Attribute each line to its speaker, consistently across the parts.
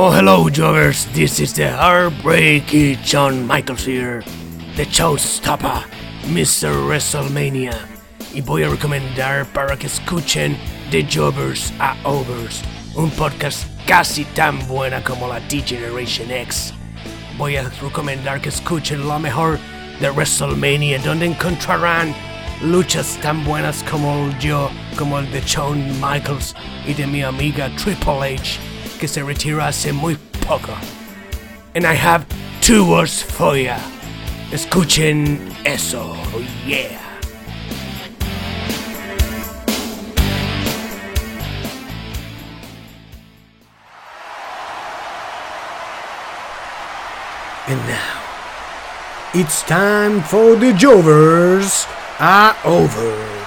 Speaker 1: Oh, hello, Joggers. This is the heartbreaky John Michaels here, the showstopper, Mr. WrestleMania. Y voy a recomendar para que escuchen The Jobbers a Overs, un podcast casi tan buena como la D-Generation X. Voy a recomendar que escuchen lo mejor de WrestleMania, donde encontrarán luchas tan buenas como yo, como el de Shawn Michaels y de mi amiga Triple H, que se retira hace muy poco. And I have two words for ya. Escuchen eso, yeah. And now, it's time for the Jovers are overs.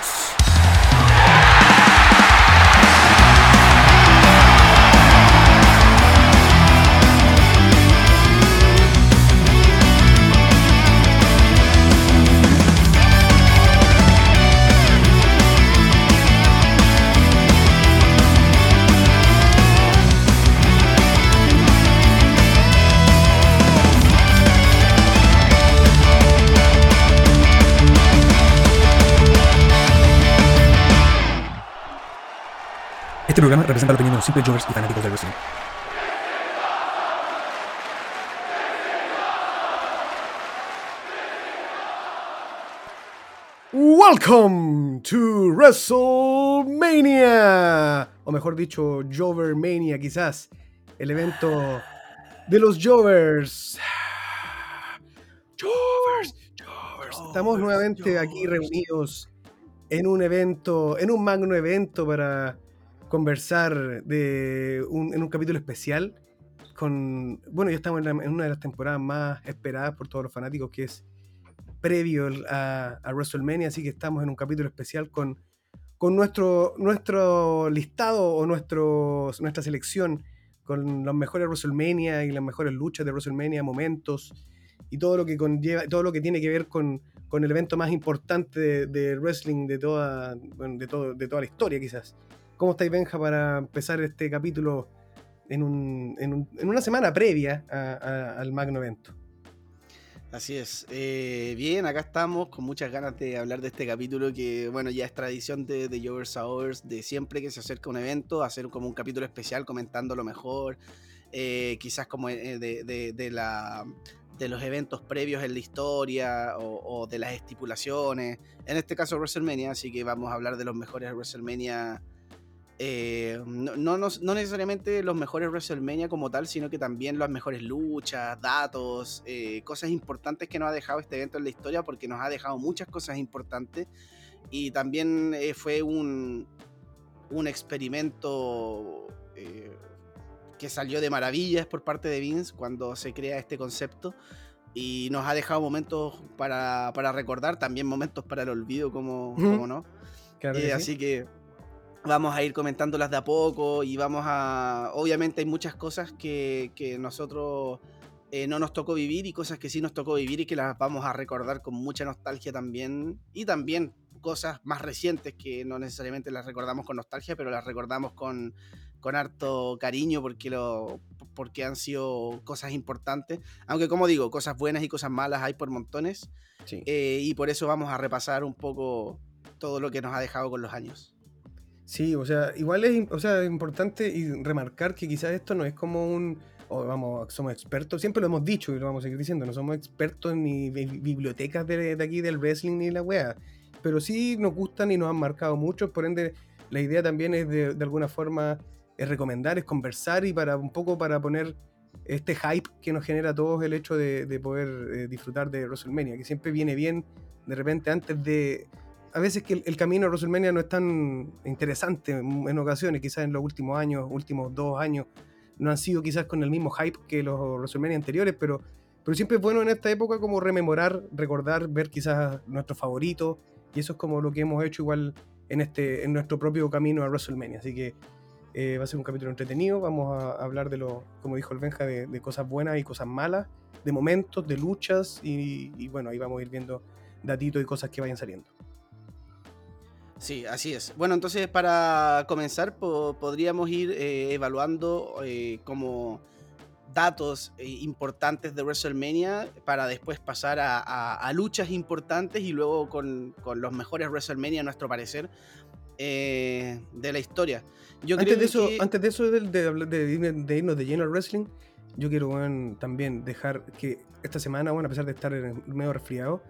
Speaker 2: Este programa representa la opinión de los simples jovers y fanáticos del wrestling.
Speaker 1: Welcome to WrestleMania, o mejor dicho, Jovermania, quizás el evento de los Jovers. Jovers, Jovers. Estamos nuevamente aquí reunidos en un evento, en un magno evento para conversar de un, en un capítulo especial con, bueno, ya estamos en, una de las temporadas más esperadas por todos los fanáticos, que es previo a, WrestleMania, así que estamos en un capítulo especial con, con nuestro, nuestro listado o nuestro, nuestra selección con los mejores WrestleMania y las mejores luchas de WrestleMania, momentos y todo lo que conlleva, todo lo que tiene que ver con, con el evento más importante de, wrestling de toda, de, todo, de toda la historia quizás. ¿Cómo estáis, Benja, para empezar este capítulo en, un- en un- en una semana previa al magno evento?
Speaker 3: Así es. Eh, bien, acá estamos con muchas ganas de hablar de este capítulo que, bueno, ya es tradición de, de Jovers Hours, de siempre que se acerca un evento, hacer como un capítulo especial comentando lo mejor, eh, quizás como eh, de, los eventos previos en la historia o de las estipulaciones. En este caso WrestleMania, así que vamos a hablar de los mejores WrestleMania. Eh, no, no, no- necesariamente los mejores WrestleMania como tal, sino que también las mejores luchas, datos, eh, cosas importantes que nos ha dejado este evento en la historia, porque nos ha dejado muchas cosas importantes. Y también eh, fue un, un experimento que salió de maravillas por parte de Vince cuando se crea este concepto. Y nos ha dejado momentos para, para recordar, también momentos para el olvido, como, como no.
Speaker 1: Claro que sí.
Speaker 3: Así que vamos a ir comentándolas de a poco y vamos a... Obviamente hay muchas cosas que, que nosotros eh, no nos tocó vivir y cosas que sí nos tocó vivir y que las vamos a recordar con mucha nostalgia también. Y también cosas más recientes que no necesariamente las recordamos con nostalgia, pero las recordamos con, con harto cariño porque, lo, porque han sido cosas importantes. Aunque como digo, cosas buenas y cosas malas hay por montones.
Speaker 1: Sí.
Speaker 3: eh, y por eso vamos a repasar un poco todo lo que nos ha dejado con los años.
Speaker 1: Sí, o sea, igual es, o sea, importante y remarcar que quizás esto no es como un, o vamos, somos expertos, siempre lo hemos dicho y lo vamos a seguir diciendo, no somos expertos ni bi- bibliotecas de, aquí del wrestling ni la wea, pero sí nos gustan y nos han marcado mucho, por ende la idea también es de, alguna forma es recomendar, es conversar y para un poco para poner este hype que nos genera a todos el hecho de, de poder eh, disfrutar de WrestleMania, que siempre viene bien de repente antes de, a veces que el, camino a WrestleMania no es tan interesante en, ocasiones, quizás en los últimos años, últimos dos años, no han sido quizás con el mismo hype que los WrestleMania anteriores, pero, pero siempre es bueno en esta época como rememorar, recordar, ver quizás nuestros favoritos, y eso es como lo que hemos hecho igual en, este, en nuestro propio camino a WrestleMania, así que eh, va a ser un capítulo entretenido, vamos a hablar de lo, como dijo el Benja, de, de cosas buenas y cosas malas, de momentos, de luchas, y, y bueno, ahí vamos a ir viendo datitos y cosas que vayan saliendo.
Speaker 3: Sí, así es. Bueno, entonces para comenzar po- podríamos ir eh, evaluando eh, como datos eh, importantes de WrestleMania para después pasar a, luchas importantes y luego con, los mejores WrestleMania, a nuestro parecer, eh, de la historia.
Speaker 1: Yo antes, de eso, antes de eso, de, de, irnos de lleno al wrestling, yo quiero también dejar que esta semana, bueno, a pesar de estar medio resfriado,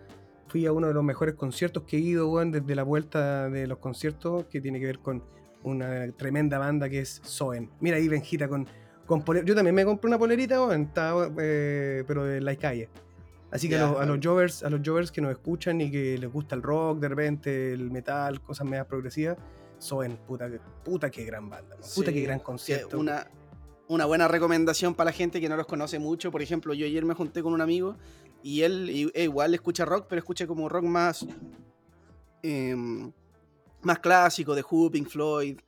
Speaker 1: fui a uno de los mejores conciertos que he ido desde la vuelta de los conciertos, que tiene que ver con una tremenda banda que es Soen. Mira ahí Benjita con, con Yo también me compré una polerita, eh, pero de la calle. Así que a, los, a, los jovers, a los jovers que nos escuchan y que les gusta el rock, de repente el metal, cosas medias progresivas, Soen, puta, puta que gran banda, puta que gran concierto.
Speaker 3: Una, una buena recomendación para la gente que no los conoce mucho. Por ejemplo, yo ayer me junté con un amigo y él e igual escucha rock, pero escucha como rock más, em, más clásico, de Who, Pink Floyd,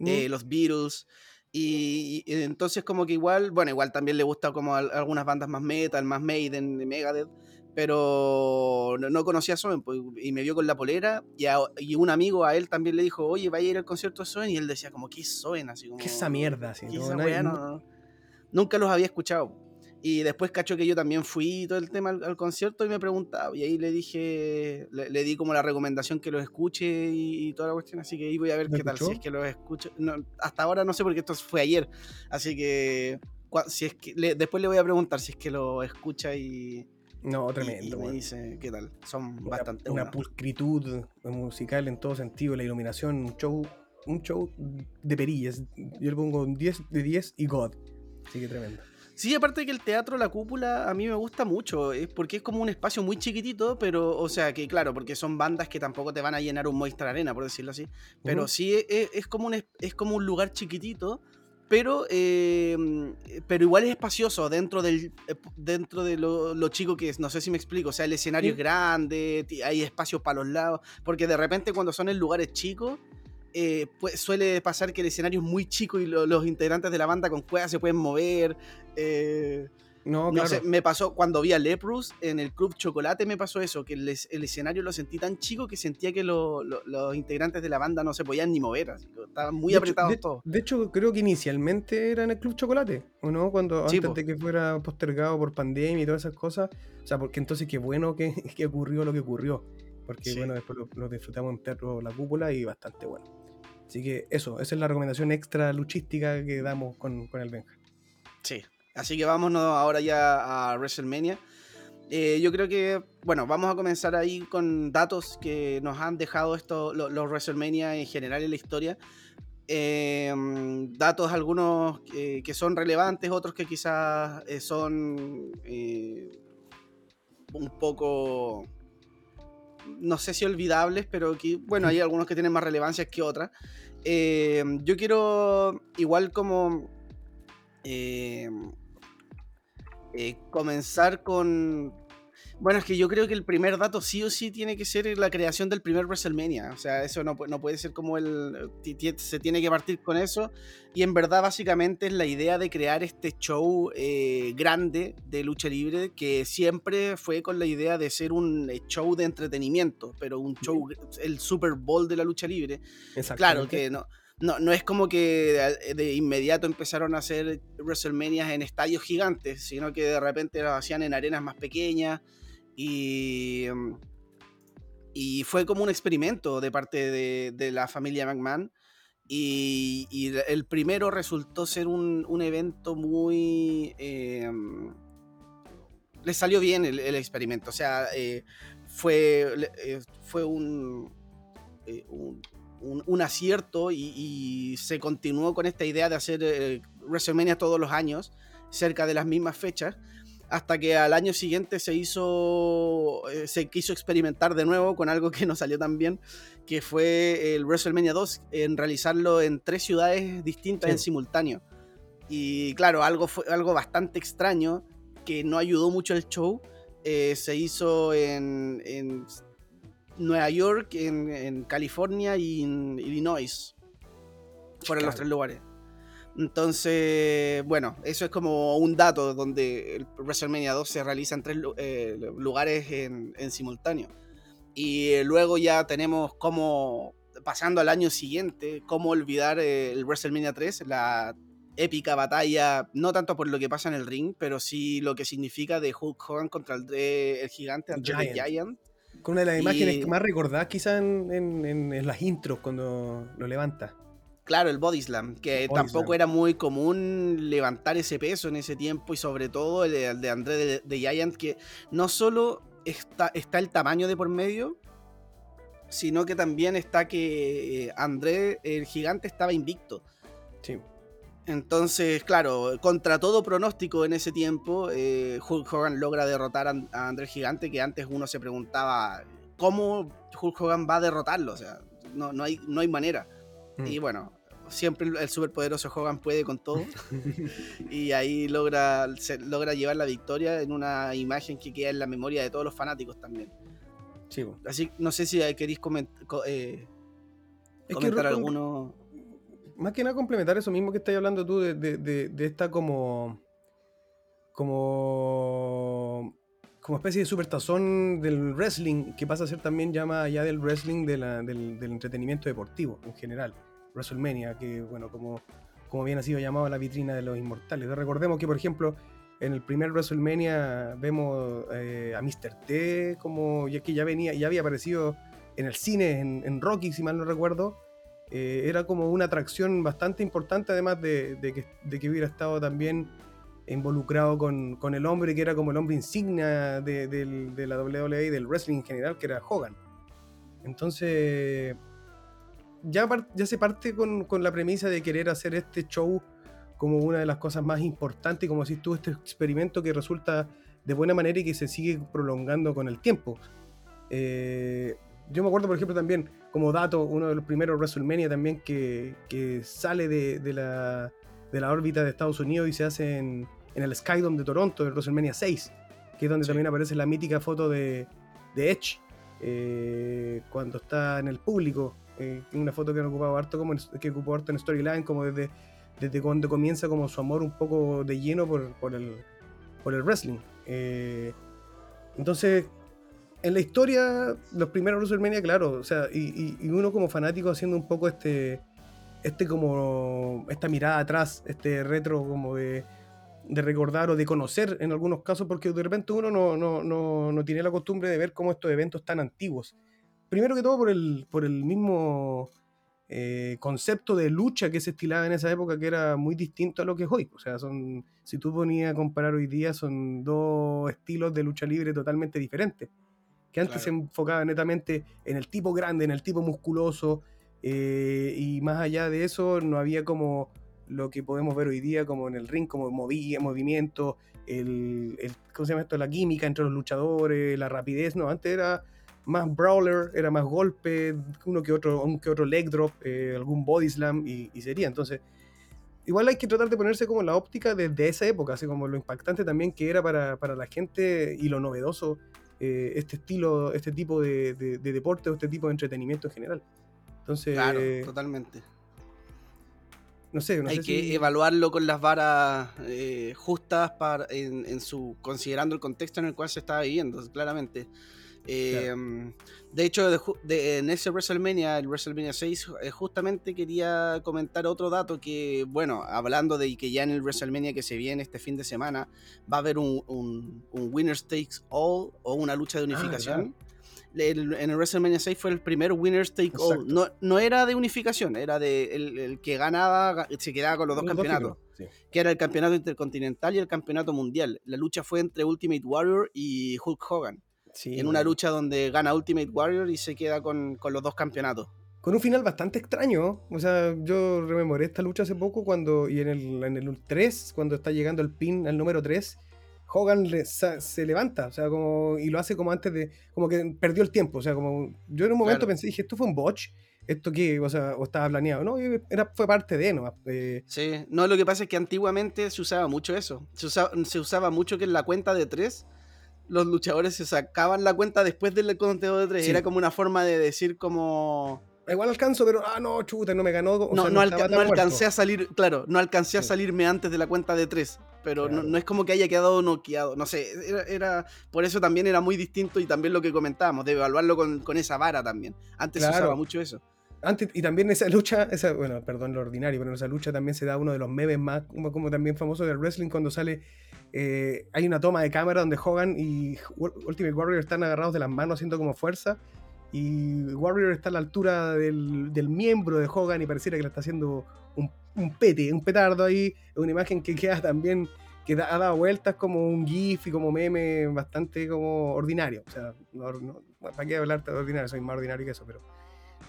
Speaker 3: eh, mm. los Beatles. Y, entonces como que igual, bueno, igual también le gusta como algunas bandas más metal, más Maiden, Megadeth, pero no, conocía a Soen pues, y me vio con la polera y, un amigo a él también le dijo, oye, vaya a ir al concierto de Soen y él decía como, ¿qué es Soen? Así como,
Speaker 1: ¿Qué esa mierda?
Speaker 3: Así, nunca los había escuchado. Y después cacho que yo también fui todo el tema al, concierto y me preguntaba. Y ahí le dije, le, di como la recomendación que los escuche y, toda la cuestión. Así que ahí voy a ver qué tal. Si es que los escucho. hasta ahora no sé porque esto fue ayer. Así que si es que después le voy a preguntar si es que lo escucha y.
Speaker 1: No, tremendo.
Speaker 3: Y, me dice qué tal. Son bastante
Speaker 1: Una pulcritud musical en todo sentido, la iluminación, un show, un show de perillas. Yo le pongo un 10 de 10 y God. Así que tremendo.
Speaker 3: Sí, aparte de que el teatro La Cúpula a mí me gusta mucho, es porque es como un espacio muy chiquitito, pero, o sea, que claro, porque son bandas que tampoco te van a llenar un Moistra Arena, por decirlo así, pero sí e, e, es, como un, es como un lugar chiquitito, pero, em, pero igual es espacioso dentro, del, eh, dentro de lo, chico que es, no sé si me explico, o sea, el escenario es grande, hay espacio para los lados, porque de repente cuando son en lugares chicos, eh, pues, suele pasar que el escenario es muy chico y los integrantes de la banda con cuevas se pueden mover. Eh, no, sé, me pasó cuando vi a Leprus en el Club Chocolate, me pasó eso, que el, escenario lo sentí tan chico que sentía que los integrantes de la banda no se podían ni mover, estaban muy apretados todos.
Speaker 1: De hecho, creo que inicialmente era en el Club Chocolate, ¿o no? Cuando antes de que fuera postergado por pandemia y todas esas cosas. O sea, porque entonces qué bueno que, que ocurrió lo que ocurrió. Porque bueno, después lo, disfrutamos en Teatro La Cúpula y bastante bueno. Así que eso, esa es la recomendación extra luchística que damos con, con el Benja.
Speaker 3: Sí, así que vámonos ahora ya a WrestleMania. Eh, yo creo que, bueno, vamos a comenzar ahí con datos que nos han dejado los, WrestleMania en general en la historia. Em, datos algunos que son relevantes, otros que quizás eh, son eh, un poco no sé si olvidables, pero bueno, hay algunos que tienen más relevancia que otras. Eh, yo quiero, igual como, eh, eh, comenzar con bueno, es que yo creo que el primer dato sí o sí tiene que ser la creación del primer WrestleMania. O sea, eso no, no puede ser como el... Se tiene que partir con eso. Y en verdad básicamente es la idea de crear este show eh, grande de lucha libre que siempre fue con la idea de ser un eh, show de entretenimiento, pero un show, el Super Bowl de la lucha libre. Claro que no... No, no es como que de, inmediato empezaron a hacer WrestleMania en estadios gigantes, sino que de repente lo hacían en arenas más pequeñas. Y, mm, y fue como un experimento de parte de, la familia McMahon. Y, el primero resultó ser un, evento muy... Eh, le salió bien el, experimento. O sea, eh, fue, eh, fue un, un, acierto y, se continuó con esta idea de hacer WrestleMania todos los años, cerca de las mismas fechas hasta que al año siguiente se hizo, eh, se quiso experimentar de nuevo con algo que no salió tan bien, que fue el WrestleMania 2, en realizarlo en tres ciudades distintas en simultáneo. Y claro, algo, fue, algo bastante extraño, que no ayudó mucho el show, eh, se hizo en, en Nueva York, en, en, California y en Illinois. Fueron los tres lugares. Entonces, bueno, eso es como un dato donde el WrestleMania 2 se realiza en tres eh, lugares en, simultáneo. Y luego ya tenemos como, pasando al año siguiente, cómo olvidar el WrestleMania 3, la épica batalla, no tanto por lo que pasa en el ring, pero sí lo que significa de Hulk Hogan contra el, el gigante André the Giant.
Speaker 1: Con una de las imágenes que más recordás quizás en, las intros cuando lo levanta.
Speaker 3: Claro, el body slam, que tampoco era muy común levantar ese peso en ese tiempo y sobre todo el, de André the Giant, que no solo está, está el tamaño de por medio, sino que también está que eh, André, el gigante, estaba invicto.
Speaker 1: Sí.
Speaker 3: Entonces, claro, contra todo pronóstico en ese tiempo, eh, Hulk Hogan logra derrotar a André Gigante, que antes uno se preguntaba cómo Hulk Hogan va a derrotarlo, o sea, no, no, hay, no hay manera. Mm. Y bueno, siempre el superpoderoso Hogan puede con todo. y ahí logra, logra llevar la victoria en una imagen que queda en la memoria de todos los fanáticos también.
Speaker 1: Sí,
Speaker 3: Así, no sé si queréis eh, comentar alguno
Speaker 1: más que nada complementar eso mismo que estás hablando tú de, esta como. como. como especie de supertazón del wrestling, que pasa a ser también ya más allá del wrestling del, entretenimiento deportivo en general. WrestleMania, que bueno, como, como bien ha sido llamado la vitrina de los inmortales. Recordemos que, por ejemplo, en el primer WrestleMania vemos eh, a Mr. T, como ya que ya venía, ya había aparecido en el cine, en, en Rocky, si mal no recuerdo eh, era como una atracción bastante importante, además de, que, hubiera estado también involucrado con, el hombre que era como el hombre insignia de, la WWE y del wrestling en general, que era Hogan. Entonces, ya, ya se parte con, la premisa de querer hacer este show como una de las cosas más importantes, como si tú, este experimento que resulta de buena manera y que se sigue prolongando con el tiempo. Eh, yo me acuerdo, por ejemplo, también, como dato, uno de los primeros WrestleMania también que, sale de, la, órbita de Estados Unidos y se hace en, el Skydome de Toronto, el WrestleMania 6, que es donde también aparece la mítica foto de, Edge eh, cuando está en el público. Eh, una foto que han harto, como que ocupó harto en Storyline, como desde, desde cuando comienza como su amor un poco de lleno por, el, por el wrestling. Eh, entonces, en la historia, los primeros WrestleMania, claro, o sea, y, uno como fanático haciendo un poco este, este como, esta mirada atrás, este retro como de, recordar o de conocer en algunos casos, porque de repente uno no, tiene la costumbre de ver cómo estos eventos tan antiguos. Primero que todo por el, por el mismo eh, concepto de lucha que se estilaba en esa época, que era muy distinto a lo que es hoy. O sea, son, si tú ponías a comparar hoy día, son dos estilos de lucha libre totalmente diferentes que antes se enfocaba netamente en el tipo grande, en el tipo musculoso, eh, y más allá de eso no había como lo que podemos ver hoy día como en el ring, como movimiento, el, ¿cómo se llama esto? La química entre los luchadores, la rapidez, no, antes era más brawler, era más golpe, uno que otro, un que otro leg drop, eh, algún body slam y, sería. Entonces, igual hay que tratar de ponerse como la óptica desde esa época, así como lo impactante también que era para, para la gente y lo novedoso eh, este estilo, este tipo de, deporte o este tipo de entretenimiento en general. Entonces,
Speaker 3: claro, totalmente.
Speaker 1: No sé,
Speaker 3: Hay que evaluarlo con las varas eh, justas para, en, su considerando el contexto en el cual se estaba viviendo, claramente. Em, de hecho, en ese WrestleMania, el WrestleMania 6, eh, justamente quería comentar otro dato que, bueno, hablando de que ya en el WrestleMania que se viene este fin de semana va a haber un, un, Winner's Takes All o una lucha de ah, unificación. en el WrestleMania 6 fue el primer Winner's Take All. No, no, era de unificación, era de el, que ganaba, se quedaba con los dos campeonatos. Que era el campeonato intercontinental y el campeonato mundial. La lucha fue entre Ultimate Warrior y Hulk Hogan en una lucha donde gana Ultimate Warrior y se queda con, los dos campeonatos.
Speaker 1: Con un final bastante extraño. O sea, yo rememoré esta lucha hace poco cuando, y en el, en el 3, cuando está llegando el pin al número 3, Hogan se levanta, o sea, como, y lo hace como antes de, como que perdió el tiempo, o sea, como, yo en un momento pensé, dije, esto fue un botch, esto que, o sea, o estaba planeado, no, era, fue parte de, ¿no?
Speaker 3: Eh, sí, no, lo que pasa es que antiguamente se usaba mucho eso, se usaba, se usaba mucho que en la cuenta de 3 los luchadores se sacaban la cuenta después del conteo de tres. Era como una forma de decir como...
Speaker 1: Igual alcanzo, pero ah, no, chuta, no me ganó.
Speaker 3: no, no, alcancé a salir, claro, no alcancé a salirme antes de la cuenta de tres. Pero no, es como que haya quedado noqueado. No sé, era, por eso también era muy distinto y también lo que comentábamos, de evaluarlo con, esa vara también. Antes se usaba mucho eso.
Speaker 1: antes, y también esa lucha, esa, bueno, perdón lo ordinario, pero en esa lucha también se da uno de los memes más como, como también famosos del wrestling cuando sale, eh, hay una toma de cámara donde Hogan y Ultimate Warrior están agarrados de las manos haciendo como fuerza y Warrior está a la altura del, del miembro de Hogan y pareciera que le está haciendo un, un pete, un petardo ahí, una imagen que queda también que ha dado vueltas como un GIF y como meme bastante como ordinario. O sea, no, no, ¿para qué hablarte de ordinario? Soy más ordinario que eso, pero,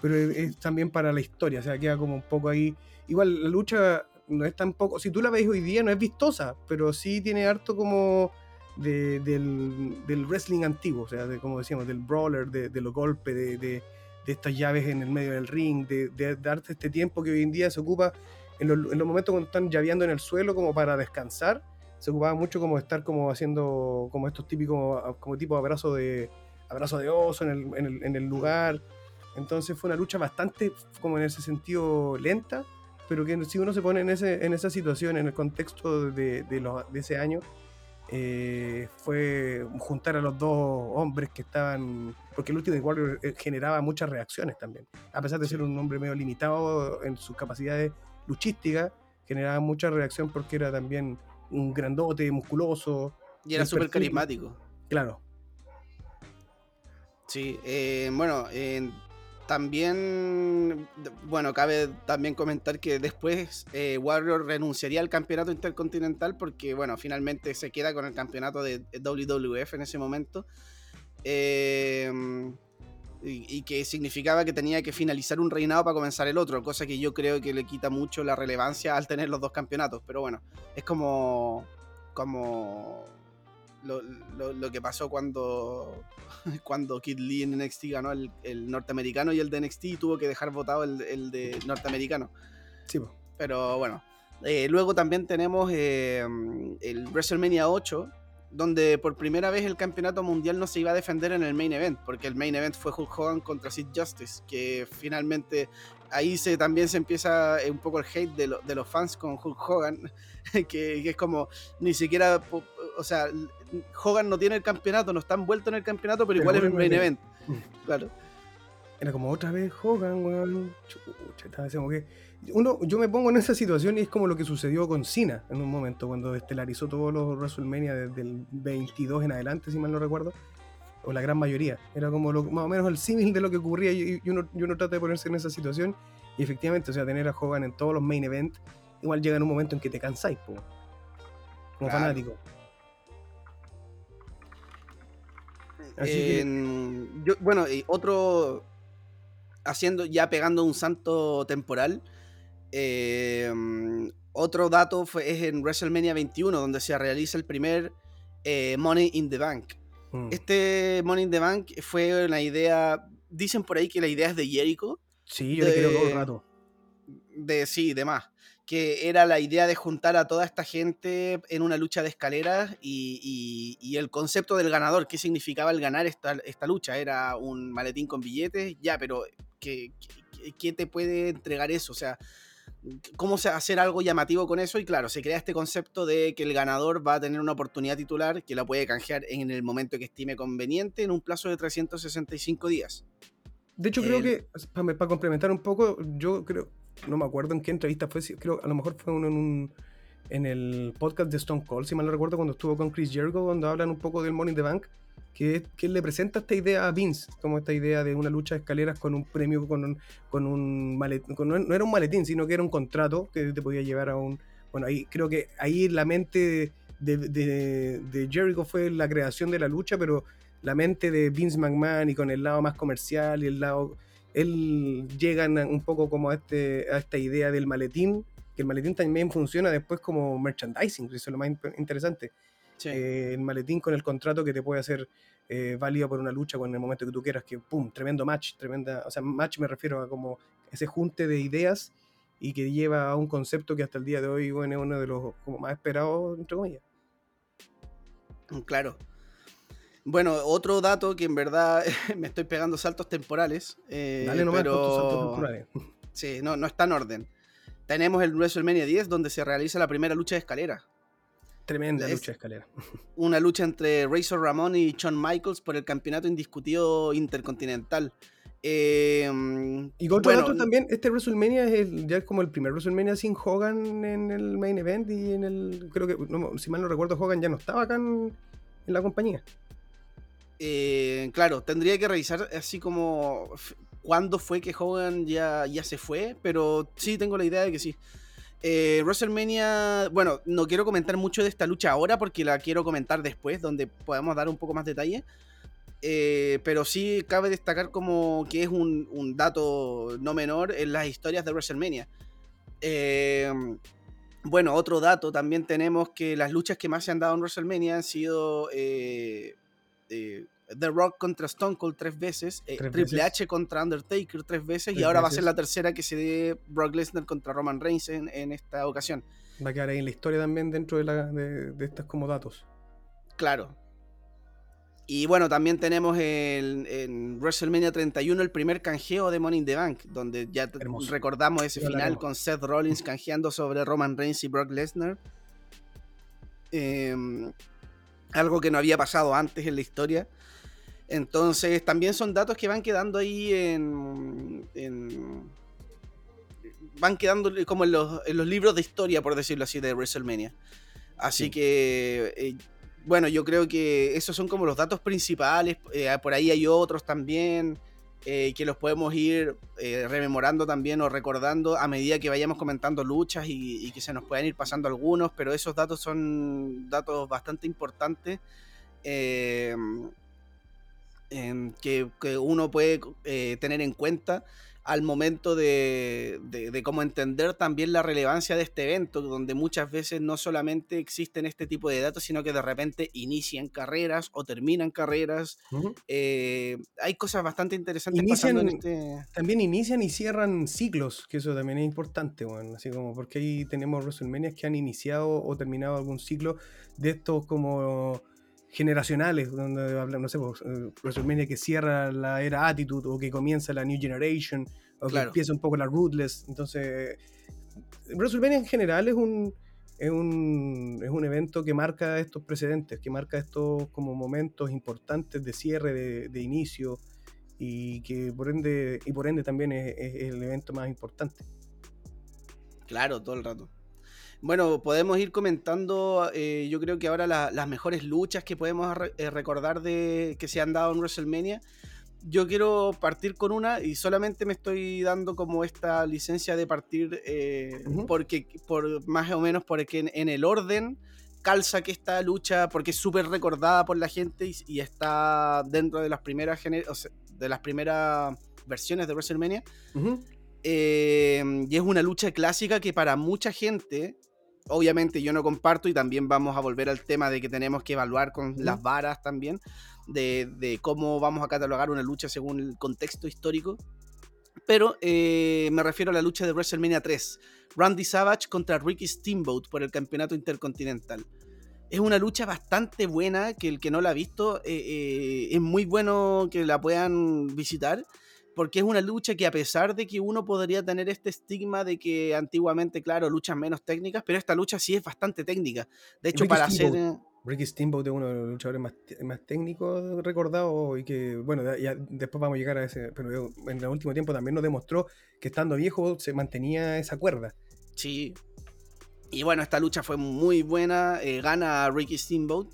Speaker 1: pero es también para la historia. O sea, queda como un poco ahí. Igual la lucha no es tan poco. Si tú la ves hoy día, no es vistosa, pero sí tiene harto como. De, del, del, wrestling antiguo, o sea, de, como decíamos, del brawler, de, de los golpes, de, de, estas llaves en el medio del ring, de, darte este tiempo que hoy en día se ocupa en los, en los momentos cuando están llaveando en el suelo como para descansar, se ocupaba mucho como estar como haciendo como estos típicos, como tipo abrazo de, abrazo de oso en el, en el lugar. Entonces fue una lucha bastante, como en ese sentido, lenta, pero que si uno se pone en, ese, en esa situación, en el contexto de, de, los, de ese año, eh, fue juntar a los dos hombres que estaban. Porque el Ultimate Warrior eh, generaba muchas reacciones también. A pesar de ser un hombre medio limitado en sus capacidades luchísticas, generaba mucha reacción porque era también un grandote, musculoso.
Speaker 3: Y era súper carismático.
Speaker 1: Claro.
Speaker 3: Sí, eh, bueno, eh, también, bueno, cabe también comentar que después eh, Warrior renunciaría al campeonato intercontinental porque, bueno, finalmente se queda con el campeonato de WWF en ese momento. Eh, y, que significaba que tenía que finalizar un reinado para comenzar el otro, cosa que yo creo que le quita mucho la relevancia al tener los dos campeonatos, pero bueno, es como, como lo, lo, que pasó cuando, cuando Kid Lee en NXT ganó el, el, norteamericano y el de NXT y tuvo que dejar votado el, el de norteamericano.
Speaker 1: Sí,
Speaker 3: pero bueno. Eh, luego también tenemos eh, el WrestleMania 8, donde por primera vez el campeonato mundial no se iba a defender en el main event, porque el main event fue Hulk Hogan contra Sid Justice, que finalmente ahí se, también se empieza eh, un poco el hate de, de los fans con Hulk Hogan, que, que, es como ni siquiera, o sea, Hogan no tiene el campeonato, no está envuelto en el campeonato, pero, igual es el main event. Claro.
Speaker 1: Era como otra vez Hogan, weón. Chucha, estaba que uno, yo me pongo en esa situación y es como lo que sucedió con Cena en un momento, cuando estelarizó todos los WrestleMania desde el 22 en adelante, si mal no recuerdo, o la gran mayoría. Era como lo, más o menos el símil de lo que ocurría y, uno, y uno trata de ponerse en esa situación y efectivamente, o sea, tener a Hogan en todos los main events, igual llega en un momento en que te cansáis, po, como claro. fanático.
Speaker 3: Así que... yo, bueno, y otro, haciendo, ya pegando un santo temporal, eh, otro dato fue, es en WrestleMania 21, donde se realiza el primer eh, Money in the Bank. Mm. Este Money in the Bank fue una idea, dicen por ahí que la idea es de Jericho.
Speaker 1: Sí, yo le quiero todo el rato.
Speaker 3: De, sí, de más. Que era la idea de juntar a toda esta gente en una lucha de escaleras y, y, y el concepto del ganador, qué significaba el ganar esta, esta, lucha. Era un maletín con billetes, ya, pero ¿qué, qué, qué te puede entregar eso? O sea, cómo hacer algo llamativo con eso y claro, se crea este concepto de que el ganador va a tener una oportunidad titular que la puede canjear en el momento que estime conveniente en un plazo de 365 días.
Speaker 1: De hecho, creo que, para, para, complementar un poco, yo creo, no me acuerdo en qué entrevista fue, creo a lo mejor fue uno en un en el podcast de Stone Cold, si mal no recuerdo, cuando estuvo con Chris Jericho, cuando hablan un poco del Money in the Bank, que, que le presenta esta idea a Vince, como esta idea de una lucha de escaleras con un premio, con un, con un maletín, no era un maletín, sino que era un contrato que te podía llevar a un... Bueno, ahí creo que ahí la mente de, de, de Jericho fue la creación de la lucha, pero la mente de Vince McMahon y con el lado más comercial y el lado... Él llegan un poco como a, este, a esta idea del maletín, que el maletín también funciona después como merchandising, eso es lo más interesante. Sí. Eh, el maletín con el contrato que te puede hacer eh, válido por una lucha con el momento que tú quieras, que pum, tremendo match, tremenda, o sea, match me refiero a como ese junte de ideas y que lleva a un concepto que hasta el día de hoy bueno, es uno de los como más esperados, entre comillas.
Speaker 3: Mm, claro. Bueno, otro dato que en verdad me estoy pegando saltos temporales. Eh,
Speaker 1: Dale nomás pero... tus saltos temporales.
Speaker 3: Sí, no, no está en orden. Tenemos el WrestleMania 10 donde se realiza la primera lucha de escalera.
Speaker 1: Tremenda es lucha de escalera.
Speaker 3: Una lucha entre Razor Ramón y Shawn Michaels por el campeonato indiscutido intercontinental. Eh,
Speaker 1: Y otro
Speaker 3: bueno,
Speaker 1: dato también, este WrestleMania es el- ya es como el primer WrestleMania sin Hogan en el main event y en el, creo que, no, si mal no recuerdo, Hogan ya no estaba acá en, en la compañía.
Speaker 3: Eh, claro, tendría que revisar así como cuándo fue que Hogan ya, ya se fue, pero sí tengo la idea de que sí. Eh, WrestleMania, bueno, no quiero comentar mucho de esta lucha ahora porque la quiero comentar después, donde podemos dar un poco más detalle. Eh, pero sí cabe destacar como que es un, dato no menor en las historias de WrestleMania. Bueno, otro dato, también tenemos que las luchas que más se han dado en WrestleMania han sido eh, eh, The Rock contra Stone Cold tres veces, eh,
Speaker 1: Tres
Speaker 3: Triple
Speaker 1: veces.
Speaker 3: H contra Undertaker tres veces y ahora va a ser la tercera que se dé Brock Lesnar contra Roman Reigns en, en esta ocasión.
Speaker 1: Va a quedar ahí en la historia también dentro de, la, de, como datos.
Speaker 3: Claro. Y bueno, también tenemos el, en WrestleMania 31 el primer canjeo de Money in the Bank, donde ya
Speaker 1: Hermoso.
Speaker 3: recordamos ese final con Seth Rollins canjeando sobre Roman Reigns y Brock Lesnar. Em, algo que no había pasado antes en la historia. Entonces, también son datos que van quedando ahí en. en- van quedando como en los, en los libros de historia, por decirlo así, de WrestleMania. Así
Speaker 1: Sí.
Speaker 3: que. eh, bueno, yo creo que esos son como los datos principales. eh, por ahí hay otros también. Eh, que los podemos ir eh, rememorando también o recordando a medida que vayamos comentando luchas y, que se nos puedan ir pasando algunos, pero esos datos son datos bastante importantes eh, que, que uno puede eh, tener en cuenta al momento de, de- de cómo entender también la relevancia de este evento, donde muchas veces no solamente existen este tipo de datos, sino que de repente inician carreras o terminan carreras. Eh, hay cosas bastante interesantes
Speaker 1: Inician-
Speaker 3: pasando en este...
Speaker 1: También inician y cierran ciclos, que eso también es importante, bueno, así como porque ahí tenemos WrestleMania que han iniciado o terminado algún ciclo de estos como generacionales, donde no sé, pues, eh, WrestleMania que cierra la era Attitude o que comienza la New Generation o que
Speaker 3: Claro.
Speaker 1: empieza un poco la Ruthless, entonces WrestleMania en general es un, es un es un evento que marca estos precedentes, que marca estos como momentos importantes de cierre, de, de inicio y que por ende y por ende también es, es el evento más importante.
Speaker 3: Claro, todo el rato. Bueno, podemos ir comentando, eh, yo creo que ahora la- las mejores luchas que podemos re- eh, recordar de que se han dado en WrestleMania. Yo quiero partir con una y solamente me estoy dando como esta licencia de partir eh, porque por más o menos porque en, en el orden calza que esta lucha porque es súper recordada por la gente y, y está dentro de las primeras o sea, de las primeras versiones de WrestleMania. Eh, y es una lucha clásica que para mucha gente, obviamente yo no comparto y también vamos a volver al tema de que tenemos que evaluar con
Speaker 1: Ujú.
Speaker 3: las varas también, de, de cómo vamos a catalogar una lucha según el contexto histórico. Pero eh, me refiero a la lucha de WrestleMania 3, Randy Savage contra Ricky Steamboat por el campeonato intercontinental. Es una lucha bastante buena, que el que no la ha visto, eh, eh, es muy bueno que la puedan visitar porque es una lucha que a pesar de que uno podría tener este estigma de que antiguamente, claro, luchas menos técnicas, pero esta lucha sí es bastante técnica. De hecho,
Speaker 1: Ricky
Speaker 3: para hacer...
Speaker 1: Steamboat.
Speaker 3: eh,
Speaker 1: Ricky Steamboat es uno de los luchadores más, más técnicos recordados y que, bueno, ya- después vamos a llegar a ese, pero en el último tiempo también nos demostró que estando viejo se mantenía esa cuerda.
Speaker 3: Sí. Y bueno, esta lucha fue muy buena. eh, gana Ricky Steamboat.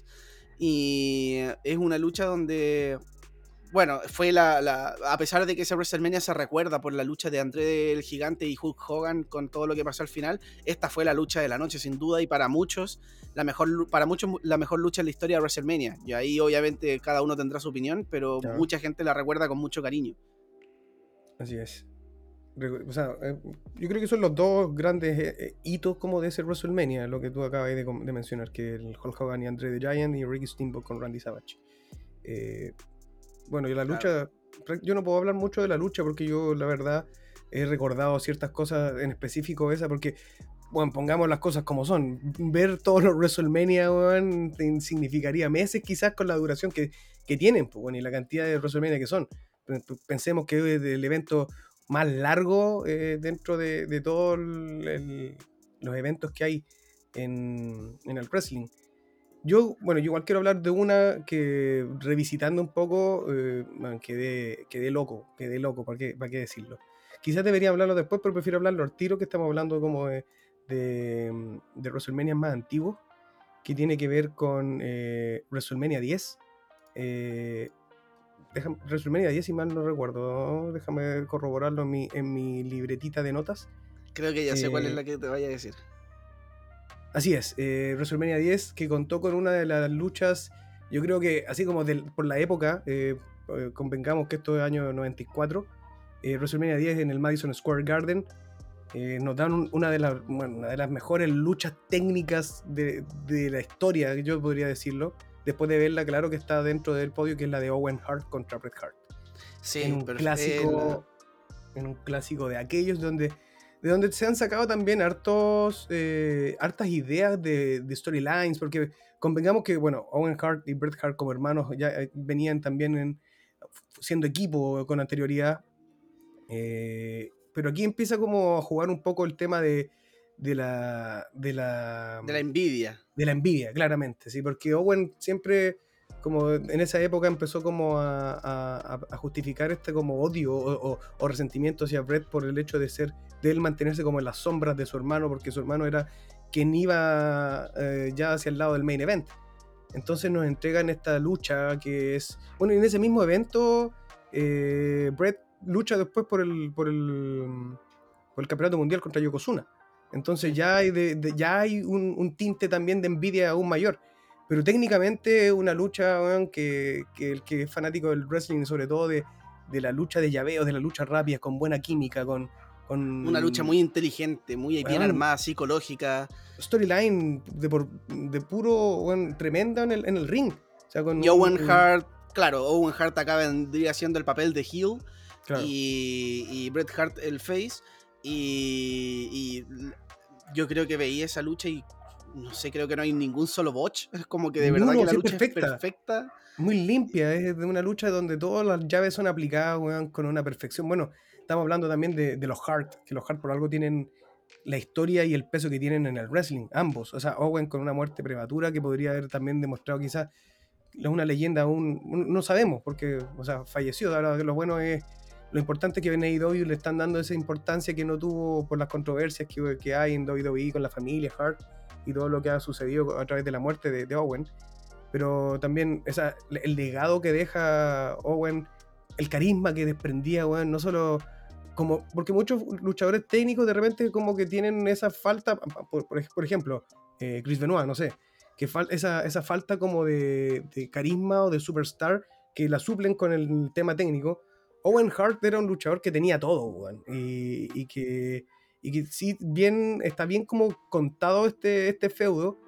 Speaker 3: Y es una lucha donde. Bueno, fue la, la- A pesar de que esa WrestleMania se recuerda por la lucha de André el Gigante y Hulk Hogan con todo lo que pasó al final, esta fue la lucha de la noche, sin duda, y para muchos, la mejor, para muchos, la mejor lucha en la historia de WrestleMania. Y ahí, obviamente, cada uno tendrá su opinión, pero mucha gente la recuerda con mucho cariño.
Speaker 1: Así es. O sea, eh, yo creo que son los dos grandes eh, eh, hitos como de ese WrestleMania, lo que tú acabas de, mencionar, que el Hulk Hogan y Andre the Giant y Ricky Steamboat con Randy Savage. Eh, bueno, y la lucha, yo no puedo hablar mucho de la lucha porque yo la verdad he recordado ciertas cosas en específico esa porque, bueno, pongamos las cosas como son. Ver todos los WrestleMania, significaría meses quizás con la duración que, que tienen, pues, bueno, y la cantidad de WrestleMania que son. Pensemos que es el evento más largo eh, dentro de, de todos los eventos que hay en, en el wrestling. Yo, bueno, yo igual quiero hablar de una que revisitando un poco, eh, man, quedé, quedé loco, quedé loco, ¿para qué, para qué decirlo? Quizás debería hablarlo después, pero prefiero hablarlo al tiro, que estamos hablando como de, de, de WrestleMania más antiguos, que tiene que ver con eh, WrestleMania 10. Eh, déjame- WrestleMania 10, si mal no recuerdo, déjame corroborarlo en mi, en mi libretita de notas.
Speaker 3: Creo que ya sé cuál es
Speaker 1: Eh,
Speaker 3: la que te vaya a decir.
Speaker 1: Así es, eh, WrestleMania 10 que contó con una de las luchas, yo creo que así como del- por la época, eh, eh, convengamos que esto es año 94, eh, WrestleMania 10 en el Madison Square Garden eh, nos dan un- una, de las, bueno, una de las mejores luchas técnicas de, de la historia, yo podría decirlo, después de verla, claro que está dentro del podio, que es la de Owen Hart contra Bret Hart.
Speaker 3: Sí,
Speaker 1: en un clásico en un clásico de aquellos donde de donde se han sacado también hartos eh, hartas ideas de, de storylines porque convengamos que bueno Owen Hart y Bret Hart como hermanos ya eh, venían también en, siendo equipo con anterioridad eh, pero aquí empieza como a jugar un poco el tema de, de la de la
Speaker 3: de la envidia.
Speaker 1: de la envidia, claramente, sí, porque Owen siempre, como en esa época, empezó como a, a- a justificar este como odio o, o- o resentimiento hacia Brett por el hecho de ser, de él mantenerse como en las sombras de su hermano, porque su hermano era quien iba eh, ya hacia el lado del main event. Entonces nos entregan esta lucha que es, bueno, en ese mismo evento, eh, Brett lucha después por el, por el, por el campeonato mundial contra Yokozuna. Entonces ya hay, de- de- ya hay un, un tinte también de envidia aún mayor. Pero técnicamente es una lucha weón, que, que el que es fanático del wrestling, sobre todo de, de la lucha de llaveos, de la lucha rápida, con buena química, con... con
Speaker 3: Una lucha muy inteligente, muy bien armada, psicológica.
Speaker 1: Storyline de, por- de puro weón, tremenda en el, en el ring. O sea, con
Speaker 3: Y Owen
Speaker 1: un-
Speaker 3: Hart, claro, Owen Hart acá vendría haciendo el papel de
Speaker 1: claro.
Speaker 3: y, y Bret Hart el face. Y, y yo creo que veía esa lucha y no sé, creo que no hay ningún solo botch. Es como que de verdad que la lucha
Speaker 1: perfecta.
Speaker 3: es perfecta.
Speaker 1: muy limpia, es de una lucha donde todas las llaves son aplicadas weón, con una perfección. Bueno, estamos hablando también de, de los Hart, que los Hart por algo tienen la historia y el peso que tienen en el wrestling, ambos. O sea, Owen con una muerte prematura que podría haber también demostrado quizás una leyenda aún, no sabemos, porque, o sea, falleció. Ahora lo bueno es, lo importante es que en AEW le están dando esa importancia que no tuvo por las controversias que, que hay en WWE con la familia Hart y todo lo que ha sucedido a través de la muerte de, Owen pero también esa, el legado que deja Owen, el carisma que desprendía, weón, no solo como, porque muchos luchadores técnicos de repente como que tienen esa falta, por, por ej- por ejemplo, eh, Chris Benoit, no sé, que esa, esa falta como de, carisma o de superstar que la suplen con el tema técnico. Owen Hart era un luchador que tenía todo, y que, y que sí, bien, está bien como contado este, este feudo,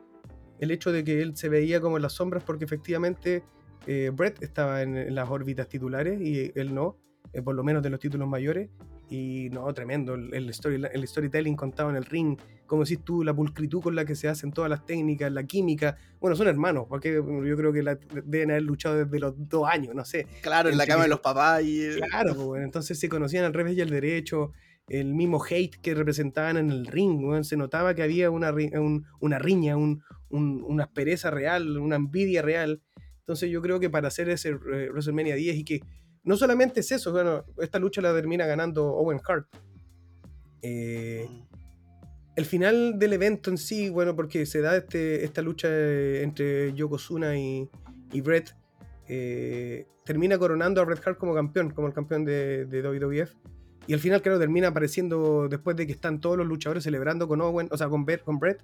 Speaker 1: el hecho de que él se veía como en las sombras porque efectivamente eh, Brett estaba en, en las órbitas titulares y él no, eh, por lo menos de los títulos mayores. Y no, tremendo, el, el, story, el storytelling contado en el ring, como decís tú, la pulcritud con la que se hacen todas las técnicas, la química. Bueno, son hermanos, porque yo creo que la- deben haber luchado desde los dos años, no sé.
Speaker 3: Claro, en la cama de los papás y.
Speaker 1: Claro, pues, entonces se conocían al revés y al derecho, el mismo hate que representaban en el ring, weón, se notaba que había una, ri- un- una riña, un- un- una aspereza real, una envidia real. Entonces yo creo que para hacer ese eh, WrestleMania 10 y que no solamente es eso, bueno, esta lucha la termina ganando Owen Hart. Eh, el final del evento en sí, bueno, porque se da este, esta lucha eh, entre Yokozuna y, y Brett, eh, termina coronando a Bret Hart como campeón, como el campeón de, de WWF. Y al final, claro, termina apareciendo después de que están todos los luchadores celebrando con Owen, o sea, con, Brett, con Brett,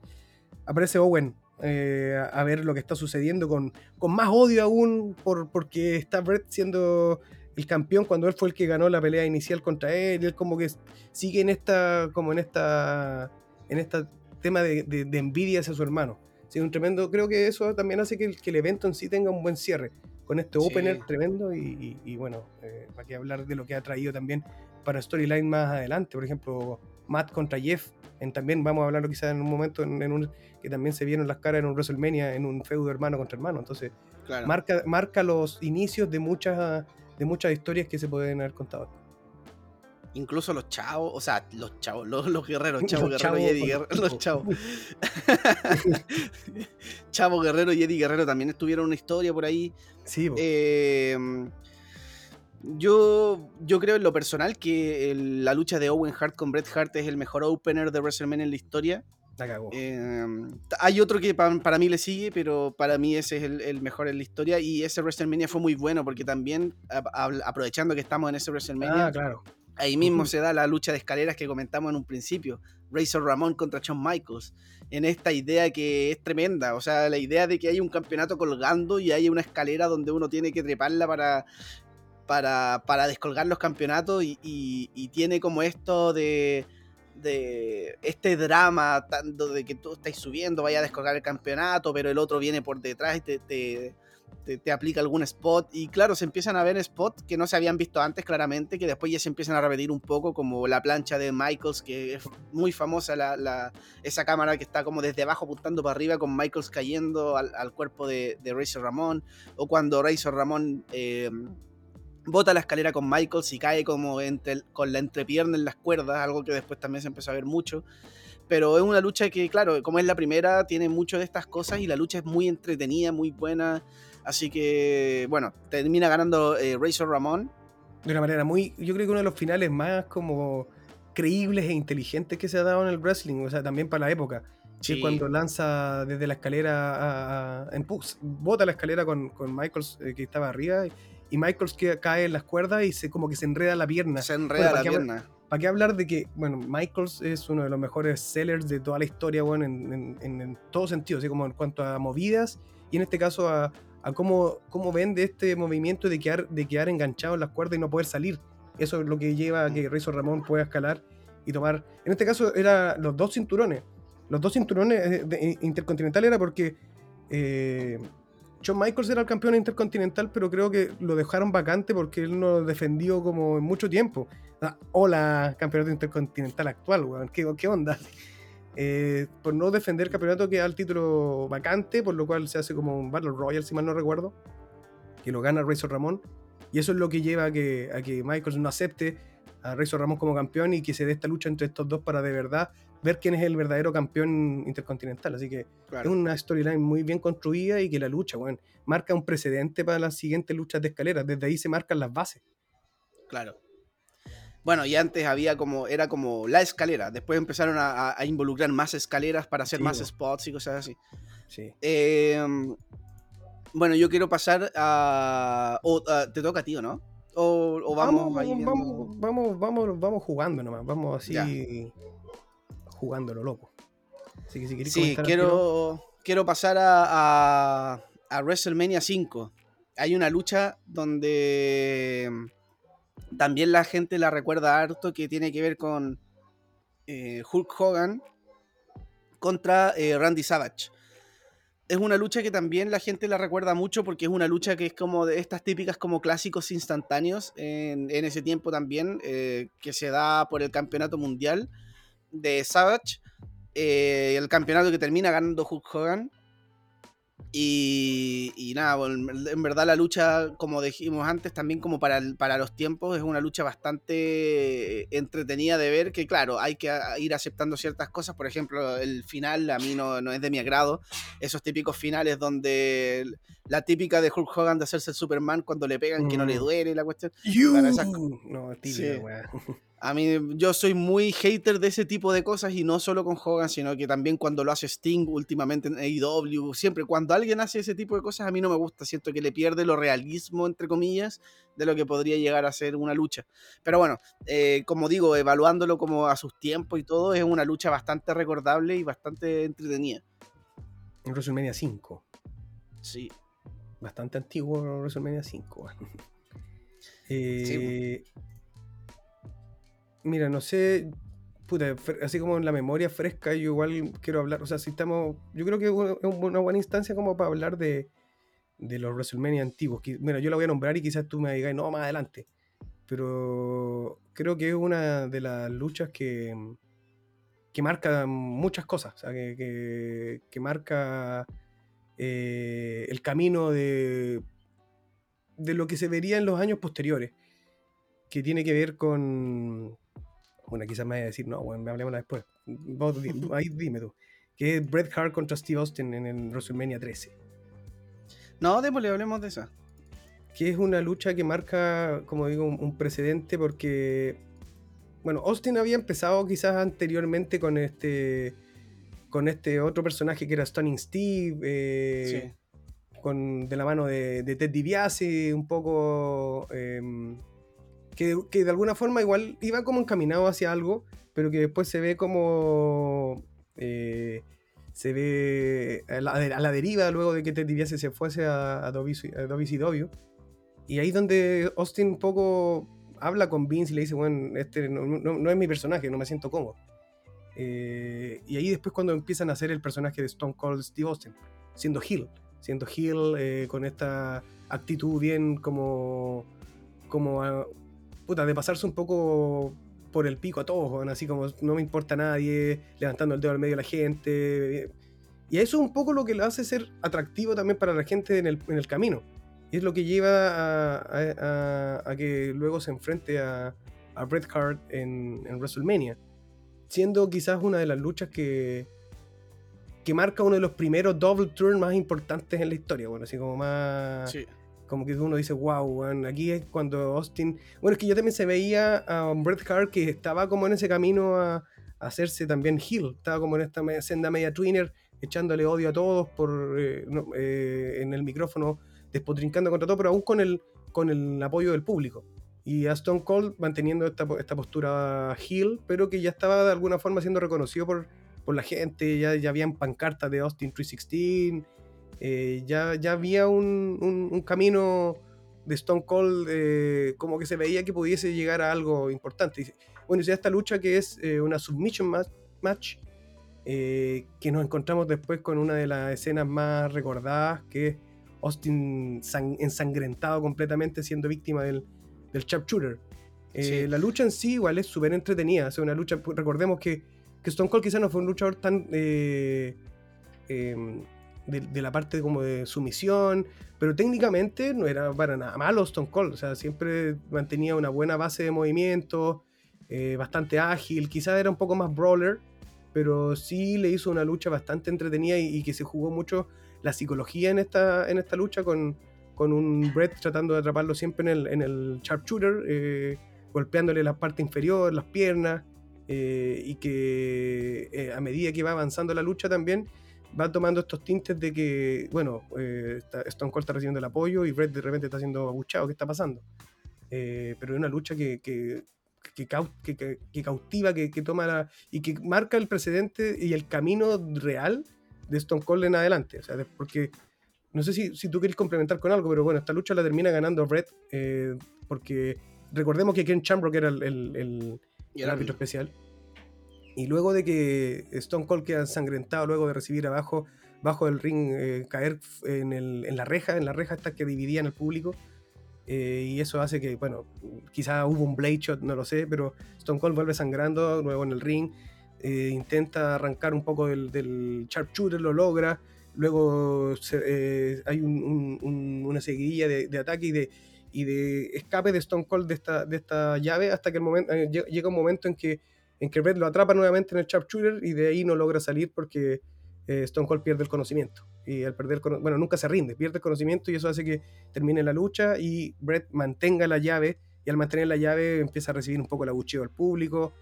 Speaker 1: aparece Owen eh, a, ver lo que está sucediendo con, con más odio aún por, porque está Brett siendo el campeón cuando él fue el que ganó la pelea inicial contra él. Y él como que sigue en esta, como en esta, en este tema de, de- de envidia hacia su hermano. Sí, un tremendo, creo que eso también hace que el, que el evento en sí tenga un buen cierre. Con este
Speaker 3: Sí.
Speaker 1: opener tremendo y, y- y bueno, eh, para que hablar de lo que ha traído también para storyline más adelante. Por ejemplo, Matt contra Jeff. En, también vamos a hablarlo quizás en un momento en, en un, que también se vieron las caras en un WrestleMania, en un feudo hermano contra hermano. Entonces,
Speaker 3: Claro.
Speaker 1: marca, marca los inicios de muchas, de muchas historias que se pueden haber contado.
Speaker 3: Incluso los chavos, o sea, los chavos, los, los guerreros, Chavo
Speaker 1: Los
Speaker 3: Guerrero y
Speaker 1: chavos,
Speaker 3: Eddie Guerrero, los
Speaker 1: tipo.
Speaker 3: chavos. Chavo Guerrero y Eddie Guerrero también estuvieron una historia por ahí.
Speaker 1: Sí.
Speaker 3: Eh, yo, yo creo en lo personal que el- la lucha de Owen Hart con Bret Hart es el mejor opener de WrestleMania en la historia.
Speaker 1: la cagó.
Speaker 3: Eh, hay otro que pa- para mí le sigue, pero para mí ese es el, el mejor en la historia. Y ese WrestleMania fue muy bueno porque también, a- a- aprovechando que estamos en ese WrestleMania,
Speaker 1: ah, claro.
Speaker 3: Ahí mismo se da la lucha de escaleras que comentamos en un principio. Razor Ramón contra Shawn Michaels. En esta idea que es tremenda. O sea, la idea de que hay un campeonato colgando y hay una escalera donde uno tiene que treparla para, para, para descolgar los campeonatos. Y, tiene como esto de, este drama tanto de que tú estás subiendo, vaya a descolgar el campeonato, pero el otro viene por detrás y te, te, te- aplica algún spot. Y claro, se empiezan a ver spots que no se habían visto antes claramente, que después ya se empiezan a repetir un poco, como la plancha de Michaels, que es muy famosa, la, esa cámara que está como desde abajo apuntando para arriba, con Michaels cayendo al, al cuerpo de, de Razor Ramón, o cuando Razor Ramón... eh, bota la escalera con Michaels y cae como entre con la entrepierna en las cuerdas, algo que después también se empezó a ver mucho. Pero es una lucha que, claro, como es la primera, tiene mucho de estas cosas y la lucha es muy entretenida, muy buena. Así que, bueno, termina ganando eh, Razor Ramón.
Speaker 1: De una manera muy. Yo creo que uno de los finales más como creíbles e inteligentes que se ha dado en el wrestling, o sea, también para la época. Que
Speaker 3: Sí.
Speaker 1: cuando lanza desde la escalera a, a- en bota la escalera con, con Michaels eh, que estaba arriba y Michaels que cae en las cuerdas y se como que se enreda la pierna.
Speaker 3: Se enreda
Speaker 1: ¿para
Speaker 3: la pierna.
Speaker 1: ¿Para qué hablar de que, bueno, Michaels es uno de los mejores sellers de toda la historia, bueno, en, en, en- en todo sentido, así como en cuanto a movidas y en este caso a, a cómo, cómo vende este movimiento de quedar, de quedar enganchado en las cuerdas y no poder salir. Eso es lo que lleva a que Razor Ramón pueda escalar y tomar. En este caso, era los dos cinturones. Los dos cinturones eh, de- de- intercontinental era porque eh, Shawn Michaels era el campeón intercontinental, pero creo que lo dejaron vacante porque él no lo defendió como en mucho tiempo. Ah, hola, campeonato intercontinental actual, weón. ¿Qué, qué onda? Eh, por no defender el campeonato queda el título vacante, por lo cual se hace como un Battle Royale, si mal no recuerdo, que lo gana Razor Ramón. Y eso es lo que lleva a que, a que Michaels no acepte a Razor Ramón como campeón y que se dé esta lucha entre estos dos para de verdad ver quién es el verdadero campeón intercontinental. Así que
Speaker 3: Claro.
Speaker 1: es una storyline muy bien construida y que la lucha, weón, marca un precedente para las siguientes luchas de escaleras. Desde ahí se marcan las bases.
Speaker 3: Claro. Bueno, y antes había como, era como la escalera. Después empezaron a, a- a involucrar más escaleras para hacer
Speaker 1: Sí,
Speaker 3: más spots y cosas así.
Speaker 1: Sí.
Speaker 3: Eh, bueno, yo quiero pasar a. o, ah, te toca a ti, ¿o no? O, o vamos, ahí
Speaker 1: vamos, vamos, vamos, vamos jugando nomás, vamos así
Speaker 3: Ya.
Speaker 1: Jugándolo loco. Así que si queréis
Speaker 3: Sí,
Speaker 1: tiro-
Speaker 3: quiero, quiero pasar a, a, a WrestleMania 5. Hay una lucha donde mm, también la gente la recuerda harto que tiene que ver con eh, Hulk Hogan contra eh, Randy Savage. Es una lucha que también la gente la recuerda mucho porque es una lucha que es como de estas típicas como clásicos instantáneos en, en ese tiempo también, eh, que se da por el campeonato mundial de Savage eh, el campeonato que termina ganando Hulk Hogan. Y, y nada, en verdad la lucha, como dijimos antes, también como para, para los tiempos, es una lucha bastante entretenida de ver, que claro, hay que a- ir aceptando ciertas cosas, por ejemplo, el final a mí no, no es de mi agrado, esos típicos finales donde la típica de Hulk Hogan de hacerse el Superman cuando le pegan que no le
Speaker 1: Mm.
Speaker 3: duele la cuestión.
Speaker 1: You.
Speaker 3: Para esas
Speaker 1: No, típica,
Speaker 3: Sí. A mí, yo soy muy hater de ese tipo de cosas y no solo con Hogan, sino que también cuando lo hace Sting últimamente en AEW. Siempre, cuando alguien hace ese tipo de cosas, a mí no me gusta. Siento que le pierde lo realismo, entre comillas, de lo que podría llegar a ser una lucha. Pero bueno, eh, como digo, evaluándolo como a sus tiempos y todo, es una lucha bastante recordable y bastante entretenida.
Speaker 1: En WrestleMania 5.
Speaker 3: Sí.
Speaker 1: Bastante antiguo WrestleMania 5. weón. Eh, Mira, no sé. Puta, así como en la memoria fresca, yo igual quiero hablar. O sea, si estamos. Yo creo que es una buena instancia como para hablar de, de los WrestleMania antiguos. Mira, yo la voy a nombrar y quizás tú me digas, no, más adelante. Pero creo que es una de las luchas que, que marca muchas cosas. O sea, que, que- que marca eh, el camino de, de lo que se vería en los años posteriores. Que tiene que ver con, Bueno, quizás me vaya a decir, no, bueno, hablemosla después. Vos, ahí dime tú. Que es Bret Hart contra Steve Austin en el WrestleMania 13.
Speaker 3: No, démosle, hablemos de esa.
Speaker 1: que es una lucha que marca, como digo, un, un precedente porque, bueno, Austin había empezado quizás anteriormente con este, con este otro personaje que era Stunning Steve, eh, con, de la mano de, de Ted DiBiase, un poco, em, que, que de alguna forma igual iba como encaminado hacia algo, pero que después se ve como... eh, se ve a la, a la deriva luego de que Ted DiBiase se fuese a, a WCW. Y ahí es donde Austin un poco habla con Vince y le dice, bueno, este no, no- no es mi personaje, no me siento cómodo. Eh, y ahí después cuando empiezan a hacer el personaje de Stone Cold Steve Austin, siendo heel, siendo heel eh, con esta actitud bien como, como ah, puta, de pasarse un poco por el pico a todos, weón, así como no me importa a nadie, levantando el dedo al medio de la gente. Y eso es un poco lo que lo hace ser atractivo también para la gente en el, en el camino. Y es lo que lleva a, a- a- a que luego se enfrente a, a Bret Hart en, en WrestleMania. Siendo quizás una de las luchas que, que marca uno de los primeros double turn más importantes en la historia. Bueno, así como más
Speaker 3: Sí.
Speaker 1: Como que uno dice, wow, weón, aquí es cuando Austin. Bueno, es que yo también se veía a Bret Hart que estaba como en ese camino a, a hacerse también heel. Estaba como en esta senda media twinner, echándole odio a todos por eh, no, eh, en el micrófono, despotrincando contra todo, pero aún con el, con el apoyo del público. Y a Stone Cold manteniendo esta, esta postura heel, pero que ya estaba de alguna forma siendo reconocido por, por la gente. Ya, ya habían pancartas de Austin 316 eh, ya, ya había un, un- un camino de Stone Cold eh, como que se veía que pudiese llegar a algo importante. Y, Bueno, y esta lucha que es eh, una submission ma- match, eh, que nos encontramos después con una de las escenas más recordadas, que es Austin san- ensangrentado completamente siendo víctima del, del sharpshooter. Eh,
Speaker 3: Sí.
Speaker 1: La lucha en sí igual es súper entretenida, es una lucha, recordemos que, que Stone Cold quizás no fue un luchador tan... eh, em, de, la parte como de sumisión, pero técnicamente no era para nada malo Stone Cold, o sea, siempre mantenía una buena base de movimiento, eh, bastante ágil, quizás era un poco más brawler, pero sí le hizo una lucha bastante entretenida y, que se jugó mucho la psicología en esta, en esta lucha con, con un Brett tratando de atraparlo siempre en el, en el sharpshooter, eh, golpeándole la parte inferior, las piernas, eh, y que a medida que va avanzando la lucha también va tomando estos tintes de que, bueno, eh, está- Stone Cold está recibiendo el apoyo y Brett de repente está siendo abuchado, ¿qué está pasando? Eh, pero es una lucha que, que, que, que- que- cautiva, que, toma la, y que marca el precedente y el camino real de Stone Cold en adelante. O sea, de- porque no sé si, si tú querés complementar con algo, pero bueno, esta lucha la termina ganando Brett eh, porque recordemos que Ken Shamrock era el, el- el- el árbitro especial. Y luego de que Stone Cold queda ensangrentado, luego de recibir abajo, bajo del ring, eh, caer en, el- en la reja, en la reja hasta que dividían el público. eh, y eso hace que, bueno, quizá hubo un blade shot, no lo sé, pero Stone Cold vuelve sangrando nuevo en el ring. eh, intenta arrancar un poco del, del sharpshooter, lo logra. Luego se- eh, hay un- un- un- una seguidilla de, de ataque y de, y de escape de Stone Cold de esta, de esta llave hasta que el momento, eh, lle- llega un momento en que, en que Brett lo atrapa nuevamente en el sharpshooter y de ahí no logra salir porque eh, Stone Cold pierde el conocimiento. Y al perder, bueno, nunca se rinde, pierde el conocimiento y eso hace que termine la lucha y Brett mantenga la llave y al mantener la llave empieza a recibir un poco el abucheo del público,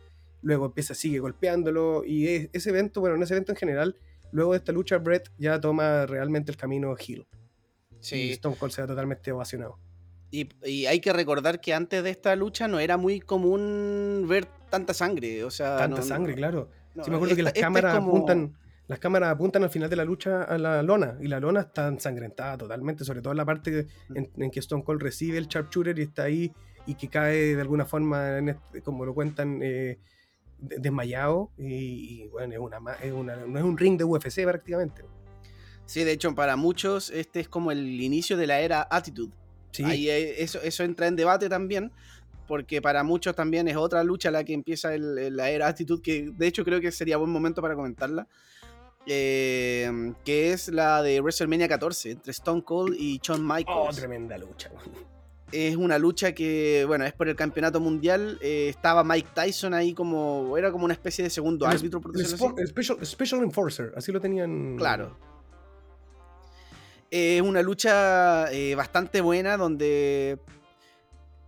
Speaker 1: luego empieza, sigue golpeándolo y e- ese evento, bueno, en ese evento en general, luego de esta lucha Brett ya toma realmente el camino heel. Y
Speaker 3: Sí.
Speaker 1: Stone Cold se va totalmente ovacionado.
Speaker 3: Y, y hay que recordar que antes de esta lucha no era muy común ver tanta sangre. O sea,
Speaker 1: Tanta
Speaker 3: no-
Speaker 1: sangre,
Speaker 3: no-
Speaker 1: claro.
Speaker 3: no,
Speaker 1: Sí, me acuerdo que las
Speaker 3: esta es
Speaker 1: cámaras
Speaker 3: como-
Speaker 1: apuntan, las cámaras apuntan al final de la lucha a la lona y la lona está ensangrentada totalmente, sobre todo en la parte
Speaker 3: Mm.
Speaker 1: en, en que Stone Cold recibe el sharpshooter y está ahí y que cae de alguna forma, en este- como lo cuentan, eh, de- desmayado y, y, bueno, es una, es una- no es un ring de UFC prácticamente.
Speaker 3: Sí, de hecho, para muchos este es como el inicio de la era Attitude.
Speaker 1: Sí,
Speaker 3: Ahí eh, eso, eso entra en debate también, porque para muchos también es otra lucha la que empieza el- la era Attitude, que de hecho creo que sería buen momento para comentarla, eh, que es la de WrestleMania 14, entre Stone Cold y Shawn
Speaker 1: oh,
Speaker 3: Michaels.
Speaker 1: tremenda lucha.
Speaker 3: es una lucha que, bueno, es por el campeonato mundial. Eh, estaba Mike Tyson ahí como, era como una especie de segundo
Speaker 1: El
Speaker 3: árbitro, por
Speaker 1: el special, special Enforcer, así lo tenían.
Speaker 3: Claro. Es una lucha eh, bastante buena donde,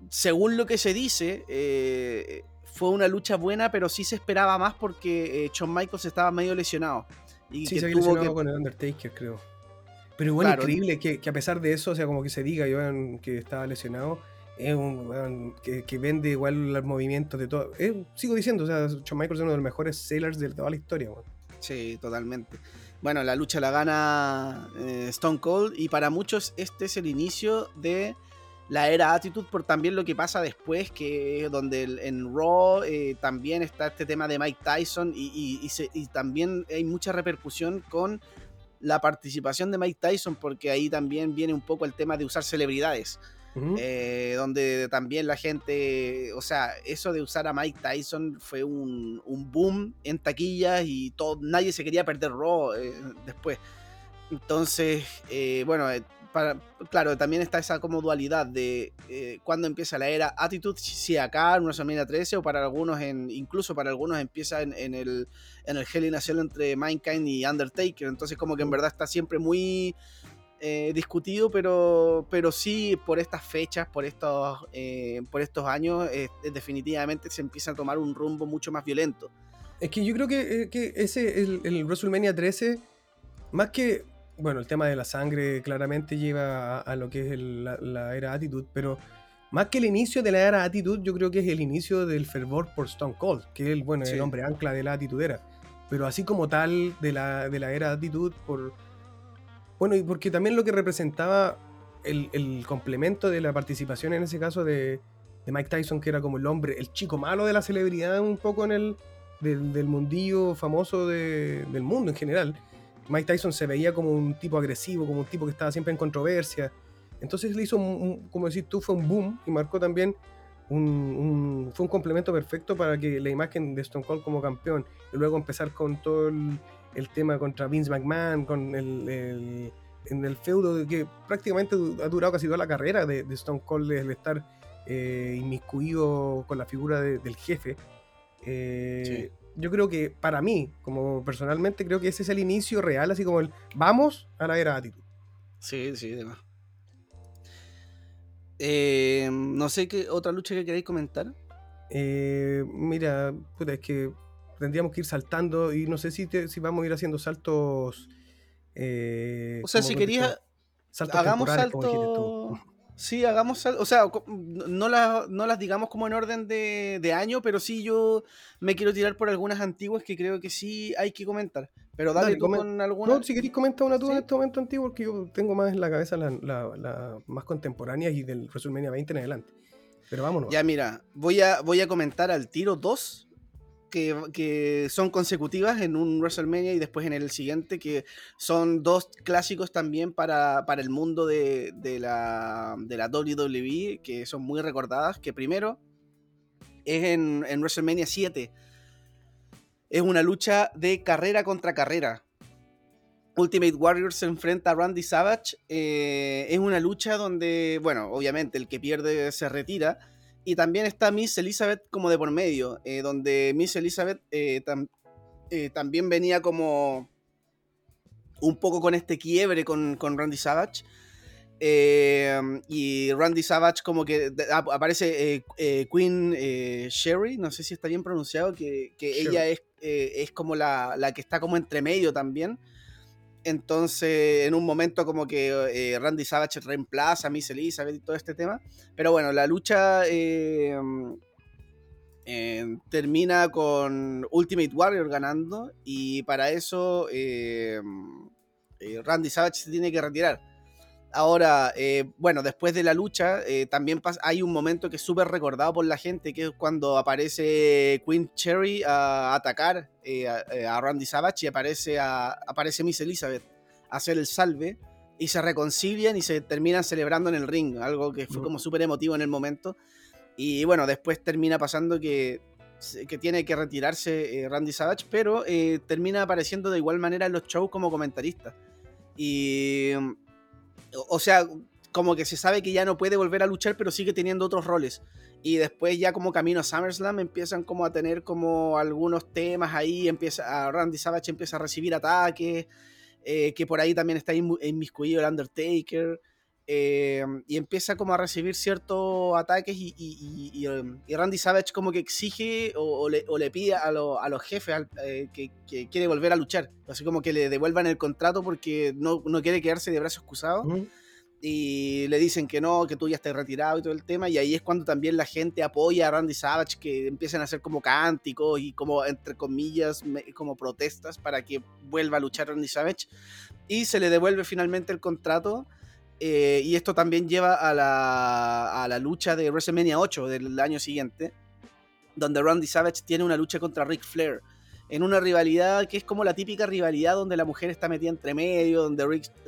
Speaker 3: según lo que se dice, eh, fue una lucha buena, pero sí se esperaba más porque eh, Shawn Michaels estaba medio lesionado. Y
Speaker 1: Sí,
Speaker 3: que
Speaker 1: se había lesionado
Speaker 3: que-
Speaker 1: con el Undertaker, creo. Pero igual
Speaker 3: Claro.
Speaker 1: increíble que, que a pesar de eso, o sea, como que se diga que estaba lesionado, es un que, que vende igual los movimientos de todo. Sigo diciendo, o sea, Shawn Michaels es uno de los mejores sailors de toda la historia.
Speaker 3: Sí, totalmente. Bueno, la lucha la gana eh, Stone Cold y para muchos este es el inicio de la era Attitude por también lo que pasa después, que donde en Raw eh, también está este tema de Mike Tyson y también hay mucha repercusión con la participación de Mike Tyson porque ahí también viene un poco el tema de usar celebridades. Eh, donde también la gente, o sea, eso de usar a Mike Tyson fue un, un boom en taquillas y todo, nadie se quería perder Raw eh, después. Entonces, eh, bueno, para, claro, también está esa como dualidad de eh, cuando empieza la era Attitude, si acá en WrestleMania 13 o para algunos, en, incluso para algunos empieza en, en el, en el Hell in a Cell entre Mankind y Undertaker. Entonces, como que en verdad está siempre muy eh, discutido, pero, pero sí por estas fechas, por estos, eh, por estos años, eh, definitivamente se empieza a tomar un rumbo mucho más violento.
Speaker 1: Es que yo creo que, que ese, el, el WrestleMania 13, más que, bueno, el tema de la sangre claramente lleva a, a lo que es el- la, la era Attitude, pero más que el inicio de la era Attitude, yo creo que es el inicio del fervor por Stone Cold, que es el, bueno,
Speaker 3: Sí.
Speaker 1: el hombre ancla de la Attitude era. Pero así como tal de la, de la era Attitude, por, bueno, y porque también lo que representaba el, el complemento de la participación en ese caso de, de Mike Tyson, que era como el hombre, el chico malo de la celebridad un poco en el, del, del mundillo famoso de- del mundo en general. Mike Tyson se veía como un tipo agresivo, como un tipo que estaba siempre en controversia. Entonces le hizo, un- un- como decís tú, fue un boom y marcó también un, un- fue un complemento perfecto para que la imagen de Stone Cold como campeón y luego empezar con todo el, el tema contra Vince McMahon, con el, el- en el feudo que prácticamente ha durado casi toda la carrera de, de Stone Cold el estar eh, inmiscuido con la figura de- del jefe. Eh, Yo creo que para mí, como personalmente, creo que ese es el inicio real, así como el vamos a la era Attitude.
Speaker 3: Sí, sí, demás. Eh, no sé qué otra lucha que queráis comentar.
Speaker 1: Eh, mira, puta, es que tendríamos que ir saltando y no sé si, te- si vamos a ir haciendo saltos. eh,
Speaker 3: O sea, si
Speaker 1: con
Speaker 3: quería,
Speaker 1: estos saltos
Speaker 3: hagamos
Speaker 1: temporales, como dijiste tú.
Speaker 3: salto. Sí, hagamos salto. O sea, no las, no las digamos como en orden de, de año, pero sí yo me quiero tirar por algunas antiguas que creo que sí hay que comentar. Pero dale,
Speaker 1: Dale,
Speaker 3: tú con alguna.
Speaker 1: No, si queréis comenta una tú en este momento antiguo, porque yo tengo más en la cabeza las la, la más contemporáneas y del WrestleMania 20 en adelante. Pero vámonos.
Speaker 3: Ya, mira, voy a, voy a comentar al tiro dos que, son consecutivas en un WrestleMania y después en el siguiente, que son dos clásicos también para, para el mundo de, de la, de la WWE, que son muy recordadas, que primero es en, en WrestleMania 7. Es una lucha de carrera contra carrera. Ultimate Warrior se enfrenta a Randy Savage. eh, es una lucha donde, bueno, obviamente el que pierde se retira. Y también está Miss Elizabeth como de por medio, eh, donde Miss Elizabeth eh, tam- eh, también venía como un poco con este quiebre con, con Randy Savage. Eh, y Randy Savage como que ap- aparece eh, Queen Sherry, no sé si está bien pronunciado, que, que ella es, eh, es como la, la que está como entre medio también. Entonces, en un momento como que eh, Randy Savage reemplaza a Miss Elizabeth y todo este tema. Pero bueno, la lucha eh, eh, termina con Ultimate Warrior ganando y para eso Randy Savage se tiene que retirar. Ahora, eh, bueno, después de la lucha, eh, también hay un momento que es súper recordado por la gente, que es cuando aparece Queen Cherry a atacar eh, a, a Randy Savage y aparece, a, aparece Miss Elizabeth a hacer el salve y se reconcilian y se terminan celebrando en el ring, algo que fue
Speaker 1: Ujú.
Speaker 3: como súper emotivo en el momento. Y bueno, después termina pasando que, que tiene que retirarse Randy Savage, pero termina apareciendo de igual manera en los shows como comentarista. Y, o- sea, como que se sabe que ya no puede volver a luchar, pero sigue teniendo otros roles. Y después ya como camino a SummerSlam empiezan como a tener como algunos temas ahí, empieza Randy Savage empieza a recibir ataques, eh, que por ahí también está inmiscuido el Undertaker. Eh, y empieza como a recibir ciertos ataques y, um, y, Randy Savage como que exige o, le, pide a, los jefes eh, que, quiere volver a luchar. Así como que le devuelvan el contrato porque no, quiere quedarse de brazos cruzados. Y le dicen que no, que tú ya estás retirado y todo el tema, y ahí es cuando también la gente apoya a Randy Savage, que empiezan a hacer como cánticos y como, entre comillas, como protestas para que vuelva a luchar Randy Savage, y se le devuelve finalmente el contrato, eh, y esto también lleva a la, a la lucha de WrestleMania 8 del año siguiente, donde Randy Savage tiene una lucha contra Ric Flair en una rivalidad que es como la típica rivalidad donde la mujer está metida entre medio, donde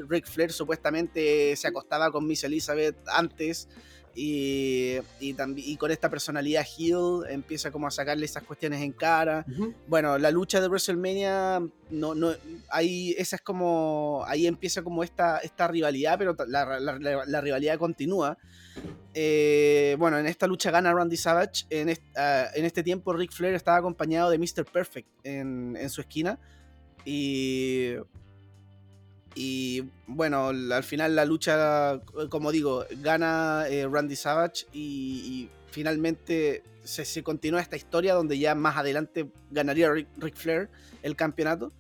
Speaker 3: Rick, Flair supuestamente se acostaba con Miss Elizabeth antes y, y, con esta personalidad heel empieza como a sacarle esas cuestiones en cara. Bueno, la lucha de WrestleMania, no, no, ahí, esa es como, ahí empieza como esta, esta rivalidad, pero la, la rivalidad continúa. Eh, bueno, en esta lucha gana Randy Savage. En, ah, en, este tiempo, Ric Flair estaba acompañado de Mr. Perfect en, en su esquina. Y, y bueno, al final la lucha, como digo, gana eh, Randy Savage y, finalmente se, se, continúa esta historia donde ya más adelante ganaría Ric Flair el campeonato.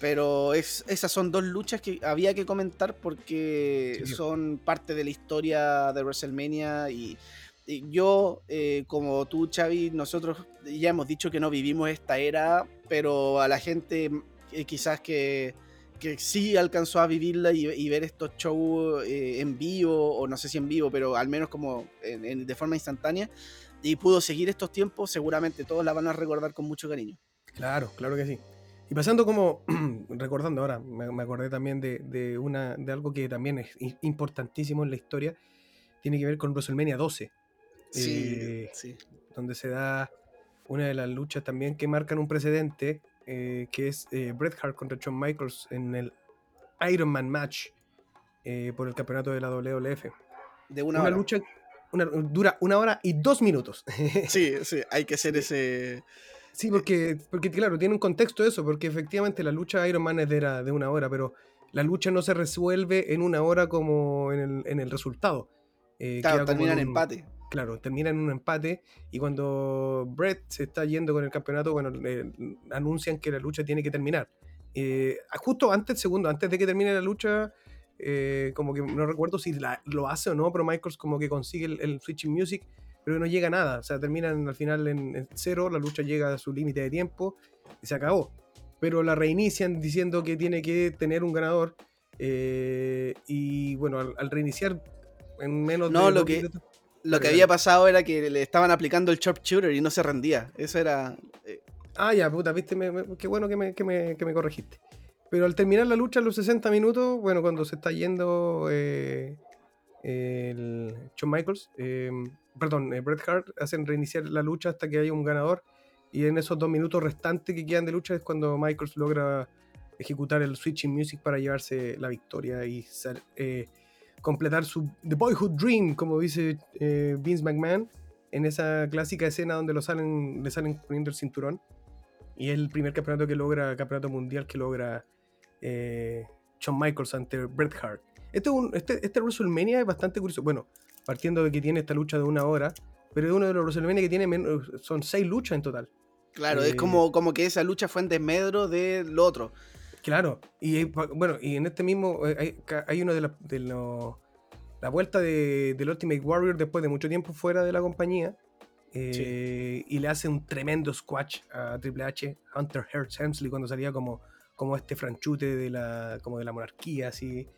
Speaker 3: Pero es, esas son dos luchas que había que comentar porque son parte de la historia de WrestleMania y, yo, eh, como tú, Xavi, nosotros ya hemos dicho que no vivimos esta era, pero a la gente eh, quizás que, que, sí alcanzó a vivirla y, ver estos shows eh, en vivo, o no sé si en vivo, pero al menos como de forma instantánea, y pudo seguir estos tiempos, seguramente todos la van a recordar con mucho cariño.
Speaker 1: Claro, claro que sí. Y pasando como, recordando ahora, me, acordé también de, una, de algo que también es importantísimo en la historia, tiene que ver con WrestleMania 12.
Speaker 3: Eh, sí,
Speaker 1: Donde se da una de las luchas también que marcan un precedente, eh, que es eh, Bret Hart contra Shawn Michaels en el Iron Man Match por el campeonato de la WWF.
Speaker 3: De una, una
Speaker 1: lucha una, dura una hora y dos minutos.
Speaker 3: sí, sí, hay que ser ese
Speaker 1: Sí, porque, porque claro, tiene un contexto eso, porque efectivamente la lucha Iron Man es de, de una hora, pero la lucha no se resuelve en una hora como en el, en el resultado.
Speaker 3: Eh, claro, termina en empate.
Speaker 1: Claro, termina en un empate y cuando Brett se está yendo con el campeonato, bueno, anuncian que la lucha tiene que terminar. Eh, justo antes, segundo, antes de que termine la lucha, eh, como que no recuerdo si lo hace o no, pero Michaels como que consigue el, el Switching Music pero no llega a nada. O sea, terminan al final en, cero, la lucha llega a su límite de tiempo y se acabó. Pero la reinician diciendo que tiene que tener un ganador. Eh, y bueno, al, reiniciar en menos
Speaker 3: no, de. lo que, lo que había pasado era que le estaban aplicando el shooter y no se rendía. Eso era.
Speaker 1: Eh, ah, ya, puta, viste, qué bueno que me, que, me, que me, corregiste. Pero al terminar la lucha en los 60 minutos, bueno, cuando se está yendo eh, el Shawn Michaels, perdón, eh, Bret Hart hacen reiniciar la lucha hasta que haya un ganador. Y en esos dos minutos restantes que quedan de lucha es cuando Michaels logra ejecutar el switching music para llevarse la victoria y eh, completar su The Boyhood Dream, como dice eh, Vince McMahon, en esa clásica escena donde lo salen, le salen poniendo el cinturón. Y es el primer campeonato que logra, campeonato mundial que logra Shawn Michaels ante Bret Hart. Este, este, este WrestleMania es bastante curioso. Bueno, partiendo de que tiene esta lucha de una hora, pero es uno de los WrestleMania que tiene menos, son seis luchas en total.
Speaker 3: Claro, es eh, como, como que esa lucha fue en desmedro del otro.
Speaker 1: Claro, y bueno, y en este mismo eh, hay, uno de, la, de la vuelta de, del Ultimate Warrior después de mucho tiempo fuera de la compañía. Eh, y le hace un tremendo squash a Triple H, Hunter Hearst Hemsley, cuando salía como, como este franchute de la, como de la monarquía, así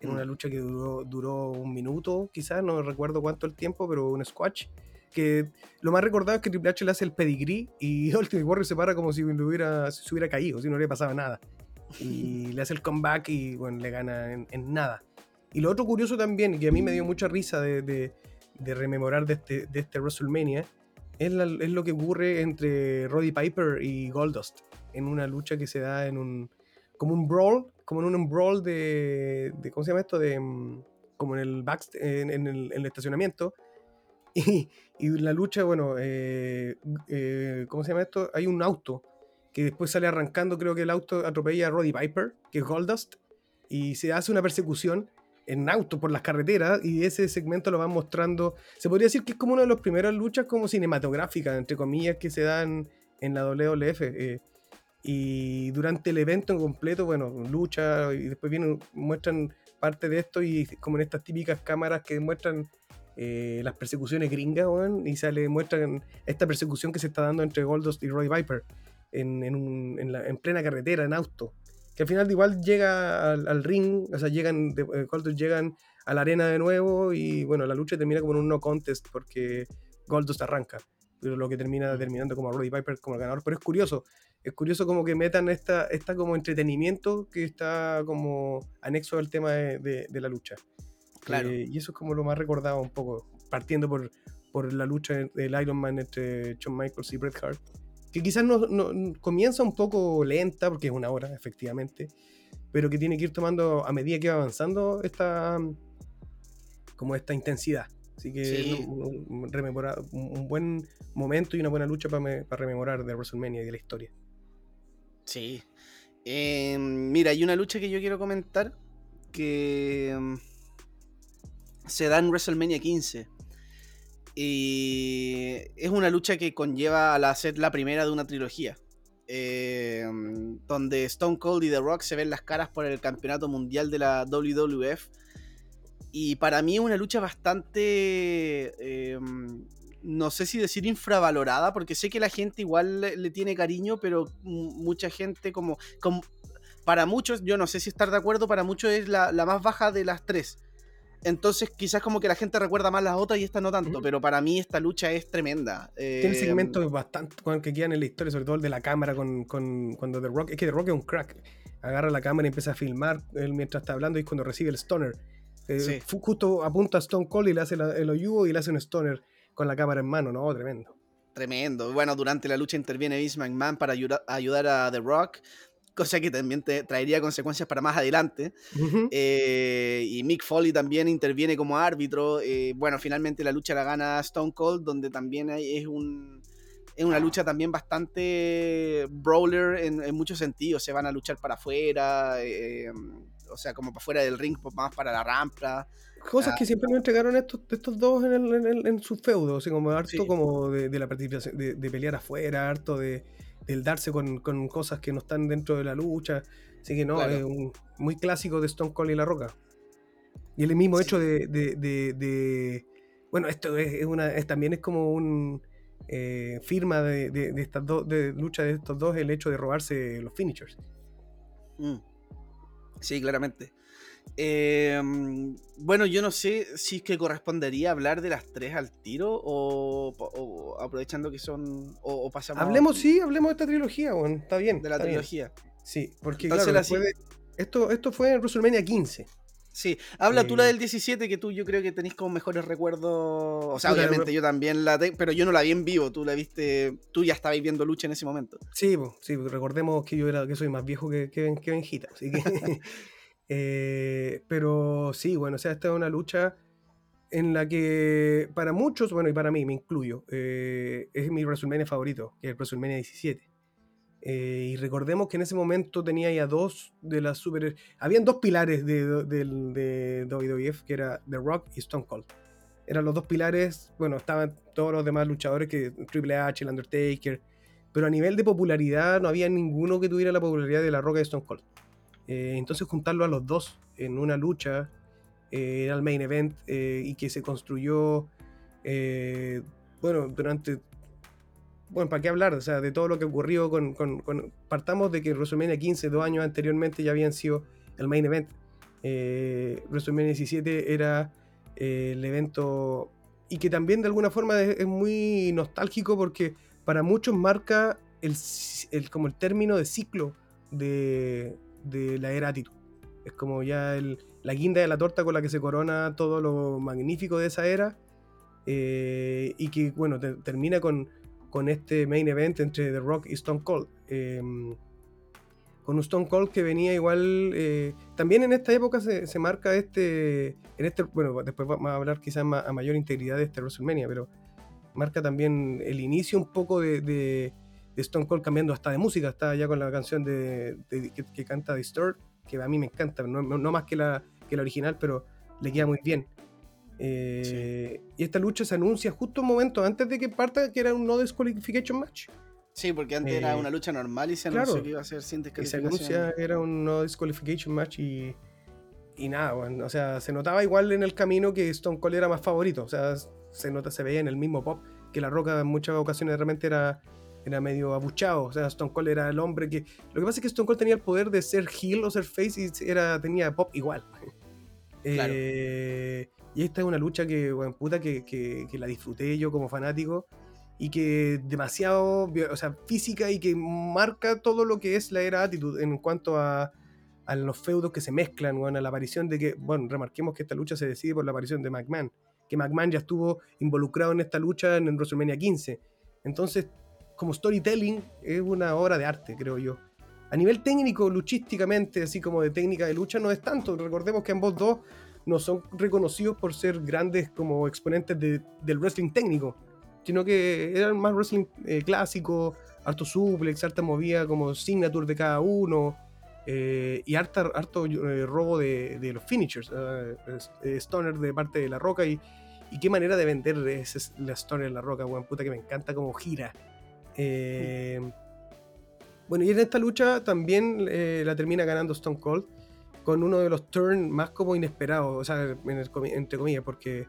Speaker 1: en una mm. lucha que duró, duró un minuto, quizás, no recuerdo cuánto el tiempo, pero un squash. Que lo más recordado es que Triple H le hace el pedigree y Ultimate Warrior se para como si hubiera, se hubiera caído, si no le pasaba nada. Y le hace el comeback y bueno, le gana en, nada. Y lo otro curioso también, que a mí me dio mucha risa de, de, de rememorar de este, de este WrestleMania, es, es, lo que ocurre entre Roddy Piper y Goldust en una lucha que se da en un como un brawl como en un brawl de, ¿cómo se llama esto? De, mm, como en el, back, en, en el, en el estacionamiento. Y, y la lucha, bueno, eh, eh, ¿cómo se llama esto? Hay un auto que después sale arrancando, creo que el auto atropella a Roddy Piper, que es Goldust, y se hace una persecución en auto por las carreteras y ese segmento lo van mostrando, se podría decir que es como una de las primeras luchas como cinematográficas, entre comillas, que se dan en la WWF. Eh, y durante el evento en completo, bueno, lucha y después vienen, muestran parte de esto y como en estas típicas cámaras que muestran eh, las persecuciones gringas, weón, y sale, muestran esta persecución que se está dando entre Goldust y Roy Viper en, en, un- en la- en plena carretera, en auto. Que al final igual llega al, al ring, o sea, llegan, de, eh, Goldust llegan a la arena de nuevo y bueno, la lucha termina como en un no contest porque Goldust arranca. Pero lo que termina terminando como Roddy Piper como el ganador. Pero es curioso, es curioso como que metan esta, esta como entretenimiento que está como anexo al tema de, de- de la lucha.
Speaker 3: Claro.
Speaker 1: Eh, y eso es como lo más recordado un poco, partiendo por, por la lucha del Iron Man entre Shawn Michaels y Bret Hart. Que quizás no, no- comienza un poco lenta, porque es una hora, efectivamente, pero que tiene que ir tomando a medida que va avanzando esta, como esta intensidad. Así que
Speaker 3: Sí.
Speaker 1: un, buen momento y una buena lucha para rememorar de WrestleMania y de la historia.
Speaker 3: Sí. Eh, mira, hay una lucha que yo quiero comentar que mm, se da en WrestleMania 15. Y es una lucha que conlleva a la ser la primera de una trilogía. eh, donde Stone Cold y The Rock se ven las caras por el campeonato mundial de la WWF. Y para mí es una lucha bastante. eh, no sé si decir infravalorada, porque sé que la gente igual le, le tiene cariño, pero mu- mucha gente como, como- Para muchos, yo no sé si estar de acuerdo, para muchos es la, la más baja de las tres. Entonces quizás como que la gente recuerda más las otras y esta no tanto, pero para mí esta lucha es tremenda.
Speaker 1: Tiene
Speaker 3: Eh,
Speaker 1: segmentos bastante bueno, que quedan en la historia, sobre todo el de la cámara con, con- cuando The Rock, es que The Rock es un crack. Agarra la cámara y empieza a filmar él mientras está hablando y cuando recibe el stoner. Eh,
Speaker 3: Sí.
Speaker 1: Justo apunta a Stone Cold y le hace la- el oyugo y le hace un stoner con la cámara en mano, ¿no? Tremendo.
Speaker 3: Tremendo. Bueno, durante la lucha interviene Vince McMahon para ayuda- ayudar a The Rock, cosa que también te traería consecuencias para más adelante. Eh, y Mick Foley también interviene como árbitro. Eh, bueno, finalmente la lucha la gana Stone Cold, donde también hay- es un es una lucha también bastante brawler en, en muchos sentidos. Se van a luchar para afuera, eh, o sea, como para afuera del ring, pues, más para la rampa.
Speaker 1: Cosas
Speaker 3: Ah.
Speaker 1: que siempre nos entregaron estos, estos dos en, el, en, el- en su feudo, así como harto
Speaker 3: Sí.
Speaker 1: como de, de la participación, de, de pelear afuera, harto de, del darse con, con cosas que no están dentro de la lucha. Así que no,
Speaker 3: Claro.
Speaker 1: es un, muy clásico de Stone Cold y La Roca. Y el mismo
Speaker 3: Sí.
Speaker 1: hecho de, de- de- de- Bueno, esto es, es una, es, también es como un eh, firma de estas dos, de lucha de estos dos, el hecho de robarse los finishers.
Speaker 3: Mm. Sí, claramente. Eh, bueno, yo no sé si es que correspondería hablar de las tres al tiro o, o aprovechando que son. O, o pasamos.
Speaker 1: Hablemos, sí, hablemos de esta trilogía, bueno, está bien.
Speaker 3: de la
Speaker 1: está bien.
Speaker 3: trilogía.
Speaker 1: Sí, porque
Speaker 3: Entonces
Speaker 1: claro,
Speaker 3: la
Speaker 1: de- esto, esto fue en WrestleMania 15.
Speaker 3: Sí, habla tú la
Speaker 1: Eh,
Speaker 3: del 17, que tú yo creo que tenés como mejores recuerdos. O sea, obviamente
Speaker 1: me-
Speaker 3: yo también la tengo, pero yo no la vi en vivo. Tú la viste. Tú ya estabas viendo lucha en ese momento.
Speaker 1: Sí, po, sí, recordemos que yo era, que soy más viejo que, que, que Benjita, así que. eh, pero sí, bueno, o sea, esta es una lucha en la que para muchos, bueno, y para mí, me incluyo, eh, es mi WrestleMania favorito, que es el WrestleMania 17. Eh, y recordemos que en ese momento tenía ya dos de las super. Habían dos pilares de, WWF, que era The Rock y Stone Cold. Eran los dos pilares, bueno, estaban todos los demás luchadores, que Triple H, el Undertaker, pero a nivel de popularidad no había ninguno que tuviera la popularidad de La Roca y Stone Cold. Eh, entonces juntarlo a los dos en una lucha eh, era el main event eh, y que se construyó, bueno, durante bueno, ¿para qué hablar? O sea, de todo lo que ocurrió con, con- con- Partamos de que WrestleMania 15, dos años anteriormente, ya habían sido el main event. WrestleMania 17 era el evento... Y que también de alguna forma es, muy nostálgico porque para muchos marca el- como el término de ciclo de, de la era Attitude. Es como ya el- la guinda de la torta con la que se corona todo lo magnífico de esa era. eh, y que, bueno, te- termina con, con este main event entre The Rock y Stone Cold. Eh, con un Stone Cold que venía igual. eh, también en esta época se, se marca este. En este bueno, después vamos a hablar quizás a mayor integridad de este WrestleMania, pero marca también el inicio un poco de- de Stone Cold cambiando hasta de música. Está ya con la canción de, de- que, que canta Distort, que a mí me encanta, no, más que la, que la original, pero le queda muy bien. Eh, Y esta lucha se anuncia justo un momento antes de que parta, que era un no disqualification match.
Speaker 3: Sí, porque antes era
Speaker 1: Eh,
Speaker 3: una lucha normal y se
Speaker 1: claro.
Speaker 3: anunció que iba a ser sin
Speaker 1: Y se
Speaker 3: descalificación.
Speaker 1: anuncia, era un no disqualification match y, y nada, bueno, o sea, se notaba igual en el camino que Stone Cold era más favorito, o sea, se nota, se veía en el mismo pop que La Roca en muchas ocasiones realmente era, era medio abuchado, o sea, Stone Cold era el hombre que... Lo que pasa es que Stone Cold tenía el poder de ser heel o ser face y era, tenía pop igual.
Speaker 3: Claro.
Speaker 1: Eh, y esta es una lucha que, bueno, puta, que, que- que la disfruté yo como fanático y que demasiado, o sea, física y que marca todo lo que es la era Attitude en cuanto a, a los feudos que se mezclan, bueno, a la aparición de que, bueno, remarquemos que esta lucha se decide por la aparición de McMahon, que McMahon ya estuvo involucrado en esta lucha en, WrestleMania 15. Entonces, como storytelling, es una obra de arte, creo yo. A nivel técnico, luchísticamente, así como de técnica de lucha, no es tanto. Recordemos que ambos dos no son reconocidos por ser grandes como exponentes de- del wrestling técnico, sino que eran más wrestling eh, clásico, harto suplex, harta movida como signature de cada uno, eh, y harta, harto eh, robo de, de los finishers, eh, eh, Stoner de parte de La Roca, y, y qué manera de vender ese, la Stoner en La Roca, weón, puta que me encanta como gira. Eh, bueno, y en esta lucha también eh, la termina ganando Stone Cold con uno de los turns más como inesperados, o sea, entre comillas, porque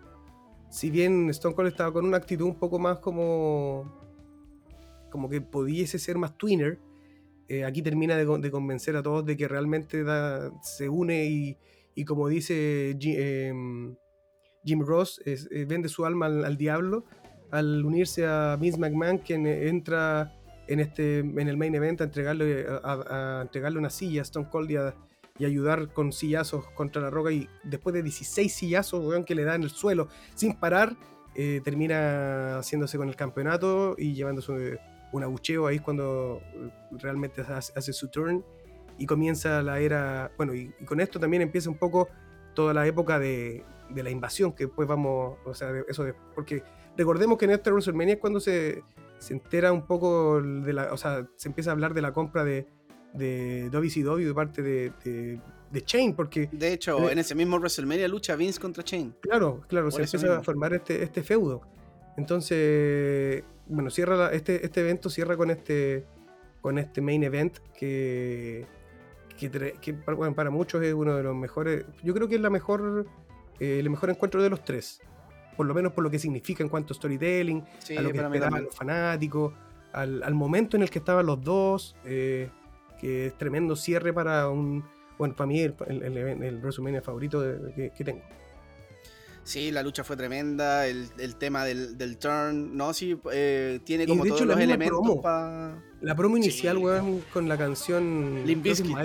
Speaker 1: si bien Stone Cold estaba con una actitud un poco más como como que pudiese ser más twinner, eh, aquí termina de, con- de convencer a todos de que realmente se une y, como dice em, Jim Ross, vende su alma al, al diablo al unirse a Vince McMahon, quien entra en, este, en el main event a entregarle, a, entregarle una silla a Stone Cold y, a- ayudar con sillazos contra la roca. Y después de 16 sillazos que le da en el suelo sin parar, eh, termina haciéndose con el campeonato y llevándose un abucheo ahí cuando eh, realmente hace, su turn y comienza la era. Bueno, y, con esto también empieza un poco toda la época de, de la invasión, que después vamos, o sea, eso de, porque recordemos que en este WrestleMania es cuando se, se entera un poco de la, o sea, se empieza a hablar de la compra de, de WCW de parte de, de, de Chain, porque
Speaker 3: De hecho,
Speaker 1: Eh,
Speaker 3: en ese mismo WrestleMania lucha Vince contra Chain.
Speaker 1: Claro, claro,
Speaker 3: Por
Speaker 1: se empieza a formar este, este feudo. Entonces, bueno, cierra la- este, este evento cierra con este con este main event que, que, bueno, para muchos es uno de los mejores. Yo creo que es la mejor eh, el mejor encuentro de los tres. Por lo menos por lo que significa en cuanto a storytelling,
Speaker 3: Sí,
Speaker 1: a lo que esperaban los fanáticos, al, al momento en el que estaban los dos, eh, que es tremendo cierre para un. Bueno, para mí el, el, el, el WrestleMania favorito de- que- que tengo.
Speaker 3: Sí, la lucha fue tremenda, el, el tema del, del turn, no, sí, eh, tiene como todos
Speaker 1: hecho la
Speaker 3: los elementos
Speaker 1: promo.
Speaker 3: para...
Speaker 1: La promo inicial,
Speaker 3: Sí.
Speaker 1: weón, con la canción. My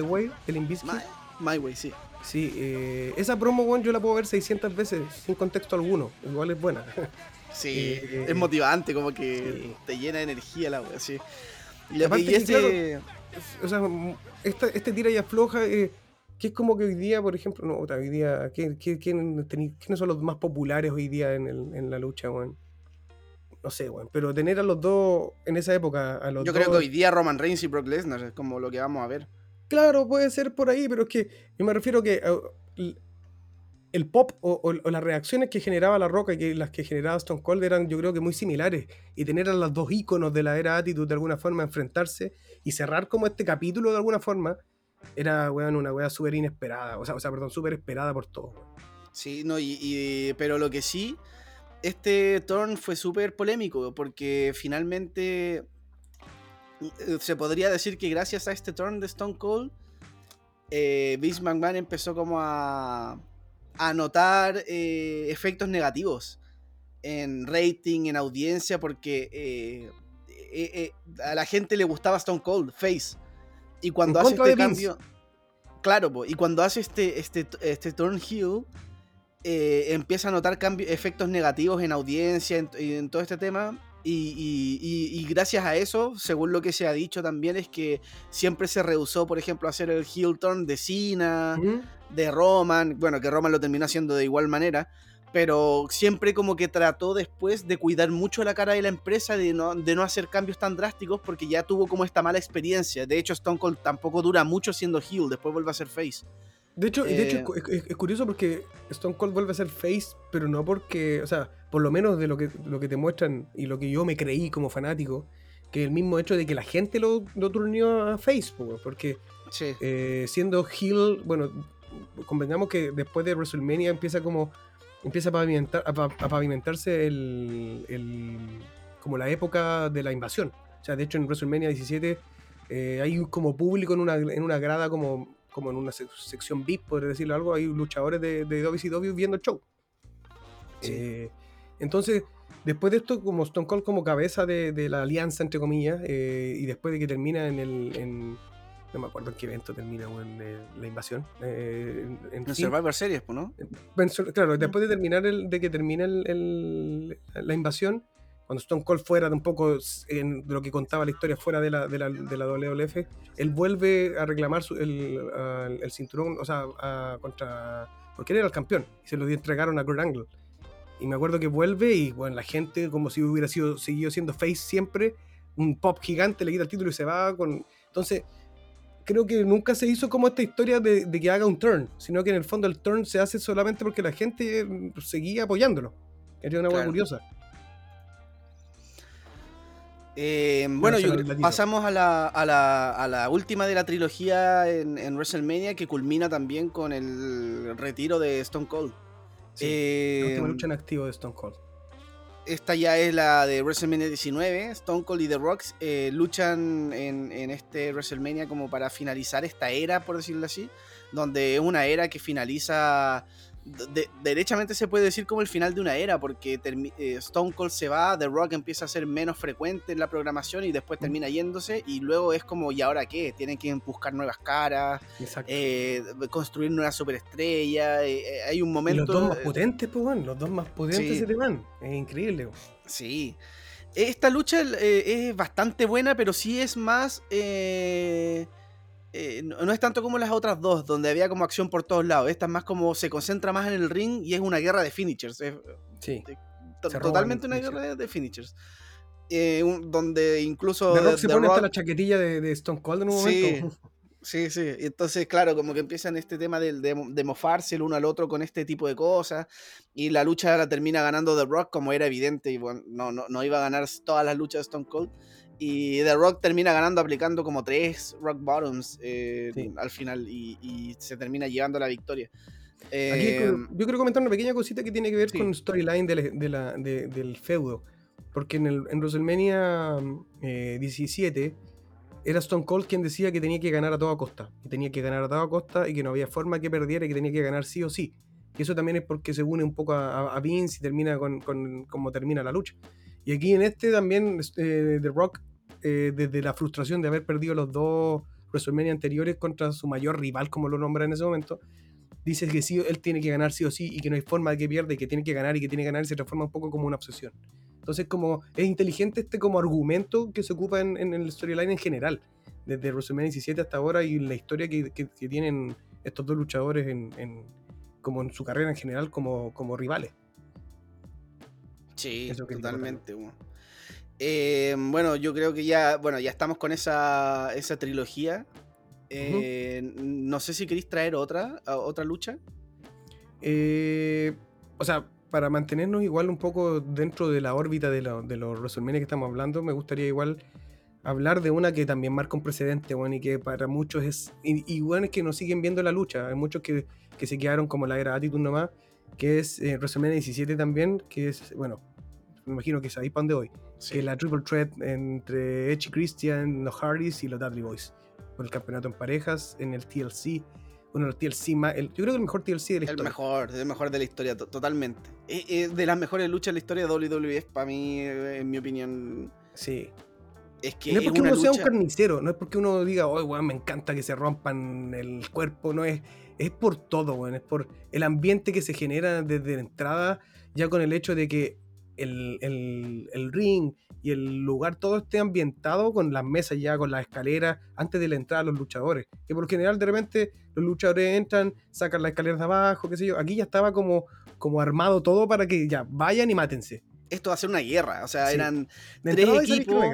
Speaker 1: Way, de Limp Bizkit.
Speaker 3: My, My Way, sí.
Speaker 1: Sí, eh, esa promo, weón, yo la puedo ver 600 veces sin contexto alguno. Igual es buena.
Speaker 3: Sí,
Speaker 1: Eh,
Speaker 3: es motivante, como que
Speaker 1: sí.
Speaker 3: te llena de energía la wea, sí. Y,
Speaker 1: que,
Speaker 3: este...
Speaker 1: o sea, esta, este tira y afloja, eh, que es como que hoy día, por ejemplo, no, hoy día, ¿quién- quién- quién tení- ¿quiénes son los más populares hoy día en, el- en la lucha, weón? No sé, weón, pero tener a los dos en esa época, a los
Speaker 3: Yo
Speaker 1: dos...
Speaker 3: creo que hoy día Roman Reigns y Brock Lesnar es como lo que vamos a ver.
Speaker 1: Claro, puede ser por ahí, pero es que yo me refiero que l- el pop o, las reacciones que generaba La Roca y que las que generaba Stone Cold eran yo creo que muy similares. Y tener a los dos íconos de la era Attitude de alguna forma enfrentarse y cerrar como este capítulo de alguna forma era una wea súper inesperada. O sea, o sea, perdón, súper esperada por todos.
Speaker 3: Sí, no, y, pero lo que sí, este turn fue súper polémico porque finalmente eh, se podría decir que gracias a este turn de Stone Cold, eh, Vince McMahon empezó como a, a notar eh, efectos negativos en rating, en audiencia, porque eh, eh, eh, a la gente le gustaba Stone Cold, Face. Y cuando
Speaker 1: En
Speaker 3: hace este
Speaker 1: Vince.
Speaker 3: cambio... Claro, po, y cuando hace este, este, este turn heel, eh, empieza a notar cambios, efectos negativos en audiencia en- y en, todo este tema. Y, y- y- y gracias a eso, según lo que se ha dicho también, es que siempre se rehusó, por ejemplo, a hacer el heel turn de Cena, de Roman, bueno, que Roman lo terminó haciendo de igual manera, pero siempre como que trató después de cuidar mucho la cara de la empresa, de no, de no hacer cambios tan drásticos, porque ya tuvo como esta mala experiencia. De hecho, Stone Cold tampoco dura mucho siendo heel, después vuelve a ser face.
Speaker 1: De hecho, de hecho
Speaker 3: Eh,
Speaker 1: es, es- es curioso porque Stone Cold vuelve a ser face, pero no porque, o sea, por lo menos de lo que, lo que te muestran y lo que yo me creí como fanático, que el mismo hecho de que la gente lo, lo turneó a face, po, porque
Speaker 3: Sí.
Speaker 1: eh, siendo heel, bueno, convengamos que después de WrestleMania empieza como empieza a, pavimentar, a, a pavimentarse el, el- como la época de la invasión. O sea, de hecho en WrestleMania 17 eh, hay como público en una, en una grada como, como en una sec- sección VIP, por decirlo algo, hay luchadores de, de WCW viendo el show.
Speaker 3: Sí.
Speaker 1: Eh, entonces, después de esto, como Stone Cold como cabeza de, de la alianza, entre comillas, eh, y después de que termina en el... en- no me acuerdo en qué evento termina weón, eh, la invasión. eh, en, en
Speaker 3: En. Survivor Series, pues, ¿no?
Speaker 1: Claro, después de terminar el, de que termina el- el- la invasión, cuando Stone Cold fuera de un poco en lo que contaba la historia fuera de la, de la, de la WWF, él vuelve a reclamar su- el, a- el cinturón, o sea, a- contra. Porque él era el campeón y se lo entregaron a Kurt Angle. Y me acuerdo que vuelve y bueno, la gente, como si hubiera sido seguido siendo face siempre, un pop gigante le quita el título y se va con. Entonces, creo que nunca se hizo como esta historia de, de que haga un turn, sino que en el fondo el turn se hace solamente porque la gente mm, seguía apoyándolo. Era una hueá
Speaker 3: Claro.
Speaker 1: curiosa.
Speaker 3: Eh, bueno, yo pasamos a la, a, la, a la última de la trilogía en, en WrestleMania que culmina también con el retiro de Stone Cold.
Speaker 1: Sí,
Speaker 3: Eh,
Speaker 1: La última lucha en activo de Stone Cold.
Speaker 3: esta ya es la de WrestleMania 19. Stone Cold y The Rocks eh, luchan en, en este WrestleMania como para finalizar esta era, por decirlo así, donde es una era que finaliza. De- derechamente se puede decir como el final de una era, porque eh, Stone Cold se va, The Rock empieza a ser menos frecuente en la programación y después termina yéndose, y luego es como, ¿y ahora qué? Tienen que buscar nuevas caras, eh, construir nuevas superestrellas. eh, hay un
Speaker 1: y
Speaker 3: momento.
Speaker 1: los dos más potentes, pues los dos más potentes
Speaker 3: Sí.
Speaker 1: se te van. Es increíble.
Speaker 3: Sí. Esta lucha es bastante buena, pero sí es más. eh, eh, no no es tanto como las otras dos, donde había como acción por todos lados. Esta es más como se concentra más en el ring y es una guerra de finishers. Es
Speaker 1: Sí. roban
Speaker 3: totalmente una
Speaker 1: finishers.
Speaker 3: guerra de finishers. Eh, un- donde incluso.
Speaker 1: The Rock se
Speaker 3: The
Speaker 1: pone hasta la chaquetilla de, de Stone Cold en un
Speaker 3: Sí.
Speaker 1: momento.
Speaker 3: Sí, sí. Y entonces, claro, como que empiezan este tema de, de, de mofarse el uno al otro con este tipo de cosas. Y la lucha la termina ganando The Rock, como era evidente. Y bueno, no, no, no iba a ganar todas las luchas de Stone Cold. Y The Rock termina ganando aplicando como tres Rock Bottoms eh,
Speaker 1: Sí.
Speaker 3: al final. Y, y se termina llevando la victoria.
Speaker 1: Aquí
Speaker 3: Eh,
Speaker 1: yo quiero comentar una pequeña cosita que tiene que ver
Speaker 3: sí.
Speaker 1: con storyline del, de del feudo. Porque en, el, en WrestleMania eh, 17 era Stone Cold quien decía que tenía que ganar a toda costa. Y tenía que ganar a toda costa y que no había forma que perdiera y que tenía que ganar sí o sí. Y eso también es porque se une un poco a, Vince y termina con, con cómo termina la lucha. Y aquí en este también eh, The Rock, eh, desde la frustración de haber perdido los dos WrestleMania anteriores contra su mayor rival, como lo nombra en ese momento, dice que sí, él tiene que ganar sí o sí y que no hay forma de que pierda y que tiene que ganar y que tiene que ganar y se transforma un poco como una obsesión. Entonces, como es inteligente este como argumento que se ocupa en, en el storyline en general, desde WrestleMania 17 hasta ahora y la historia que, que- que tienen estos dos luchadores en, en- como en su carrera en general como, como rivales.
Speaker 3: Sí,
Speaker 1: Eso que
Speaker 3: totalmente. bueno. Eh, bueno, yo creo que ya, bueno, ya estamos con esa, esa trilogía. Eh, No sé si queréis traer otra, otra lucha.
Speaker 1: Eh, o sea, para mantenernos igual un poco dentro de la órbita de, lo- de los WrestleMania que estamos hablando, me gustaría igual hablar de una que también marca un precedente, bueno, y que para muchos es. Y, y bueno, es que nos siguen viendo la lucha. Hay muchos que, que se quedaron como la era Attitude nomás, que es eh, WrestleMania 17 también, que es, bueno, me imagino que sabéis para dónde voy. Que es la Triple Threat entre Edge y Christian, los Hardys y los Dudley Boys. Por el campeonato en parejas, en el TLC. Bueno, el TLC más. el- yo creo que el mejor TLC de la
Speaker 3: El
Speaker 1: historia.
Speaker 3: mejor, el mejor de la historia, to- totalmente. Es, es de las mejores luchas de la historia de WWE, para mí, eh, en mi opinión.
Speaker 1: Sí.
Speaker 3: Es que
Speaker 1: no es
Speaker 3: es
Speaker 1: porque
Speaker 3: una
Speaker 1: uno sea un carnicero, no es porque uno diga, oye, weón, me encanta que se rompan el cuerpo, no es. Es por todo, weón, es por el ambiente que se genera desde la entrada, ya con el hecho de que el, el- el ring y el lugar todo esté ambientado con las mesas ya, con las escaleras, antes de la entrada de los luchadores. Que por general de repente los luchadores entran, sacan las escaleras de abajo, qué sé yo. Aquí ya estaba como, como armado todo para que ya vayan y mátense.
Speaker 3: Esto va a ser una guerra, o sea,
Speaker 1: Sí.
Speaker 3: eran
Speaker 1: De
Speaker 3: tres equipos.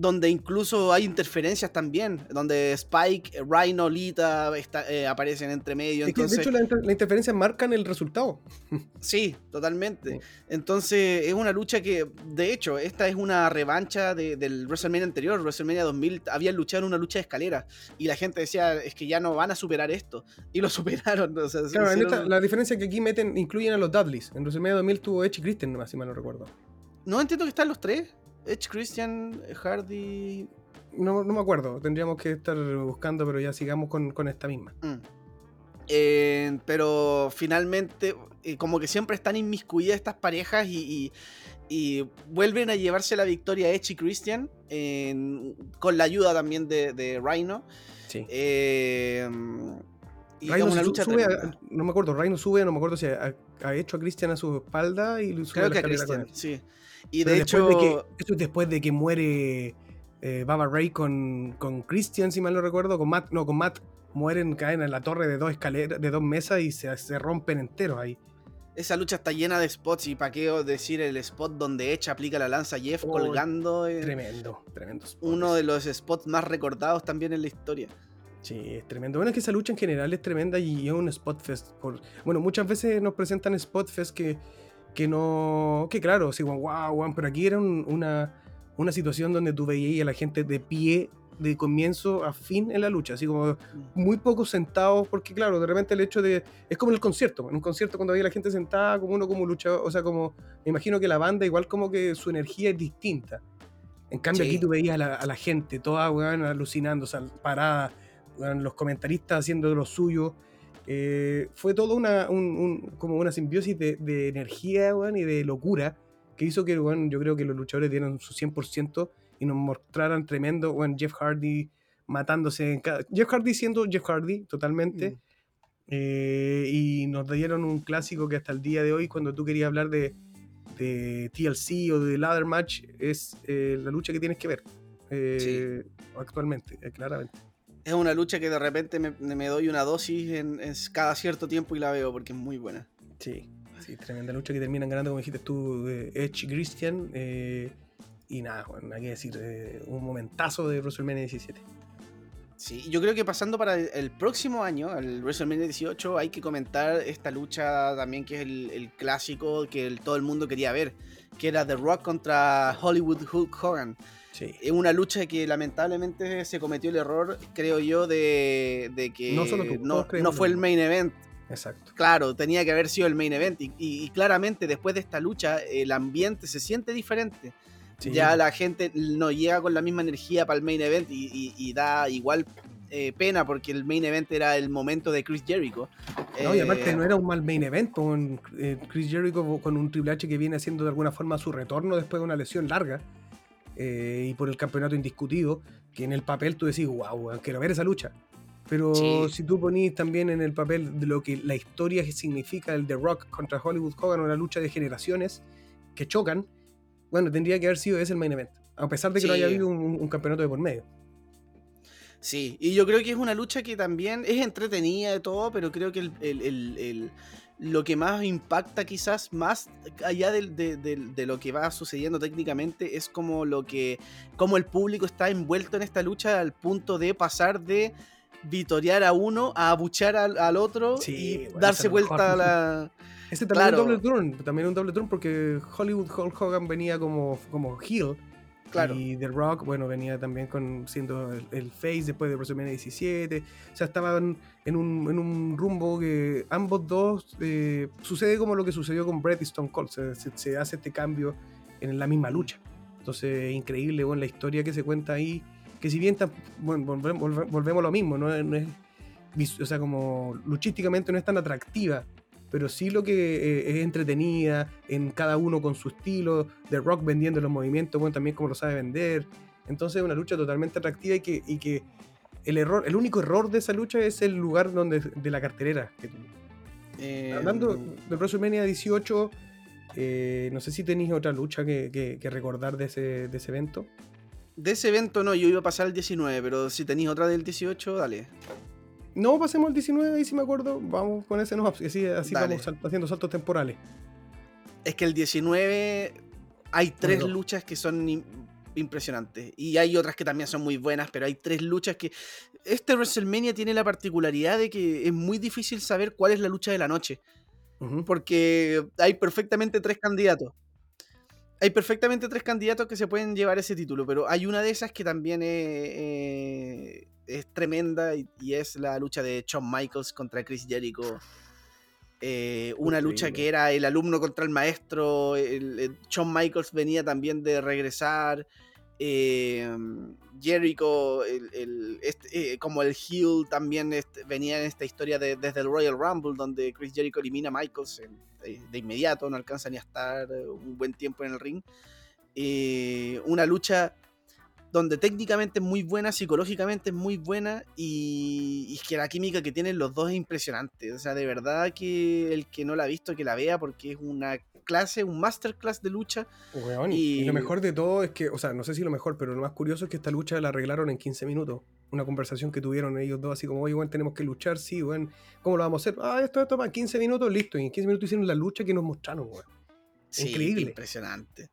Speaker 3: Donde incluso hay interferencias también, donde Spike, Rhino, Lita está- eh, aparecen entre medio.
Speaker 1: Es que,
Speaker 3: entonces,
Speaker 1: de hecho, las las interferencias marcan el resultado.
Speaker 3: Sí, totalmente.
Speaker 1: Sí.
Speaker 3: Entonces es una lucha que, de hecho, esta es una revancha de- del WrestleMania anterior, WrestleMania 2000, habían luchado en una lucha de escalera y la gente decía, es que ya no van a superar esto. Y lo superaron. o sea, se
Speaker 1: Claro, en
Speaker 3: hicieron-
Speaker 1: esta- la diferencia es que aquí meten, incluyen a los Dudleys. En WrestleMania 2000 tuvo Edge y Christian, si mal no recuerdo.
Speaker 3: No entiendo que están los tres. Edge, Christian, Hardy...
Speaker 1: No, no me acuerdo, tendríamos que estar buscando, pero ya sigamos con, con esta misma.
Speaker 3: Mm. Eh, pero finalmente, eh, como que siempre están inmiscuidas estas parejas y, y- y vuelven a llevarse la victoria Edge y Christian con la ayuda también de, de Rhino.
Speaker 1: Sí.
Speaker 3: Eh, y
Speaker 1: Rhino
Speaker 3: una lucha
Speaker 1: sube, a- no me acuerdo, Rhino sube, no me acuerdo si ha, ha hecho a Christian a su espalda y sube
Speaker 3: Creo
Speaker 1: la
Speaker 3: que a Christian, sí. Y
Speaker 1: Pero
Speaker 3: de
Speaker 1: después
Speaker 3: hecho,
Speaker 1: de que, esto es después de que muere eh, Baba Ray con, con Christian, si mal no recuerdo, con Matt, no, con Matt mueren, caen en la torre de dos escaleras, de dos mesas y se, se rompen enteros ahí.
Speaker 3: esa lucha está llena de spots y para qué decir el spot donde Edge aplica la lanza a Jeff
Speaker 1: Oh,
Speaker 3: colgando. eh,
Speaker 1: Tremendo, tremendo. spot
Speaker 3: uno de los spots más recordados también en la historia.
Speaker 1: Sí, es tremendo. Bueno, es que esa lucha en general es tremenda y es un spot fest. Por... Bueno, muchas veces nos presentan spot fest que, que no. que claro, sí, wow, wow, pero aquí era un- una, una situación donde tú veías a la gente de pie de comienzo a fin en la lucha, así como muy pocos sentados, porque claro, de repente el hecho de. Es como en el concierto, en un concierto cuando había la gente sentada, como uno como luchador, o sea, como. Me imagino que la banda, igual como que su energía es distinta. En cambio,
Speaker 3: Sí.
Speaker 1: aquí tú veías a la, a la gente, toda, weón, alucinando, o sea, parada, weón, los comentaristas haciendo lo suyo. Eh, fue todo una, un- un- como una simbiosis de, de energía, y de locura, que hizo que, yo creo que los luchadores dieran su 100% y nos mostraran tremendo, Jeff Hardy matándose en cada... Jeff Hardy siendo Jeff Hardy, totalmente.
Speaker 3: Mm.
Speaker 1: Eh, y nos dieron un clásico que hasta el día de hoy, cuando tú querías hablar de, de TLC o de Ladder Match, es eh, la lucha que tienes que ver eh, actualmente, claramente.
Speaker 3: Es una lucha que de repente me, me doy una dosis en, en cada cierto tiempo y la veo porque es muy buena.
Speaker 1: Sí, sí, tremenda lucha que terminan ganando, como dijiste tú, de Edge y Christian. eh, y nada, bueno, hay que decir, eh, un momentazo de WrestleMania 17.
Speaker 3: Sí, yo creo que pasando para el, el próximo año, el WrestleMania 18, hay que comentar esta lucha también que es el, el clásico que el- todo el mundo quería ver, que era The Rock contra Hollywood Hulk Hogan.
Speaker 1: Sí.
Speaker 3: Es una lucha que lamentablemente se cometió el error, creo yo, de, de que
Speaker 1: No solo tú,
Speaker 3: no, fue el main event.
Speaker 1: Exacto.
Speaker 3: Claro, tenía que haber sido el main event. Y, y- y claramente después de esta lucha, el ambiente se siente diferente.
Speaker 1: Sí,
Speaker 3: ya la gente no llega con la misma energía para el main event y, da igual eh, pena porque el main event era el momento de Chris Jericho.
Speaker 1: No, y
Speaker 3: Eh,
Speaker 1: aparte no era un mal main event con eh, Chris Jericho con un Triple H que viene haciendo de alguna forma su retorno después de una lesión larga eh, y por el campeonato indiscutido, que en el papel tú decís, wow, quiero ver esa lucha. Pero
Speaker 3: Sí.
Speaker 1: si tú ponís también en el papel de lo que la historia que significa el The Rock contra Hollywood Hogan, una lucha de generaciones que chocan, bueno, tendría que haber sido ese el main event, a pesar de que no haya habido un, un campeonato de por medio.
Speaker 3: Sí, y yo creo que es una lucha que también es entretenida de todo, pero creo que el, el- el- el- lo que más impacta quizás más allá de, de- de lo que va sucediendo técnicamente es como lo que, como el público está envuelto en esta lucha al punto de pasar de vitorear a uno a abuchar al, al otro
Speaker 1: Sí,
Speaker 3: y
Speaker 1: bueno,
Speaker 3: darse vuelta a la...
Speaker 1: Este también
Speaker 3: Claro.
Speaker 1: un doble turn, también un doble turn porque Hollywood Hulk Hogan venía como, como heel
Speaker 3: Claro.
Speaker 1: y The Rock, bueno, venía también con siendo el, el face después de WrestleMania 17, o sea, estaban en un, en un rumbo que ambos dos eh, sucede como lo que sucedió con Bret y Stone Cold, se, se- se hace este cambio en la misma lucha. Entonces, increíble, bueno, la historia que se cuenta ahí, que si bien, tam- bueno, volvemos, volve- volvemos a lo mismo, no, no es, o sea, como luchísticamente no es tan atractiva, pero sí lo que eh, es entretenida, en cada uno con su estilo, de rock vendiendo los movimientos, bueno, también como lo sabe vender. Entonces es una lucha totalmente atractiva y que, y que el error, el único error de esa lucha es el lugar donde, de la cartelera.
Speaker 3: eh,
Speaker 1: Hablando de WrestleMania 18, Eh, no sé si tenéis otra lucha que, que- que recordar de ese, de ese evento.
Speaker 3: De ese evento no, yo iba a pasar el 19, pero si tenéis otra del 18, dale.
Speaker 1: No, pasemos al 19, ahí sí me acuerdo. Vamos con ese, no, así, así
Speaker 3: Dale.
Speaker 1: vamos sal- haciendo saltos temporales.
Speaker 3: Es que el 19 hay tres luchas que son im- impresionantes. Y hay otras que también son muy buenas, pero hay tres luchas que... Este WrestleMania tiene la particularidad de que es muy difícil saber cuál es la lucha de la noche. Porque hay perfectamente tres candidatos. Hay perfectamente tres candidatos que se pueden llevar ese título, pero hay una de esas que también es, eh, es tremenda y, y es la lucha de Shawn Michaels contra Chris Jericho. Eh, una lucha que era el alumno contra el maestro. el- el Shawn Michaels venía también de regresar. eh, Jericho, el- el- este, eh, como el heel, también este, venía en esta historia de- desde el Royal Rumble, donde Chris Jericho elimina a Michaels de, de inmediato, no alcanza ni a estar un buen tiempo en el ring. Una lucha donde técnicamente es muy buena, psicológicamente es muy buena y, y es que la química que tienen los dos es impresionante. O sea, de verdad que el que no la ha visto, que la vea porque es una clase, un masterclass de lucha.
Speaker 1: Weón, y...
Speaker 3: Y-
Speaker 1: lo mejor de todo es que, o sea, no sé si lo mejor, pero lo más curioso es que esta lucha la arreglaron en 15 minutos. Una conversación que tuvieron ellos dos, así como, oye, weón, tenemos que luchar, sí, weón, ¿cómo lo vamos a hacer? Ah, esto, esto, para 15 minutos, listo. Y en 15 minutos hicieron la lucha que nos mostraron, weón.
Speaker 3: Sí,
Speaker 1: Increíble.
Speaker 3: Impresionante.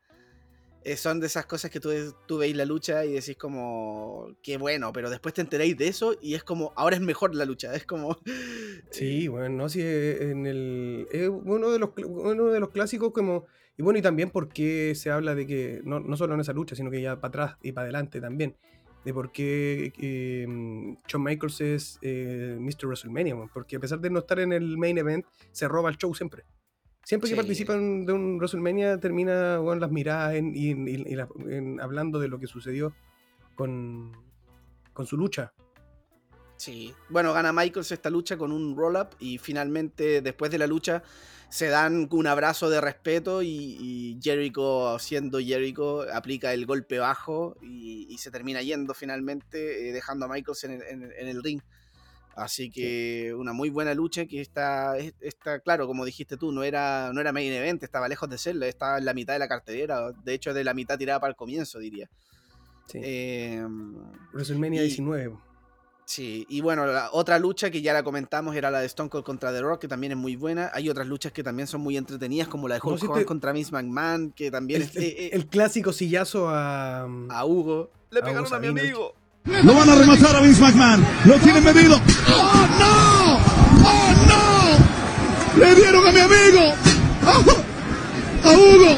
Speaker 3: Eh, son de esas cosas que tú, tú veis la lucha y decís como, qué bueno, pero después te enteráis de eso y es como, ahora es mejor la lucha. Es como...
Speaker 1: Sí, bueno, no, sí, eh, en el. Es uno de los, uno de los clásicos como. Y bueno, y también porque se habla de que, no, no solo en esa lucha, sino que ya para atrás y para adelante también, de por qué eh, Shawn Michaels es eh, Mr. WrestleMania, porque a pesar de no estar en el main event, se roba el show siempre. Siempre que participan de un WrestleMania termina con las miradas en- y, en- y- y la- en- hablando de lo que sucedió con, con su lucha.
Speaker 3: Sí. Bueno, gana Michaels esta lucha con un roll-up y finalmente después de la lucha se dan un abrazo de respeto y, y Jericho, siendo Jericho, aplica el golpe bajo y, y se termina yendo finalmente, eh, dejando a Michaels en el, en- en el ring. Así que una muy buena lucha que está, es- está, claro, como dijiste tú, no era, no era main event, estaba lejos de serlo, estaba en la mitad de la cartelera, de hecho de la mitad tirada para el comienzo, diría.
Speaker 1: Sí.
Speaker 3: Eh,
Speaker 1: WrestleMania
Speaker 3: y-
Speaker 1: 19.
Speaker 3: Sí, y bueno, la otra lucha que ya la comentamos era la de Stone Cold contra The Rock, que también es muy buena. Hay otras luchas que también son muy entretenidas, como la de
Speaker 1: No,
Speaker 3: Hulk
Speaker 1: si
Speaker 3: Hogan
Speaker 1: te-
Speaker 3: contra Vince McMahon, que también
Speaker 1: El,
Speaker 3: es,
Speaker 1: el-
Speaker 3: eh, eh,
Speaker 1: el clásico sillazo a.
Speaker 3: a Hugo. Le
Speaker 1: a Hugo
Speaker 3: pegaron a mi amigo.
Speaker 4: Lo van a rematar a Vince McMahon. Lo tienen medido. ¡Oh, no! ¡Oh, no! ¡Le dieron a mi amigo! ¡A Hugo!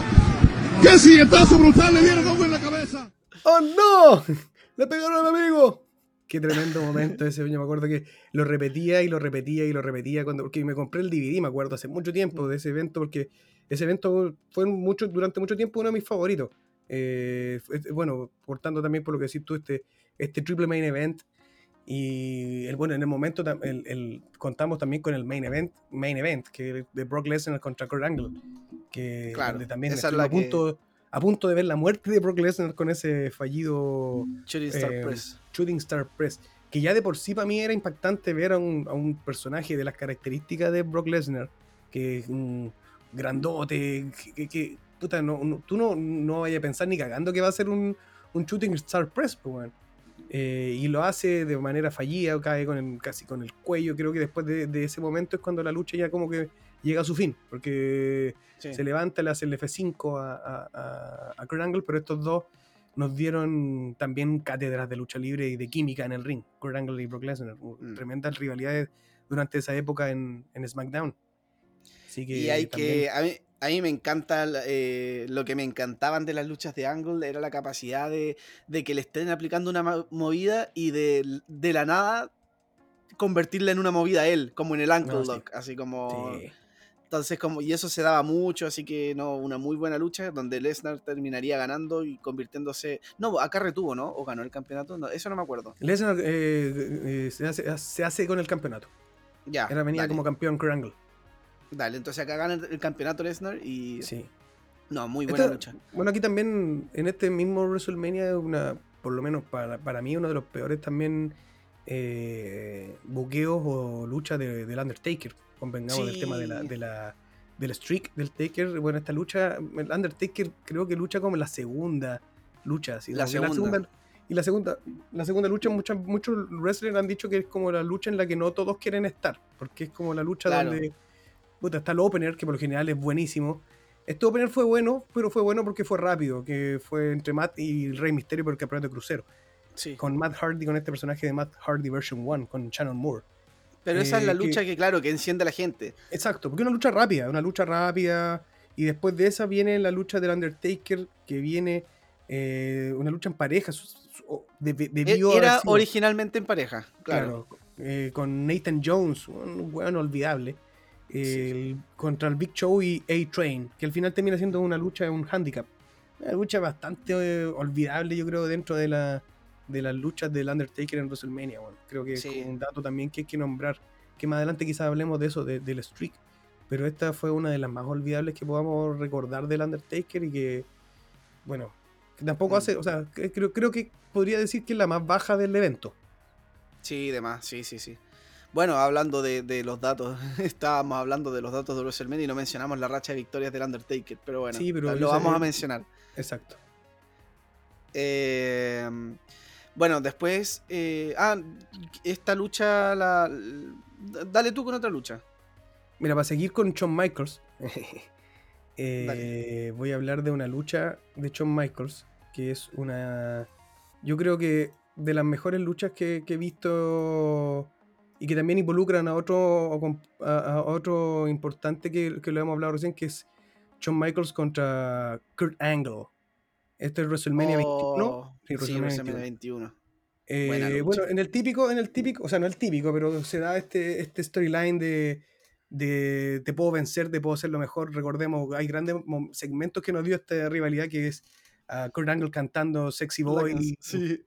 Speaker 4: ¡Qué sietazo brutal le dieron a Hugo en la cabeza!
Speaker 1: ¡Oh no! ¡Le pegaron a mi amigo! Qué tremendo momento ese. Yo me acuerdo que lo repetía y lo repetía y lo repetía. cuando Porque me compré el DVD, me acuerdo, hace mucho tiempo de ese evento, porque ese evento fue mucho, durante mucho tiempo uno de mis favoritos. Eh, bueno, cortando también por lo que decís tú, este, este triple main event. Y el, bueno, en el momento el, el- contamos también con el main event, main event, que de Brock Lesnar contra Kurt Angle. Que
Speaker 3: Claro,
Speaker 1: donde también
Speaker 3: es la
Speaker 1: a punto, a punto de ver la muerte de Brock Lesnar con ese fallido
Speaker 3: Shooting Star
Speaker 1: Eh,
Speaker 3: Press.
Speaker 1: Shooting Star Press. Que ya de por sí para mí era impactante ver a un, a un personaje de las características de Brock Lesnar, que es un grandote, que, que- puta, no, no- tú no, no vayas a pensar ni cagando que va a ser un, un Shooting Star Press, pues, weón. Eh, y lo hace de manera fallida, cae con el- casi con el cuello. Creo que después de, de ese momento es cuando la lucha ya como que llega a su fin, porque
Speaker 3: Sí.
Speaker 1: se levanta, le hace el F5 a, a, a, Kurt Angle, pero estos dos nos dieron también cátedras de lucha libre y de química en el ring, Kurt Angle y Brock Lesnar.
Speaker 3: Mm.
Speaker 1: Tremendas rivalidades durante esa época en, en SmackDown. Así que
Speaker 3: Y hay
Speaker 1: también-
Speaker 3: que. A mí, a mí me encanta. eh, lo que me encantaban de las luchas de Angle era la capacidad de, de que le estén aplicando una movida y de, de la nada convertirla en una movida a él, como en el
Speaker 1: No, sí.
Speaker 3: Lock. Así como.
Speaker 1: Sí.
Speaker 3: Entonces, como, y eso se daba mucho, así que no, una muy buena lucha donde Lesnar terminaría ganando y convirtiéndose. No, acá retuvo, ¿no? O ganó el campeonato, no, eso no me acuerdo.
Speaker 1: Lesnar eh, eh, se, hace, se hace con el campeonato.
Speaker 3: Ya.
Speaker 1: Era venía
Speaker 3: dale,
Speaker 1: como campeón Kurt Angle.
Speaker 3: Dale, entonces acá gana el, campeonato Lesnar y.
Speaker 1: Sí.
Speaker 3: No, muy buena
Speaker 1: Esta-
Speaker 3: lucha.
Speaker 1: Bueno, aquí también, en este mismo WrestleMania, una, por lo menos para, para mí, uno de los peores también eh, buqueos o luchas de, del Undertaker. Convengamos del tema de la,
Speaker 3: Sí.
Speaker 1: de la, del streak del Taker. Bueno, esta lucha, el Undertaker creo que lucha como la segunda lucha. así
Speaker 3: La segunda.
Speaker 1: y la segunda, la segunda lucha, muchas, muchos wrestlers han dicho que es como la lucha en la que no todos quieren estar. Porque es como la lucha
Speaker 3: Claro.
Speaker 1: donde puta, está el opener, que por lo general es buenísimo. Este opener fue bueno, pero fue bueno porque fue rápido, que fue entre Matt y el Rey Misterio por el campeonato de crucero.
Speaker 3: Sí.
Speaker 1: Con Matt Hardy, con este personaje de Matt Hardy version 1, con Shannon Moore.
Speaker 3: Pero esa es la
Speaker 1: eh, que-
Speaker 3: lucha que, claro, que enciende a la gente.
Speaker 1: Exacto, porque es una lucha rápida, una lucha rápida. Y después de esa viene la lucha del Undertaker, que viene eh, una lucha en pareja. su- su- o- de- de-
Speaker 3: E- Era originalmente en pareja, claro.
Speaker 1: claro, eh, con Nathan Jones, un weón olvidable. El- Contra el Big Show y A-Train, que al final termina siendo una lucha de un handicap. Una lucha bastante eh, olvidable, yo creo, dentro de la de las luchas del Undertaker en WrestleMania. bueno. Creo que
Speaker 3: Sí.
Speaker 1: es un dato también que hay que nombrar. Que más adelante quizás hablemos de eso, de- del streak. Pero esta fue una de las más olvidables que podamos recordar del Undertaker y que, bueno, que tampoco
Speaker 3: Mm.
Speaker 1: hace, o sea, creo, creo que podría decir que es la más baja del evento.
Speaker 3: Sí, demás, sí, sí, sí. Bueno, hablando de, de los datos, estábamos hablando de los datos de WrestleMania y no mencionamos la racha de victorias del Undertaker, pero bueno,
Speaker 1: Sí, pero
Speaker 3: lo vamos a mencionar.
Speaker 1: Exacto.
Speaker 3: Eh, bueno, después. eh, ah, esta lucha. La, dale tú con otra lucha.
Speaker 1: Mira, para seguir con Shawn Michaels, eh, voy a hablar de una lucha de Shawn Michaels, que es una, yo creo que de las mejores luchas que, que he visto y que también involucran a otro, a, otro importante que, que lo hemos hablado recién, que es Shawn Michaels contra Kurt Angle. Este es WrestleMania 21.
Speaker 3: Oh,
Speaker 1: Sí,
Speaker 3: sí,
Speaker 1: WrestleMania
Speaker 3: WrestleMania 21.
Speaker 1: Eh, bueno, en el típico, en el típico, o sea, no el típico, pero se da este, este storyline de, de te puedo vencer, te puedo hacer lo mejor. Recordemos, hay grandes segmentos que nos dio esta rivalidad que es a Kurt Angle cantando Sexy Boy.
Speaker 3: Sí,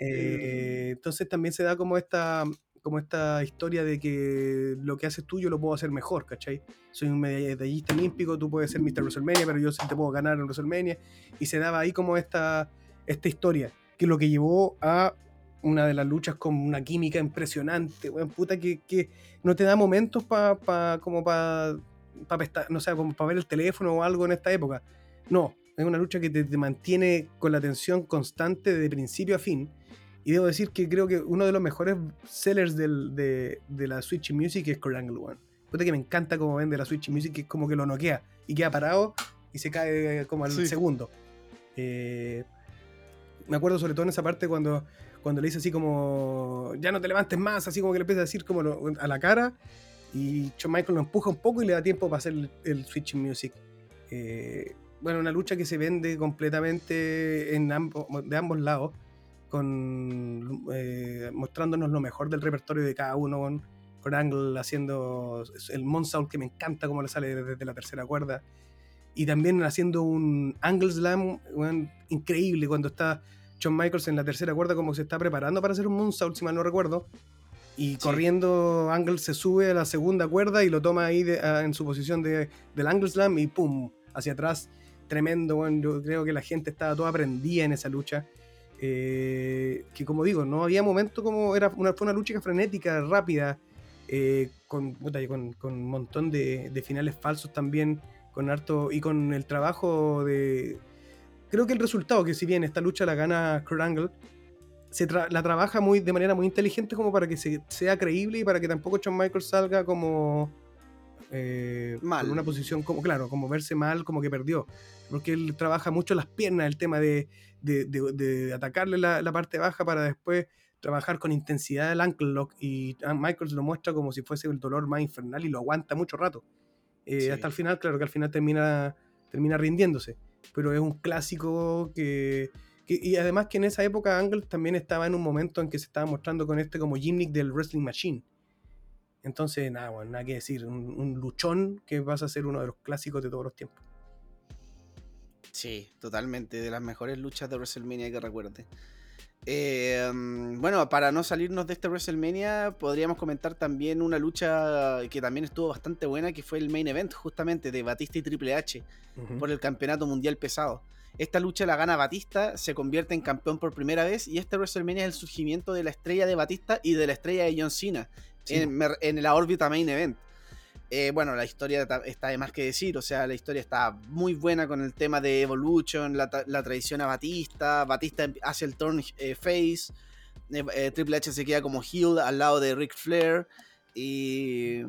Speaker 1: Eh, entonces también se da como esta, como esta historia de que lo que haces tú yo lo puedo hacer mejor, ¿cachai? Soy un medallista olímpico, tú puedes ser Mr. WrestleMania, pero yo sí te puedo ganar en WrestleMania. Y se daba ahí como esta, esta historia, que lo que llevó a una de las luchas con una química impresionante, weón, puta, que, que no te da momentos para como para no sé, para ver el teléfono o algo en esta época. No, es una lucha que te, te mantiene con la atención constante de principio a fin. Y debo decir que creo que uno de los mejores sellers del- de, de la Switch Music es Kurt Angle, weón. Puta que me encanta cómo vende la Switch Music, que es como que lo noquea y queda parado y se cae como al
Speaker 3: Sí.
Speaker 1: segundo. Eh, me acuerdo sobre todo en esa parte cuando, cuando le dice así como, ya no te levantes más, así como que le empieza a decir como lo- a la cara. Y Shawn Michael lo empuja un poco y le da tiempo para hacer el, el Switch Music. Eh, bueno, una lucha que se vende completamente en ambos, de ambos lados, con, eh, mostrándonos lo mejor del repertorio de cada uno, con, con Angle haciendo el Monsound que me encanta cómo le sale desde la tercera cuerda, y también haciendo un Angle Slam increíble cuando está Shawn Michaels en la tercera cuerda como se está preparando para hacer un Moonsault, si mal no recuerdo, y corriendo Angle se sube a la segunda cuerda y lo toma ahí de- a- en su posición de, del Angle Slam y pum, hacia atrás, tremendo, yo creo que la gente estaba toda prendida en esa lucha. Eh, que como digo, no había momento como era una, fue una lucha frenética, rápida, eh, con, con, un montón de, finales falsos también, con harto y con el trabajo de... Creo que el resultado, que si bien esta lucha la gana Kurt Angle, se la trabaja muy, de manera muy inteligente como para que se, sea creíble y para que tampoco Shawn Michaels salga como... eh,
Speaker 3: Mal.
Speaker 1: En una posición como, claro, como verse mal, como que perdió. Porque él trabaja mucho las piernas, el tema de, de, de- de atacarle la, la parte baja para después trabajar con intensidad el ankle lock y ah, Michaels lo muestra como si fuese el dolor más infernal y lo aguanta mucho rato. Eh,
Speaker 3: Sí.
Speaker 1: Hasta el final, claro que al final termina, termina rindiéndose. Pero es un clásico que, que- Y además que en esa época Angle también estaba en un momento en que se estaba mostrando con este como gimmick del Wrestling Machine. Entonces, nada, bueno, nada que decir. Un, un luchón que vas a ser uno de los clásicos de todos los tiempos.
Speaker 3: Sí, totalmente. De las mejores luchas de WrestleMania que recuerde. Eh, mm, bueno, para no salirnos de este WrestleMania, podríamos comentar también una lucha que también estuvo bastante buena, que fue el main event justamente de Batista y Triple H por el campeonato mundial pesado. Esta lucha la gana Batista, se convierte en campeón por primera vez y este WrestleMania es el surgimiento de la estrella de Batista y de la estrella de John Cena
Speaker 1: Sí.
Speaker 3: en, en la órbita main event. Eh, bueno, la historia está de más que decir, o sea, la historia está muy buena con el tema de Evolution, la, la traición a Batista, Batista em- hace el turn eh, face, eh, Triple H se queda como heel al lado de Ric Flair y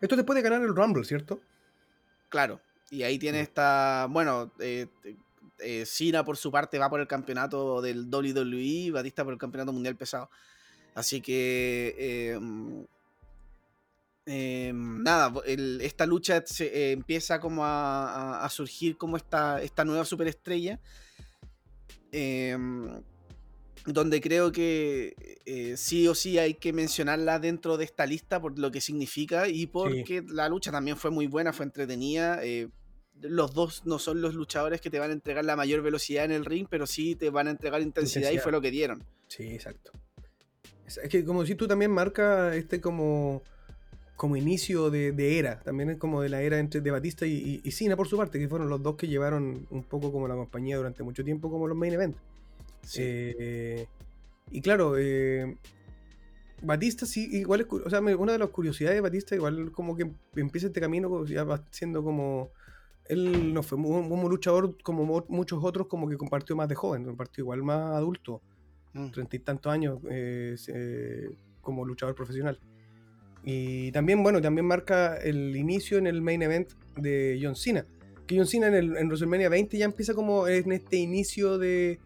Speaker 1: Esto te puede ganar el Rumble, ¿cierto?
Speaker 3: claro, y ahí tiene esta, bueno, Cena por su parte va por el campeonato del WWE, Batista por el campeonato mundial pesado. Así que eh, eh, nada, el- esta lucha se, eh, empieza como a, a- a surgir como esta, esta nueva superestrella. eh, donde creo que eh, sí o sí hay que mencionarla dentro de esta lista por lo que significa y porque la lucha también fue muy buena, fue entretenida. eh, los dos no son los luchadores que te van a entregar la mayor velocidad en el ring, pero sí te van a entregar intensidad, y fue lo que dieron.
Speaker 1: Sí, exacto. Es que como si tú también marca este como, como inicio de, de era, también es como de la era entre de Batista y, y, y Cena por su parte, que fueron los dos que llevaron un poco como la compañía durante mucho tiempo como los main event.
Speaker 3: Sí.
Speaker 1: Eh, y claro, eh, Batista sí, igual es, o sea, una de las curiosidades de Batista, igual como que empieza este camino, ya va siendo como, él no fue mu- como luchador como mo- muchos otros, como que compartió más de joven, compartió igual más adulto. Treinta y tantos años eh, se- como luchador profesional. Y también, bueno, también marca el inicio en el main event de John Cena. Que John Cena en, el, WrestleMania 20 ya empieza como en este inicio de,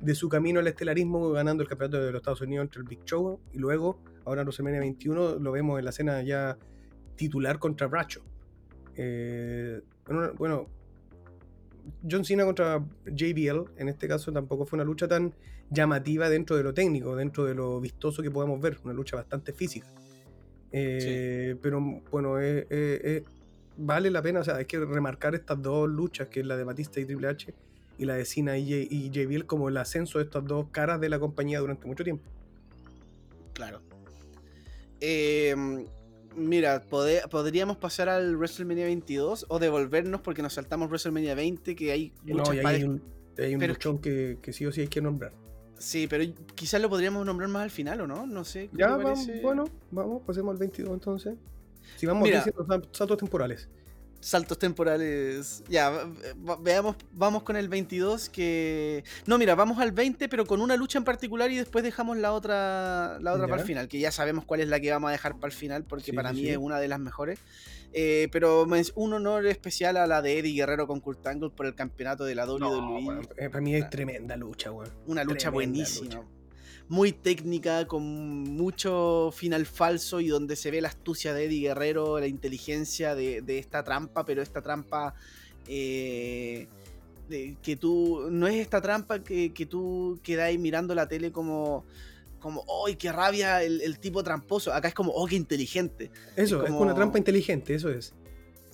Speaker 1: de su camino al estelarismo, ganando el campeonato de los Estados Unidos entre el Big Show. Y luego, ahora en WrestleMania 21, lo vemos en la escena ya titular contra Bracho. Eh, bueno, bueno, John Cena contra JBL, en este caso, tampoco fue una lucha tan llamativa dentro de lo técnico, dentro de lo vistoso que podemos ver. Una lucha bastante física. Eh, Pero bueno, eh, eh, eh, vale la pena, o sea, hay que remarcar estas dos luchas, que es la de Batista y Triple H, y la de Cena y, J- y JBL, como el ascenso de estas dos caras de la compañía durante mucho tiempo.
Speaker 3: Claro. Eh, mira, podríamos pasar al WrestleMania 22 o devolvernos porque nos saltamos WrestleMania 20, que hay muchas
Speaker 1: No,
Speaker 3: pares-
Speaker 1: hay un, hay un luchón que, que sí o sí hay que nombrar.
Speaker 3: Sí, pero quizás lo podríamos nombrar más al final, ¿o no? No sé. ¿qué
Speaker 1: Ya, vamos, bueno, vamos, pasemos al 22 entonces. Si vamos
Speaker 3: Mira.
Speaker 1: diciendo sal- saltos temporales.
Speaker 3: Saltos temporales. Ya, ve- ve- veamos, vamos con el 22 que... No, mira, vamos al 20, pero con una lucha en particular y después dejamos la otra, la otra
Speaker 1: Ya.
Speaker 3: para el final, que ya sabemos cuál es la que vamos a dejar para el final, porque
Speaker 1: Sí,
Speaker 3: para mí
Speaker 1: sí.
Speaker 3: es una de las mejores. Eh, pero men- un honor especial a la de Eddie Guerrero con Kurt Angle por el campeonato de la WWE.
Speaker 1: No, eh, para mí es tremenda lucha, weón.
Speaker 3: Una lucha
Speaker 1: Tremenda
Speaker 3: buenísima.
Speaker 1: lucha.
Speaker 3: Muy técnica, con mucho final falso y donde se ve la astucia de Eddie Guerrero, la inteligencia de, de esta trampa, pero esta trampa eh, de- que tú. No es esta trampa que, que tú quedáis mirando la tele como. Como, ¡ay, qué rabia el, el tipo tramposo! Acá es como, ¡oh, qué inteligente!
Speaker 1: Eso, es
Speaker 3: como-
Speaker 1: una trampa inteligente, eso es.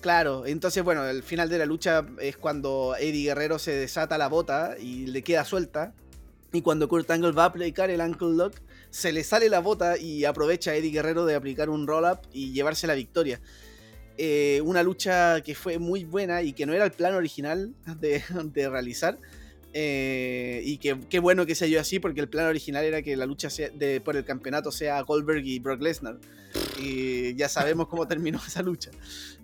Speaker 3: Claro, entonces bueno, el final de la lucha es cuando Eddie Guerrero se desata la bota y le queda suelta. Y cuando Kurt Angle va a aplicar el ankle lock, se le sale la bota y aprovecha a Eddie Guerrero de aplicar un roll-up y llevarse la victoria. Eh, una lucha que fue muy buena y que no era el plan original de, de realizar. Eh, y que qué bueno que se dio así porque el plan original era que la lucha sea- de, por el campeonato sea Goldberg y Brock Lesnar. Y ya sabemos cómo terminó esa lucha.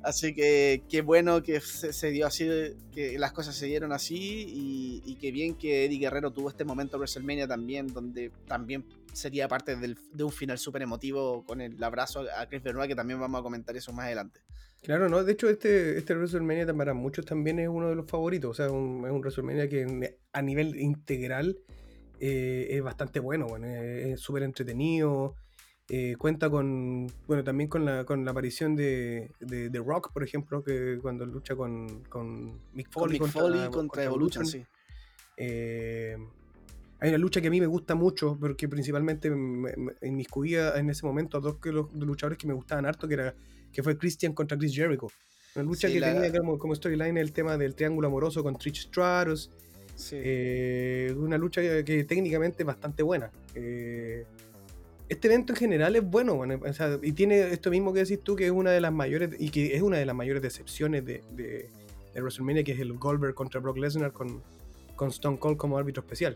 Speaker 3: Así que qué bueno que se, dio así, que las cosas se dieron así y, qué bien que Eddie Guerrero tuvo este momento en WrestleMania también, donde también sería parte del- de un final súper emotivo con el abrazo a Chris Benoit, que también vamos a comentar eso más adelante.
Speaker 1: Claro, ¿no? De hecho, este, este WrestleMania para muchos también es uno de los favoritos. O sea, un- es un WrestleMania que en- a nivel integral eh, es bastante bueno, bueno, es es súper entretenido. eh, cuenta con, bueno, también con la, con la aparición de, de, de Rock, por ejemplo, que cuando lucha con, con Mick
Speaker 3: Con
Speaker 1: Foley
Speaker 3: Mick Foley contra, Evolution, sí.
Speaker 1: Eh, hay una lucha que a mí me gusta mucho, porque principalmente me- me- inmiscuía en ese momento a dos que los luchadores que me gustaban harto, que era que fue Christian contra Chris Jericho. Una lucha
Speaker 3: Sí,
Speaker 1: que
Speaker 3: la-
Speaker 1: tenía como, como storyline el tema del triángulo amoroso con Trish Stratus.
Speaker 3: Sí.
Speaker 1: Eh, una lucha que, que técnicamente es bastante buena. Eh, este evento en general es bueno, bueno, o sea, y tiene esto mismo que decís tú, que es una de las mayores, y que es una de las mayores decepciones de, de, de WrestleMania, que es el Goldberg contra Brock Lesnar con, con Stone Cold como árbitro especial.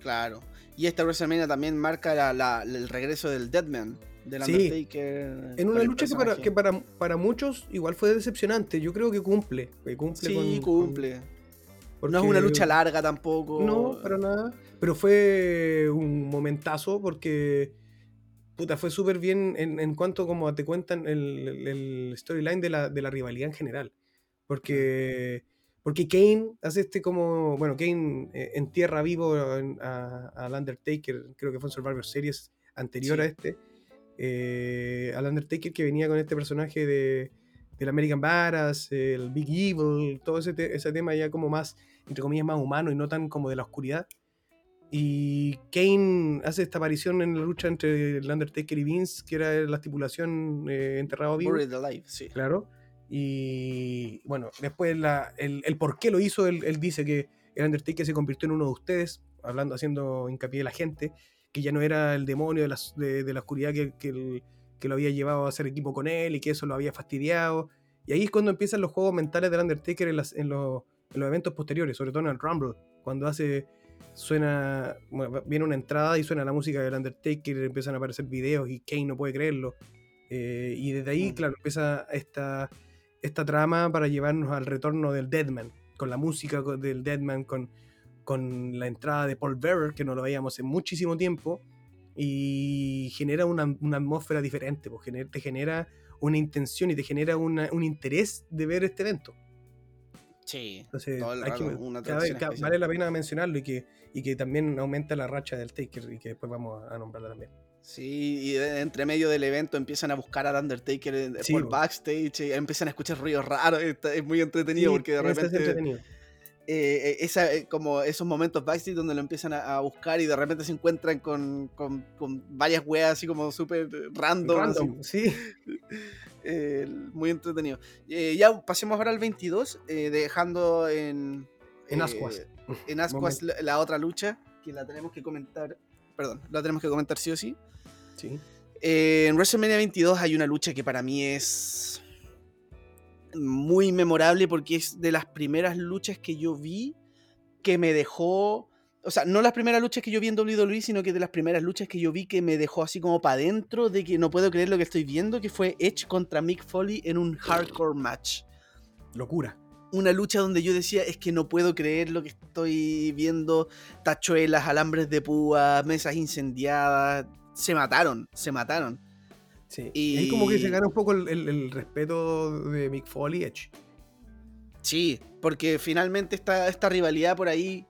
Speaker 3: Claro. Y esta WrestleMania también marca la- la- el regreso del Deadman, del
Speaker 1: Sí.
Speaker 3: Undertaker.
Speaker 1: En una lucha que, para, que para, para muchos igual fue decepcionante. Yo creo que cumple. que cumple
Speaker 3: Sí,
Speaker 1: con-
Speaker 3: cumple.
Speaker 1: con-
Speaker 3: No es
Speaker 1: porque-
Speaker 3: una lucha larga tampoco.
Speaker 1: No, para nada. Pero fue un momentazo porque. Puta, fue súper bien en, en cuanto como te cuentan el, el- storyline de la, de la rivalidad en general. Porque. Porque Kane hace este como. Bueno, Kane eh, entierra vivo en- a- al Undertaker, creo que fue en Survivor Series anterior
Speaker 3: Sí.
Speaker 1: a este. Eh, al Undertaker que venía con este personaje de, del American Badass, el Big Evil, todo ese, te- ese tema ya como más, entre comillas, más humano y no tan como de la oscuridad. Y Kane hace esta aparición en la lucha entre el Undertaker y Vince, que era la estipulación eh, enterrado vivo.
Speaker 3: Alive, sí.
Speaker 1: Claro. Y bueno, después la- el, el por qué lo hizo, él, él dice que el Undertaker se convirtió en uno de ustedes, hablando, haciendo hincapié de la gente, que ya no era el demonio de la, de, de la oscuridad que, que, el- que lo había llevado a hacer equipo con él y que eso lo había fastidiado. Y ahí es cuando empiezan los juegos mentales del Undertaker en, las- en los, en los eventos posteriores, sobre todo en el Rumble, cuando hace suena bueno, viene una entrada y suena la música del Undertaker, empiezan a aparecer videos y Kane no puede creerlo. Eh, y desde ahí,
Speaker 3: Mm.
Speaker 1: claro, empieza esta, esta trama para llevarnos al retorno del Deadman, con la música del Deadman, con, con la entrada de Paul Bearer, que no lo veíamos en muchísimo tiempo, y genera una, una atmósfera diferente, pues, te genera una intención y te genera una- un interés de ver este evento.
Speaker 3: Sí.
Speaker 1: Entonces,
Speaker 3: Todo el
Speaker 1: hay que-
Speaker 3: rato, una
Speaker 1: vez- vale la pena mencionarlo y que, y que también aumenta la racha del Taker y que después vamos a nombrarla también.
Speaker 3: Sí, y entre medio del evento empiezan a buscar al Undertaker en-
Speaker 1: Sí,
Speaker 3: por backstage, y empiezan a escuchar ruidos raros, es muy entretenido
Speaker 1: Sí,
Speaker 3: porque de repente. Eh, eh, esa, eh, como esos momentos backstage donde lo empiezan a, a buscar y de repente se encuentran con, con- con varias weas así como súper random,
Speaker 1: Random, sí.
Speaker 3: eh, muy entretenido. Ya pasemos ahora al 22, eh, dejando en...
Speaker 1: En Ascuas.
Speaker 3: en Ascuas la, la otra lucha, que la tenemos que comentar, perdón, la tenemos que comentar sí o sí.
Speaker 1: Sí.
Speaker 3: En WrestleMania 22 hay una lucha que para mí es muy memorable porque es de las primeras luchas que yo vi que me dejó, o sea, no las primeras luchas que yo vi en WWE, sino que de las primeras luchas que yo vi que me dejó así como para adentro de que no puedo creer lo que estoy viendo, que fue Edge contra Mick Foley en un hardcore match.
Speaker 1: Locura.
Speaker 3: Una lucha donde yo decía, es que no puedo creer lo que estoy viendo, tachuelas, alambres de púa, mesas incendiadas, se mataron, se mataron.
Speaker 1: Sí.
Speaker 3: Y-
Speaker 1: ahí como que se gana un poco el, el- el respeto de Mick Foley y Edge.
Speaker 3: Sí, porque finalmente esta, esta rivalidad por ahí.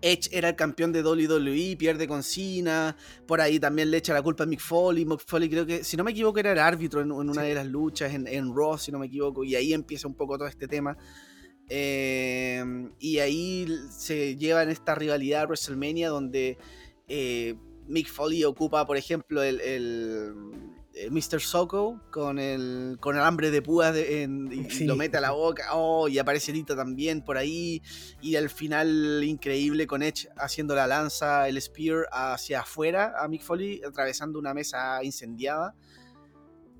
Speaker 3: Edge era el campeón de WWE, pierde con Cena. Por ahí también le echa la culpa a Mick Foley. Mick Foley creo que, si no me equivoco, era el árbitro en, en una de las luchas, en, en Raw, si no me equivoco. Y ahí empieza un poco todo este tema. Eh, y ahí se lleva en esta rivalidad a WrestleMania donde eh, Mick Foley ocupa, por ejemplo, el Mr. Soko con el, con el hambre de púas de- en- y
Speaker 1: Sí.
Speaker 3: lo mete a la boca. Oh, y aparece Lita también por ahí. Y al final, increíble con Edge haciendo la lanza, el Spear hacia afuera a Mick Foley, atravesando una mesa incendiada.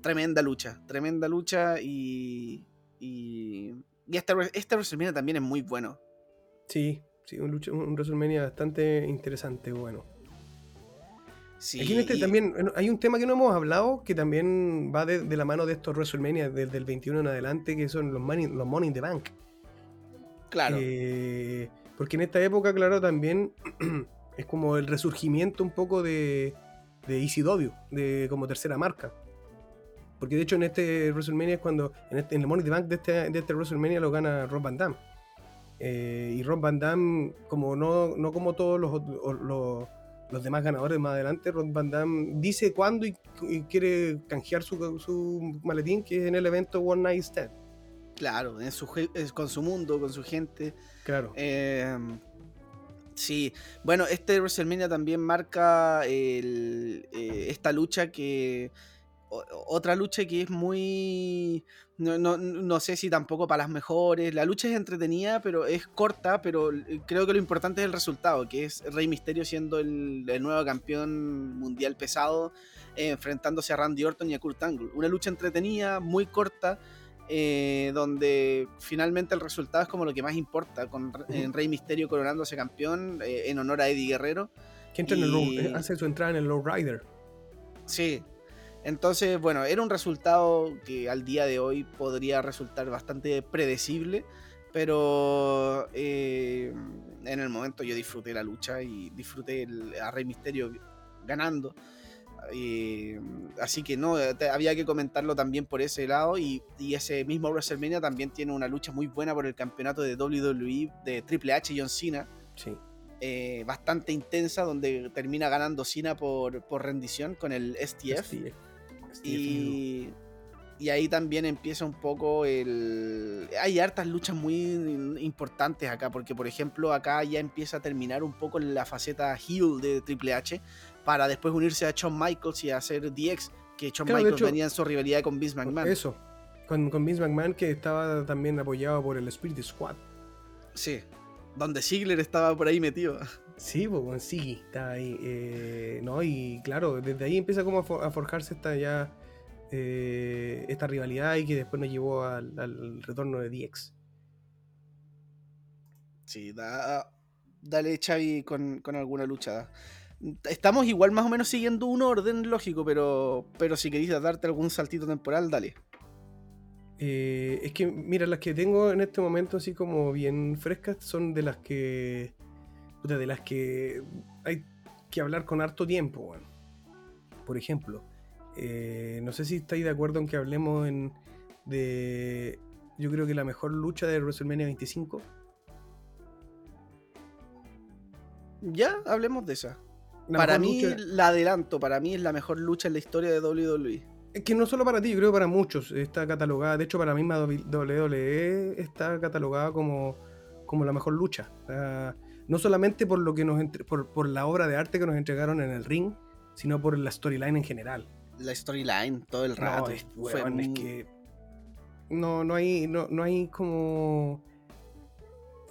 Speaker 3: Tremenda lucha, tremenda lucha y. Y, y esta, esta WrestleMania también es muy bueno.
Speaker 1: Sí, sí, un, lucha, un WrestleMania bastante interesante, bueno.
Speaker 3: Sí,
Speaker 1: Aquí en este
Speaker 3: y-
Speaker 1: también hay un tema que no hemos hablado que también va de, de la mano de estos WrestleMania desde el 21 en adelante, que son los Money, los money in the Bank.
Speaker 3: Claro.
Speaker 1: Eh, porque en esta época, claro, también es como el resurgimiento un poco de, de ECW, de como tercera marca. Porque de hecho en este WrestleMania es cuando, en, este, en el Money in the Bank de este, de este WrestleMania lo gana Rob Van Damme. Eh, y Rob Van Damme, como no, no como todos los, los, los demás ganadores más adelante, Rob Van Damme dice cuándo y, y quiere canjear su, su maletín, que es en el evento One Night Stand.
Speaker 3: Claro, en su, con su mundo, con su gente.
Speaker 1: Claro.
Speaker 3: Eh, sí, bueno, este WrestleMania también marca el, eh, esta lucha que. o- Otra lucha que es muy. No, no- no sé si tampoco para las mejores. La lucha es entretenida, pero es corta. Pero creo que lo importante es el resultado, que es Rey Misterio siendo el, el nuevo campeón mundial pesado, eh, enfrentándose a Randy Orton y a Kurt Angle. Una lucha entretenida, muy corta. eh, donde finalmente el resultado es como lo que más importa, con Rey Misterio coronándose campeón eh, en honor a Eddie Guerrero.
Speaker 1: Que entra en el low- hace su entrada en el Low Rider.
Speaker 3: Sí. Entonces, bueno, era un resultado que al día de hoy podría resultar bastante predecible, pero eh, en el momento yo disfruté la lucha y disfruté el- a Rey Misterio ganando. Eh, así que no, te- había que comentarlo también por ese lado y, y ese mismo WrestleMania también tiene una lucha muy buena por el campeonato de WWE de Triple H y John Cena
Speaker 1: Sí.
Speaker 3: eh, bastante intensa donde termina ganando Cena por, por rendición con el STF.
Speaker 1: STF.
Speaker 3: Y, y ahí también empieza un poco el... Hay hartas luchas muy importantes acá, porque por ejemplo acá ya empieza a terminar un poco la faceta heel de Triple H para después unirse a Shawn Michaels y hacer DX, que Shawn
Speaker 1: Claro,
Speaker 3: Michaels
Speaker 1: hecho-
Speaker 3: venía en su rivalidad con Vince McMahon.
Speaker 1: Eso. Con, con Vince McMahon que estaba también apoyado por el Spirit Squad.
Speaker 3: Sí, donde Ziggler estaba por ahí metido.
Speaker 1: Sí, pues con Siggy está ahí. eh, no, y claro, desde ahí empieza como a, for- a forjarse esta ya eh, esta rivalidad y que después nos llevó al, al retorno de DX.
Speaker 3: Sí, da, dale Xavi con, con alguna lucha. Estamos igual más o menos siguiendo un orden lógico, pero, pero si queréis darte algún saltito temporal, dale.
Speaker 1: Eh, es que, mira, las que tengo en este momento así como bien frescas son de las que. Puta, de las que hay que hablar con harto tiempo, weón. Por ejemplo, eh, no sé si estáis de acuerdo en que hablemos en, de. Yo creo que la mejor lucha de WrestleMania 25.
Speaker 3: Ya, hablemos de esa.
Speaker 1: La
Speaker 3: para mí,
Speaker 1: lucha-
Speaker 3: la adelanto, para mí es la mejor lucha en la historia de WWE.
Speaker 1: Es que no solo para ti, yo creo que para muchos está catalogada. De hecho, para la misma WWE está catalogada como, como la mejor lucha. O sea, no solamente por lo que nos entre- por, por la obra de arte que nos entregaron en el ring, sino por la storyline en general.
Speaker 3: La storyline, todo el rato.
Speaker 1: No, es,
Speaker 3: fue
Speaker 1: es que no, no hay, no, no hay como.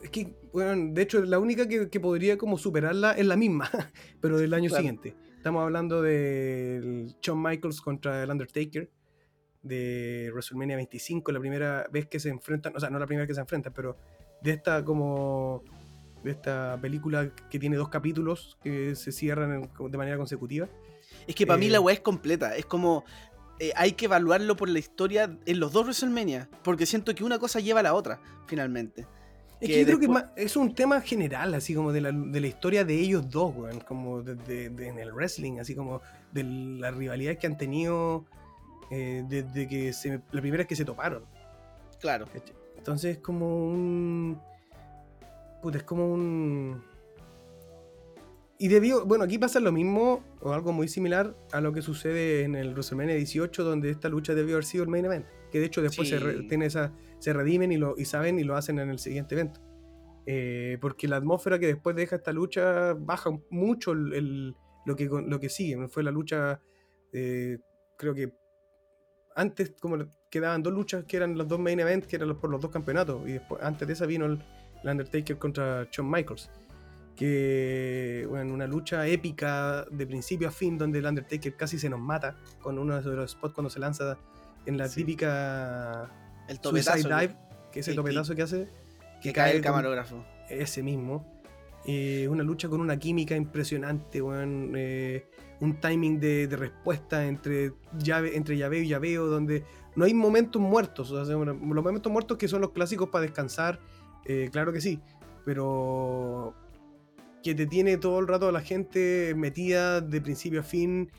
Speaker 1: Es que, weón, de hecho, la única que, que podría como superarla es la misma, pero del año
Speaker 3: Claro.
Speaker 1: siguiente. Estamos hablando del Shawn Michaels contra el Undertaker de WrestleMania 25, la primera vez que se enfrentan, o sea, no la primera vez que se enfrentan, pero de esta como de esta película que tiene dos capítulos que se cierran en- de manera consecutiva.
Speaker 3: Es que para mí
Speaker 1: Eh,
Speaker 3: la weá es completa. Es como. eh, hay que evaluarlo por la historia en los dos WrestleMania. Porque siento que una cosa lleva a la otra, finalmente.
Speaker 1: Es
Speaker 3: que
Speaker 1: que yo creo que es un tema general, así como de la, de la historia de ellos dos, weón, como de, de- de- en el wrestling, así como de la rivalidad que han tenido eh, desde que se, la primera vez que se toparon.
Speaker 3: Claro.
Speaker 1: Entonces es como un... Puta, es como un... Y debió, bueno, aquí pasa lo mismo, o algo muy similar a lo que sucede en el WrestleMania 18, donde esta lucha debió haber sido el main event. Que de hecho después se, re-
Speaker 3: Sí.
Speaker 1: tiene esa, se redimen y, lo, y saben y lo hacen en el siguiente evento. Eh, porque la atmósfera que después deja esta lucha baja mucho el, el- lo, que, lo que sigue. Fue la lucha, eh, creo que antes como quedaban dos luchas que eran los dos main events, que eran los, por los dos campeonatos. Y después, antes de esa vino el, el Undertaker contra Shawn Michaels. Que, bueno, una lucha épica de principio a fin, donde el Undertaker casi se nos mata con uno de los spots cuando se lanza en la
Speaker 3: Sí.
Speaker 1: típica
Speaker 3: El
Speaker 1: Suicide. Dive, que ese
Speaker 3: que-
Speaker 1: topetazo que hace.
Speaker 3: Que cae el camarógrafo.
Speaker 1: ese mismo. Eh, una lucha con una química impresionante, eh, un timing de, de respuesta entre, llave, entre llaveo y llaveo, donde no hay momentos muertos. O sea, los momentos muertos que son los clásicos para descansar, eh, claro que sí, pero que te tiene todo el rato la gente metida de principio a fin,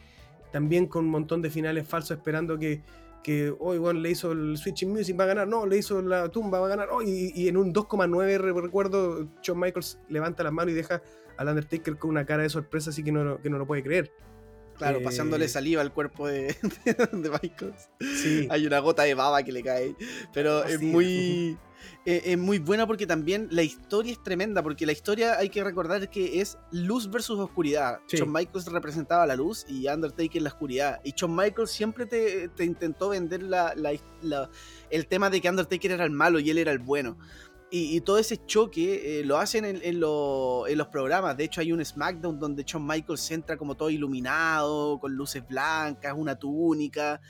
Speaker 1: también con un montón de finales falsos esperando que, que hoy bueno, le hizo el Switching Music, va a ganar, no, le hizo la tumba, va a ganar, oh, y, y en un 2,9 re- recuerdo, Shawn Michaels levanta las manos y deja al Undertaker con una cara de sorpresa, así que no, que no lo puede creer.
Speaker 3: Claro,
Speaker 1: Eh,
Speaker 3: pasándole saliva al cuerpo de, de Michaels.
Speaker 1: Sí,
Speaker 3: Hay una gota de baba que le cae. Pero es
Speaker 1: Así.
Speaker 3: muy. eh, Es muy buena porque también la historia es tremenda. Porque la historia hay que recordar que es luz versus oscuridad.
Speaker 1: Sí.
Speaker 3: Shawn Michaels representaba la luz y Undertaker la oscuridad. Y Shawn Michaels siempre te, te intentó vender la, la- la- el tema de que Undertaker era el malo y él era el bueno. Y, y todo ese choque eh, lo hacen en, en lo- en los programas. De hecho, hay un SmackDown donde Shawn Michaels entra como todo iluminado, con luces blancas, una túnica.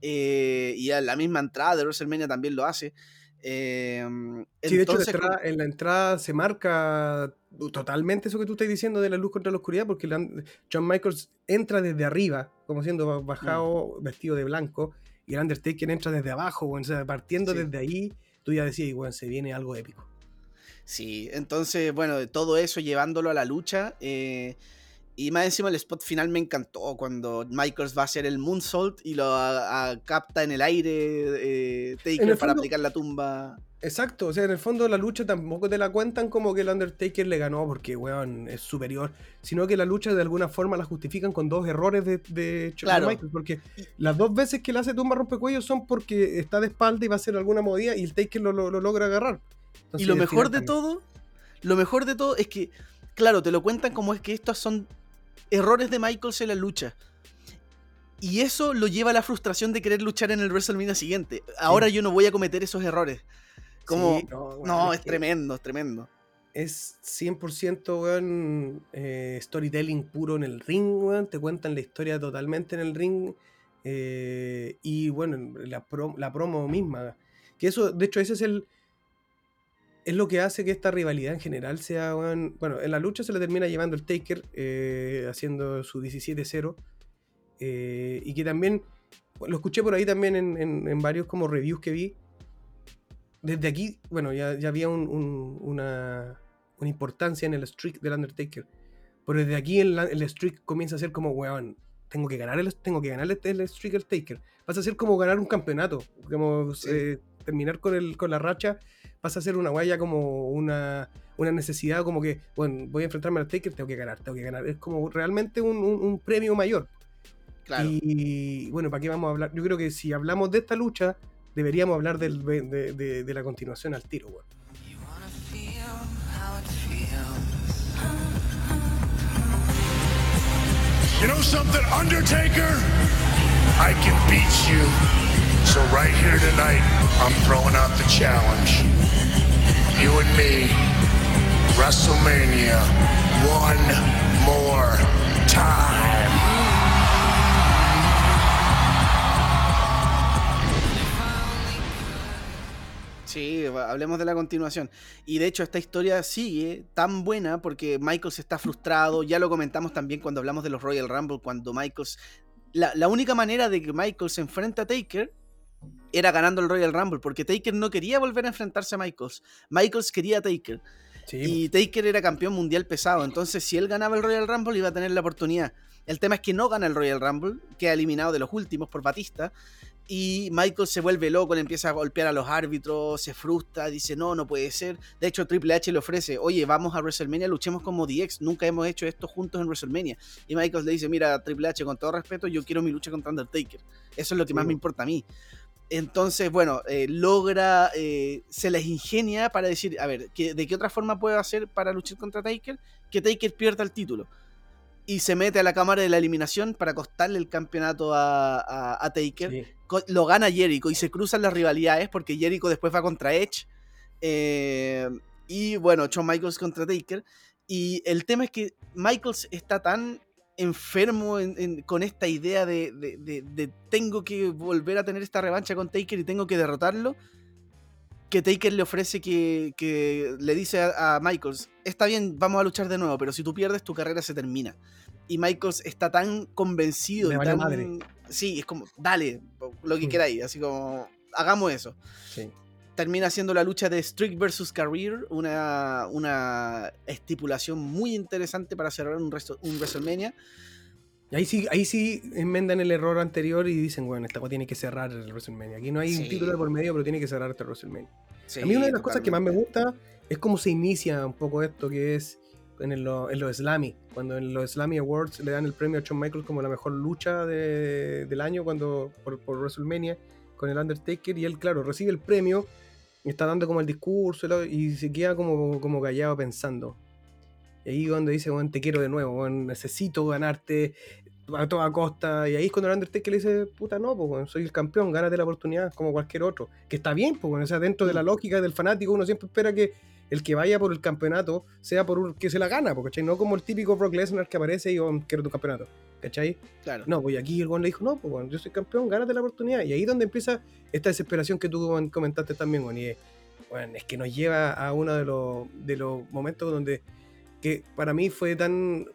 Speaker 3: eh, y a la misma entrada de WrestleMania también lo hace. Eh,
Speaker 1: Sí, de hecho, la
Speaker 3: entonces,
Speaker 1: entrada- en la entrada se marca totalmente eso que tú estás diciendo de la luz contra la oscuridad, porque la- Shawn Michaels entra desde arriba, como siendo ba- bajado,
Speaker 3: Mm.
Speaker 1: vestido de blanco, y el Undertaker entra desde abajo, o sea, partiendo
Speaker 3: Sí.
Speaker 1: desde ahí, tú ya decías, bueno, se viene algo épico.
Speaker 3: Sí, entonces, bueno, de todo eso llevándolo a la lucha. eh, y más encima el spot final me encantó cuando Michaels va a hacer el moonsault y lo a- a- capta en el aire eh, Taker
Speaker 1: el
Speaker 3: para
Speaker 1: fondo-
Speaker 3: aplicar la tumba.
Speaker 1: Exacto, o sea, en el fondo la lucha tampoco te la cuentan como que el Undertaker le ganó porque, weón, es superior, sino que la lucha de alguna forma la justifican con dos errores de, de Shawn
Speaker 3: Claro.
Speaker 1: Michaels, porque las dos veces que le hace tumba rompecuellos son porque está de espalda y va a hacer alguna movida y el Taker lo, lo- lo logra agarrar. Entonces,
Speaker 3: y lo mejor de
Speaker 1: también-
Speaker 3: todo, lo mejor de todo es que, claro, te lo cuentan como es que estos son errores de Michaels en la lucha. Y eso lo lleva a la frustración de querer luchar en el WrestleMania siguiente. Ahora yo no voy a cometer esos errores. Como,
Speaker 1: Sí, no, es
Speaker 3: tremendo, es tremendo.
Speaker 1: es 100% weón, eh, storytelling puro en el ring, weón. Te cuentan la historia totalmente en el ring. eh, y bueno, la, pro- la promo misma. Que eso, de hecho, ese es el. Es lo que hace que esta rivalidad en general sea. weón, bueno, en la lucha se le termina llevando el Taker, eh, haciendo su 17-0. eh, y que también. Lo escuché por ahí también en, en- en varios como reviews que vi desde aquí, bueno, ya, ya había un- un- una, una importancia en el streak del Undertaker. Pero desde aquí el, el streak comienza a ser como, weón, tengo que ganar el, tengo que ganar el, el streak del Taker. Pasa a ser como ganar un campeonato. Como
Speaker 3: Sí.
Speaker 1: eh, terminar con, el, con la racha. Pasa a ser una guaya como una, una necesidad, como que, bueno, voy a enfrentarme al Taker, tengo que ganar, tengo que ganar. Es como realmente un, un- un premio mayor.
Speaker 3: Claro.
Speaker 1: Y bueno, ¿para qué vamos a hablar? Yo creo que si hablamos de esta lucha, deberíamos hablar del- de, de- de la continuación al tiro, weón.
Speaker 5: You
Speaker 6: know something, Undertaker? I can beat you. So right here tonight, I'm throwing out the challenge. You and me, WrestleMania, one more time.
Speaker 3: Sí, hablemos de la continuación. Y de hecho esta historia sigue tan buena porque Michaels está frustrado. Ya lo comentamos también cuando hablamos de los Royal Rumble, cuando Michaels... La, la única manera de que Michaels se enfrente a Taker era ganando el Royal Rumble, porque Taker no quería volver a enfrentarse a Michaels. Michaels quería a Taker.
Speaker 1: Sí,
Speaker 3: Y Taker era campeón mundial pesado. Entonces, si él ganaba el Royal Rumble, iba a tener la oportunidad. El tema es que no gana el Royal Rumble, queda eliminado de los últimos por Batista. Y Michael se vuelve loco, le empieza a golpear a los árbitros, se frustra, dice: No, no puede ser. De hecho, Triple H le ofrece: Oye, vamos a WrestleMania, luchemos como DX. Nunca hemos hecho esto juntos en WrestleMania. Y Michael le dice: Mira, Triple H, con todo respeto, yo quiero mi lucha contra Undertaker. Eso es lo que más me importa a mí. Entonces, bueno, eh, logra, eh, se les ingenia para decir, a ver, ¿qué- ¿de qué otra forma puedo hacer para luchar contra Taker? Que Taker pierda el título. Y se mete a la cámara de la eliminación para costarle el campeonato a, a- a Taker.
Speaker 1: sí.
Speaker 3: Lo gana Jericho y se cruzan las rivalidades porque Jericho después va contra Edge. eh, y bueno, Shawn Michaels contra Taker. Y el tema es que Michaels está tan enfermo en- en- con esta idea de, de- de- de tengo que volver a tener esta revancha con Taker y tengo que derrotarlo, que Taker le ofrece que, que le dice a, a Michaels, está bien, vamos a luchar de nuevo, pero si tú pierdes tu carrera se termina. Y Michaels está tan convencido
Speaker 1: Le
Speaker 3: y tan...
Speaker 1: madre.
Speaker 3: Sí, es como, dale, lo que
Speaker 1: Mm.
Speaker 3: queráis, así como, hagamos eso
Speaker 1: sí.
Speaker 3: termina siendo la lucha de Strict versus Career, una, una estipulación muy interesante para cerrar un, resto- un WrestleMania.
Speaker 1: Ahí sí, ahí sí enmendan el error anterior y dicen, bueno, esta cosa tiene que cerrar el WrestleMania. Aquí no hay
Speaker 3: Sí.
Speaker 1: un título de por medio, pero tiene que cerrar este WrestleMania.
Speaker 3: Sí,
Speaker 1: a mí una de las cosas que más me gusta es cómo se inicia un poco esto, que es en, el- en los Slammy. Cuando en los Slammy Awards le dan el premio a Shawn Michaels como la mejor lucha de- del año cuando por, por WrestleMania con el Undertaker. Y él, claro, recibe el premio, y está dando como el discurso y se queda como, como callado pensando. Y ahí cuando dice, bueno, te quiero de nuevo, weón, necesito ganarte a toda costa. Y ahí es cuando el Undertaker le dice, puta, no, pues, soy el campeón, gánate la oportunidad como cualquier otro. Que está bien, pues, o sea, dentro de la lógica del fanático uno siempre espera que el que vaya por el campeonato sea por un, que se la gana, po, ¿cachai? No como el típico Brock Lesnar que aparece y yo quiero tu campeonato, ¿cachai?
Speaker 3: Claro.
Speaker 1: No, pues aquí el weón le dijo, no, pues yo soy campeón, gánate la oportunidad. Y ahí es donde empieza esta desesperación que tú comentaste también, weón. Y es, weón, es que nos lleva a uno de los, de los momentos donde que para mí fue tan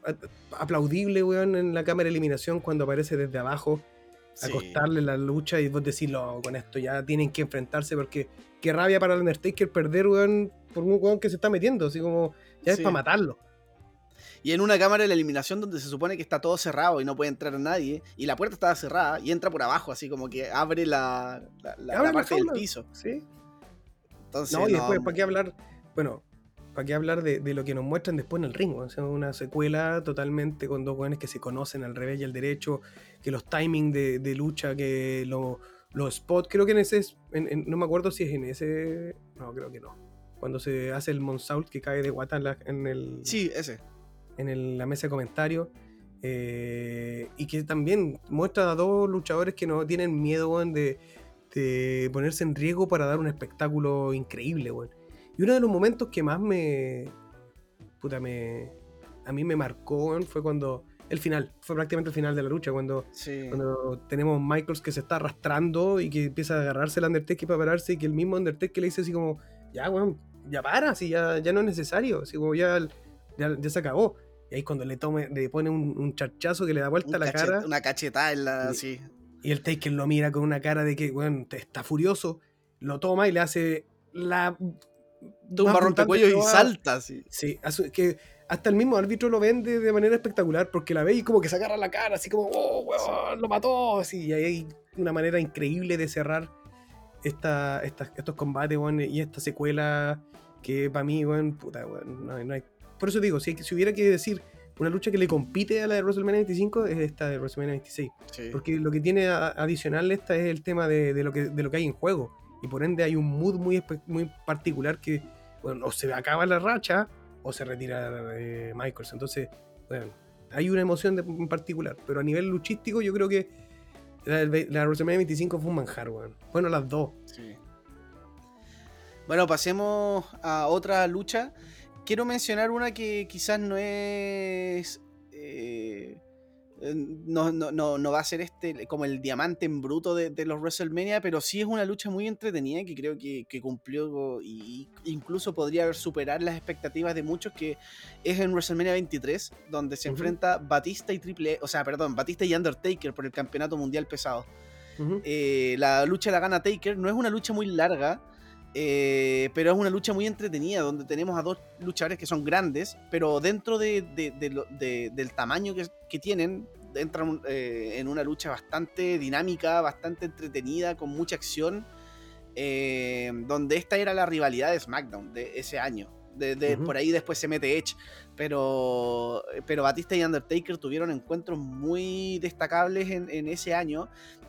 Speaker 1: aplaudible, weón, en la cámara de eliminación cuando aparece desde abajo
Speaker 3: Sí.
Speaker 1: acostarle la lucha y vos decís, no, con esto ya tienen que enfrentarse porque qué rabia para el Undertaker perder, weón, por un weón que se está metiendo, así como ya es para matarlo.
Speaker 3: Y en una cámara de la eliminación donde se supone que está todo cerrado y no puede entrar nadie, y la puerta estaba cerrada y entra por abajo, así como que abre la, la, la-
Speaker 1: Abre
Speaker 3: la parte del piso.
Speaker 1: Sí.
Speaker 3: Entonces,
Speaker 1: No, y
Speaker 3: no,
Speaker 1: después, ¿para qué hablar? Bueno, ¿para qué hablar de, de lo que nos muestran después en el ring? O sea, una secuela totalmente con dos weones que se conocen al revés y al derecho, que los timings de, de lucha, que lo- los spots, creo que en ese, es- en- en- no me acuerdo si es en ese, no, creo que no. Cuando se hace el Monsault que cae de guata en, la- en el,
Speaker 3: Sí, ese.
Speaker 1: en el- la mesa de comentarios. eh, y que también muestra a dos luchadores que no tienen miedo weón, de, de ponerse en riesgo para dar un espectáculo increíble. weón. Y uno de los momentos que más me. Puta, me. A mí me marcó weón, fue cuando. El final, fue prácticamente el final de la lucha, cuando,
Speaker 3: Sí.
Speaker 1: cuando tenemos Michaels que se está arrastrando y que empieza a agarrarse el Undertaker para pararse y que el mismo Undertaker le dice así como, ya, weón, ya para, así ya, ya no es necesario, así como ya, ya, ya se acabó. Y ahí cuando le, tome, le pone un, un charchazo que le da vuelta
Speaker 3: Un
Speaker 1: a la
Speaker 3: cachet-
Speaker 1: cara
Speaker 3: Una cachetada en la.
Speaker 1: Sí.
Speaker 3: Sí.
Speaker 1: y el Taker lo mira con una cara de que, weón, está furioso, lo toma y le hace la... De
Speaker 3: rompecuellos y salta, sí.
Speaker 1: Sí, que hasta el mismo árbitro lo vende de manera espectacular porque la ve y como que se agarra la cara, así como, oh, weón, lo mató. Así, y ahí hay una manera increíble de cerrar esta, esta- estos combates, weón, y esta secuela que para mí, weón, puta, weón, no, hay- no hay- Por eso digo, si, si hubiera que decir una lucha que le compite a la de WrestleMania 25 es esta de WrestleMania 26.
Speaker 3: Sí.
Speaker 1: Porque lo que tiene a- adicional esta es el tema de, de lo que, de lo que hay en juego. Y por ende hay un mood muy, muy particular que, bueno, o se acaba la racha o se retira eh, Michaels. Entonces, bueno, hay una emoción de- en particular. Pero a nivel luchístico yo creo que la, la WrestleMania 25 fue un manjar, weón. Bueno, las dos.
Speaker 3: Sí. Bueno, pasemos a otra lucha. Quiero mencionar una que quizás no es. eh, no, no, no, no va a ser este como el diamante en bruto de, de los WrestleMania, pero sí es una lucha muy entretenida que creo que, que cumplió y, y incluso podría superar las expectativas de muchos que es en WrestleMania 23, donde se enfrenta Batista y Triple, o sea, perdón, Batista y Undertaker por el campeonato mundial pesado. Eh, la lucha la gana Taker. No es una lucha muy larga, eh, pero es una lucha muy entretenida, donde tenemos a dos luchadores que son grandes, pero dentro de, del tamaño que, que tienen, entran eh, en una lucha bastante dinámica, bastante entretenida, con mucha acción, eh, donde esta era la rivalidad de SmackDown de ese año. De, de-
Speaker 1: Ujú.
Speaker 3: Por ahí después se mete Edge, pero, pero Batista y Undertaker tuvieron encuentros muy destacables en, en ese año,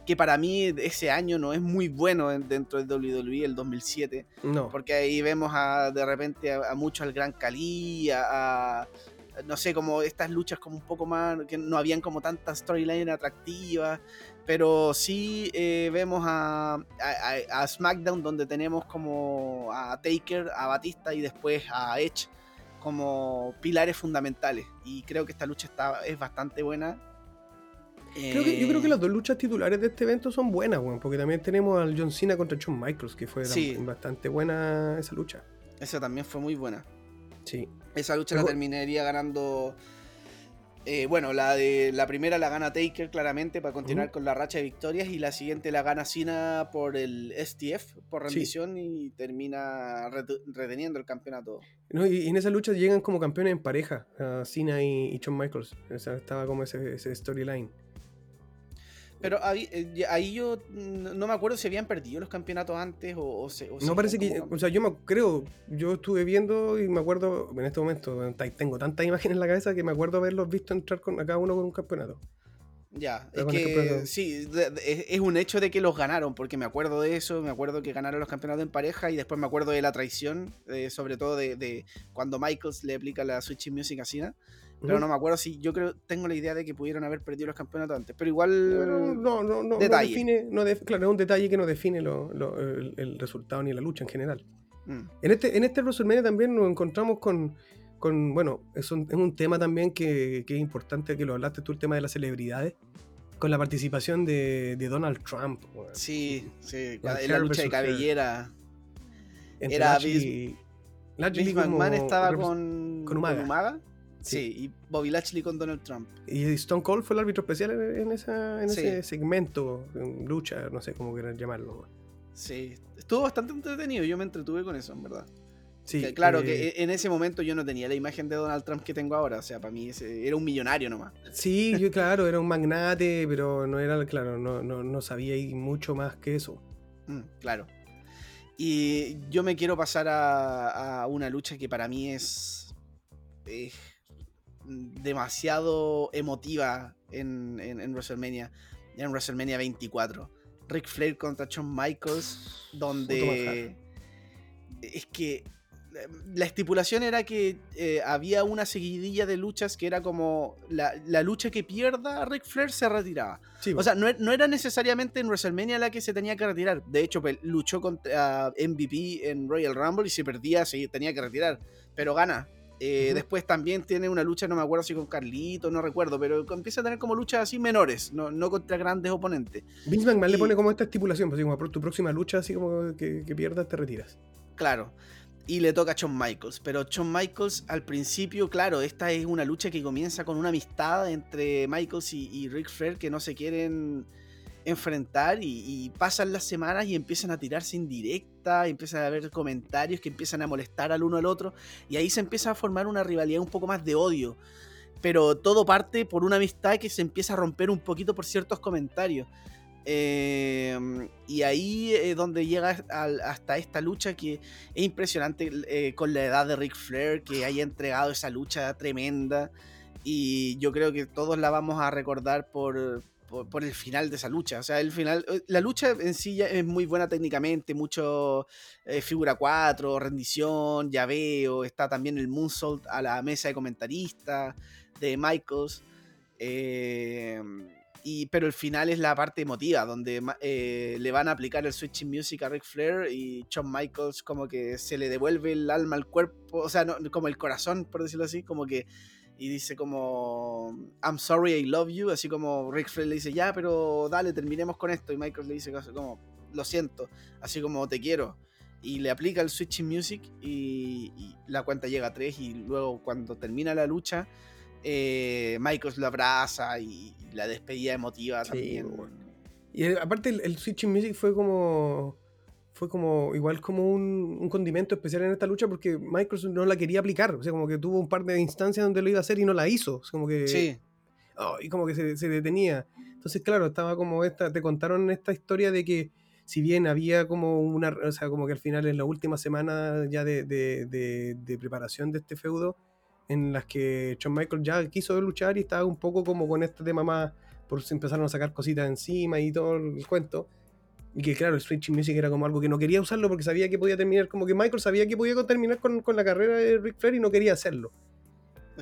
Speaker 3: que para mí ese año no es muy bueno en- dentro de WWE, el 2007,
Speaker 1: No.
Speaker 3: porque ahí vemos a, de repente a, a mucho al Gran Cali, a, a- no sé, como estas luchas como un poco más, que no habían como tantas storyline atractivas, pero sí eh, vemos a- a SmackDown donde tenemos como a Taker, a Batista y después a Edge como pilares fundamentales. Y creo que esta lucha está, es bastante buena.
Speaker 1: Creo que, yo creo que
Speaker 3: Eh,
Speaker 1: las dos luchas titulares de este evento son buenas, weón. Porque también tenemos al John Cena contra Shawn Michaels, que fue
Speaker 3: Sí.
Speaker 1: bastante buena esa lucha.
Speaker 3: Esa también fue muy buena.
Speaker 1: Sí.
Speaker 3: Esa lucha la terminaría ganando. eh, bueno, la de la primera la gana Taker claramente para continuar con la racha de victorias y la siguiente la gana Cena por el STF, por
Speaker 1: Sí.
Speaker 3: rendición y termina reteniendo el campeonato.
Speaker 1: No, y, y en esa lucha llegan como campeones en pareja, a Cena y, y Shawn Michaels. Estaba como ese, ese storyline.
Speaker 3: Pero ahí, eh, ahí yo no me acuerdo si habían perdido los campeonatos antes o, o se- o
Speaker 1: No parece que,
Speaker 3: como-
Speaker 1: o sea, yo me creo, yo estuve viendo y me acuerdo, en este momento, tengo tantas imágenes en la cabeza que me acuerdo haberlos visto entrar con, a cada uno con un campeonato.
Speaker 3: Ya, es que sí, de- de- es, es un hecho de que los ganaron, porque me acuerdo de eso, me acuerdo que ganaron los campeonatos en pareja y después me acuerdo de la traición, eh, sobre todo de, de cuando Michaels le aplica la Switch Music a Cena, pero no me acuerdo si yo creo, tengo la idea de que pudieron haber perdido los campeonatos antes, pero igual...
Speaker 1: no, no, no, no
Speaker 3: detalle.
Speaker 1: define, no def- claro, es un detalle que no define lo- lo- el, el resultado ni la lucha en general.
Speaker 3: Mm.
Speaker 1: En este, en este WrestleMania también nos encontramos con, con bueno, es un, es un tema también que, que es importante que lo hablaste tú, el tema de las celebridades, con la participación de, de Donald Trump. weón.
Speaker 3: Sí, sí,
Speaker 1: La
Speaker 3: la lucha de
Speaker 1: hair.
Speaker 3: cabellera. Era Vince
Speaker 1: como
Speaker 3: McMahon estaba
Speaker 1: repres-
Speaker 3: con,
Speaker 1: con Umaga.
Speaker 3: Sí. y Bobby Lashley con Donald Trump.
Speaker 1: Y Stone Cold fue el árbitro especial en, en esa, en
Speaker 3: Sí.
Speaker 1: ese segmento, en lucha, no sé cómo quieran llamarlo.
Speaker 3: Sí, estuvo bastante entretenido, yo me entretuve con eso, en verdad.
Speaker 1: Sí,
Speaker 3: Que claro,
Speaker 1: eh,
Speaker 3: que en ese momento yo no tenía la imagen de Donald Trump que tengo ahora, o sea, para mí ese- era un millonario nomás.
Speaker 1: Sí, yo claro, era un magnate, pero no era, claro, no, no, no sabía ir mucho más que eso.
Speaker 3: Mm, claro. Y yo me quiero pasar a, a una lucha que para mí es, es demasiado emotiva en, en, en WrestleMania, en WrestleMania 24. Ric Flair contra Shawn Michaels, donde es que la estipulación era que eh, había una seguidilla de luchas que era como la, la lucha que pierda Ric Flair se retiraba.
Speaker 1: Sí,
Speaker 3: O sea, no, no era necesariamente en WrestleMania la que se tenía que retirar. De hecho, pe- luchó contra MVP en Royal Rumble y si perdía se tenía que retirar. Pero gana. Eh. Después también tiene una lucha, no me acuerdo si con Carlito, no recuerdo, pero empieza a tener como luchas así menores, no, no contra grandes oponentes.
Speaker 1: Vince McMahon le pone como esta estipulación, pues así como tu próxima lucha, así como que, que pierdas, te retiras.
Speaker 3: Claro. Y le toca a Shawn Michaels. Pero Shawn Michaels al principio, claro, esta es una lucha que comienza con una amistad entre Michaels y, y Ric Flair que no se quieren enfrentar y, y pasan las semanas y empiezan a tirarse indirecta, empiezan a haber comentarios que empiezan a molestar al uno al otro y ahí se empieza a formar una rivalidad un poco más de odio. Pero todo parte por una amistad que se empieza a romper un poquito por ciertos comentarios. Eh, y ahí es donde llega hasta esta lucha que es impresionante eh, con la edad de Ric Flair que haya entregado esa lucha tremenda. Y yo creo que todos la vamos a recordar por, por, el final de esa lucha. O sea, el final. eh, La lucha en sí ya es muy buena técnicamente, mucho eh, figura 4, rendición, llaveo. Está también el moonsault a la mesa de comentaristas de Michaels. Eh, y, pero el final es la parte emotiva, donde eh, le van a aplicar el Switching Music a Ric Flair y Shawn Michaels como que se le devuelve el alma al cuerpo, o sea, no- como el corazón, por decirlo así, como que... Y dice como, I'm sorry, I love you, así como Ric Flair le dice, ya, pero dale, terminemos con esto. Y Michaels le dice como, lo siento, así como te quiero. Y le aplica el Switching Music y, y la cuenta llega a 3 y luego cuando termina la lucha, eh, Michaels lo abraza y, y la despedida emotiva
Speaker 1: Sí,
Speaker 3: también.
Speaker 1: bueno. Y aparte el, el Switching Music fue como. Fue como. Igual como un, un condimento especial en esta lucha porque Microsoft no la quería aplicar. O sea, como que tuvo un par de instancias donde lo iba a hacer y no la hizo. O sea, como que.
Speaker 3: Sí,
Speaker 1: oh, y como que se, se detenía. Entonces, claro, estaba como esta. Te contaron esta historia de que. Si bien había como una. O sea, como que al final en la última semana ya de, de- de- de preparación de este feudo. En las que Shawn Michaels ya quiso luchar y estaba un poco como con este tema más. Por si empezaron a sacar cositas encima y todo el cuento. Y que claro, el Switching Music era como algo que no quería usarlo porque sabía que podía terminar, como que Michael sabía que podía terminar con, con la carrera de Ric Flair y no quería hacerlo.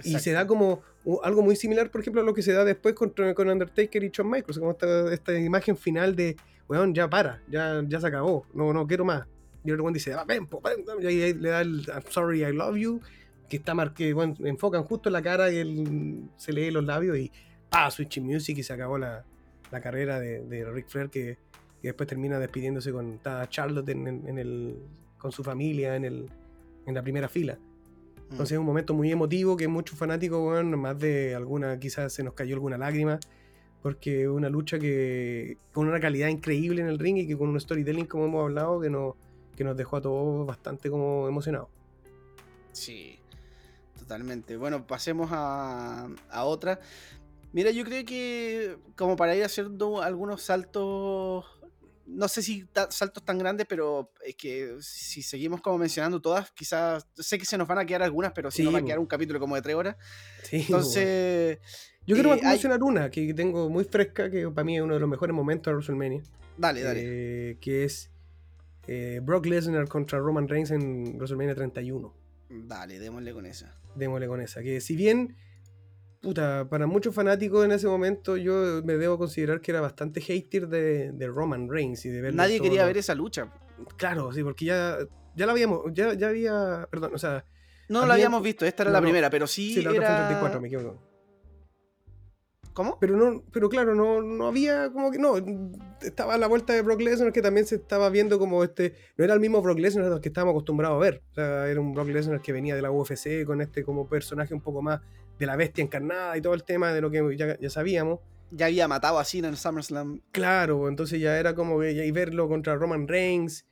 Speaker 1: Y se da
Speaker 3: exacto.
Speaker 1: como algo muy similar, por ejemplo, a lo que se da después con, con Undertaker y Shawn Michaels, como esta, esta imagen final de, weón, ya para, ya, ya se acabó, no, no quiero más. Y el weón dice, "Ah, ven, po, ven", y ahí le da el I'm sorry, I love you, que está mar que bueno, enfocan justo en la cara y él se lee los labios y pa, Switching Music y se acabó la, la carrera de, de Ric Flair que, que después termina despidiéndose con Charlotte en, en- en el, con su familia en, el, en la primera fila.
Speaker 3: Mm.
Speaker 1: Entonces es un momento muy emotivo que muchos fanáticos, bueno, más de alguna, quizás se nos cayó alguna lágrima, porque es una lucha que con una calidad increíble en el ring y que con un storytelling, como hemos hablado, que nos, que nos dejó a todos bastante como emocionados.
Speaker 3: Sí, totalmente. Bueno, pasemos a, a otra. Mira, yo creo que como para ir haciendo algunos saltos, no sé si saltos tan grandes, pero es que si seguimos como mencionando todas, quizás, sé que se nos van a quedar algunas, pero si
Speaker 1: Sí,
Speaker 3: nos va a quedar un capítulo como de tres horas.
Speaker 1: Sí,
Speaker 3: Entonces,
Speaker 1: yo quiero
Speaker 3: eh, hay-
Speaker 1: mencionar una que tengo muy fresca, que para mí es uno de los mejores momentos de WrestleMania,
Speaker 3: dale, dale.
Speaker 1: eh, que es eh, Brock Lesnar contra Roman Reigns en WrestleMania 31.
Speaker 3: Dale, démosle con esa.
Speaker 1: démosle con esa. Que si bien, puta, para muchos fanáticos en ese momento yo me debo considerar que era bastante hater de, de Roman Reigns y de verlo
Speaker 3: Nadie quería ver esa lucha.
Speaker 1: Claro, sí, porque ya ya la habíamos, ya, ya había, perdón, o sea,
Speaker 3: No
Speaker 1: Había-
Speaker 3: la habíamos visto, esta era
Speaker 1: no,
Speaker 3: la primera, pero sí,
Speaker 1: sí, la otra
Speaker 3: era...
Speaker 1: 34, me equivoco.
Speaker 3: ¿Cómo?
Speaker 1: Pero no, pero claro, no, no había como que, no, estaba a la vuelta de Brock Lesnar que también se estaba viendo como este, no era el mismo Brock Lesnar al que estábamos acostumbrados a ver, o sea, era un Brock Lesnar que venía de la UFC con este como personaje un poco más de la bestia encarnada y todo el tema de lo que ya, ya sabíamos.
Speaker 3: Ya había matado a Cena en SummerSlam.
Speaker 1: Claro, entonces ya era como que y verlo contra Roman Reigns.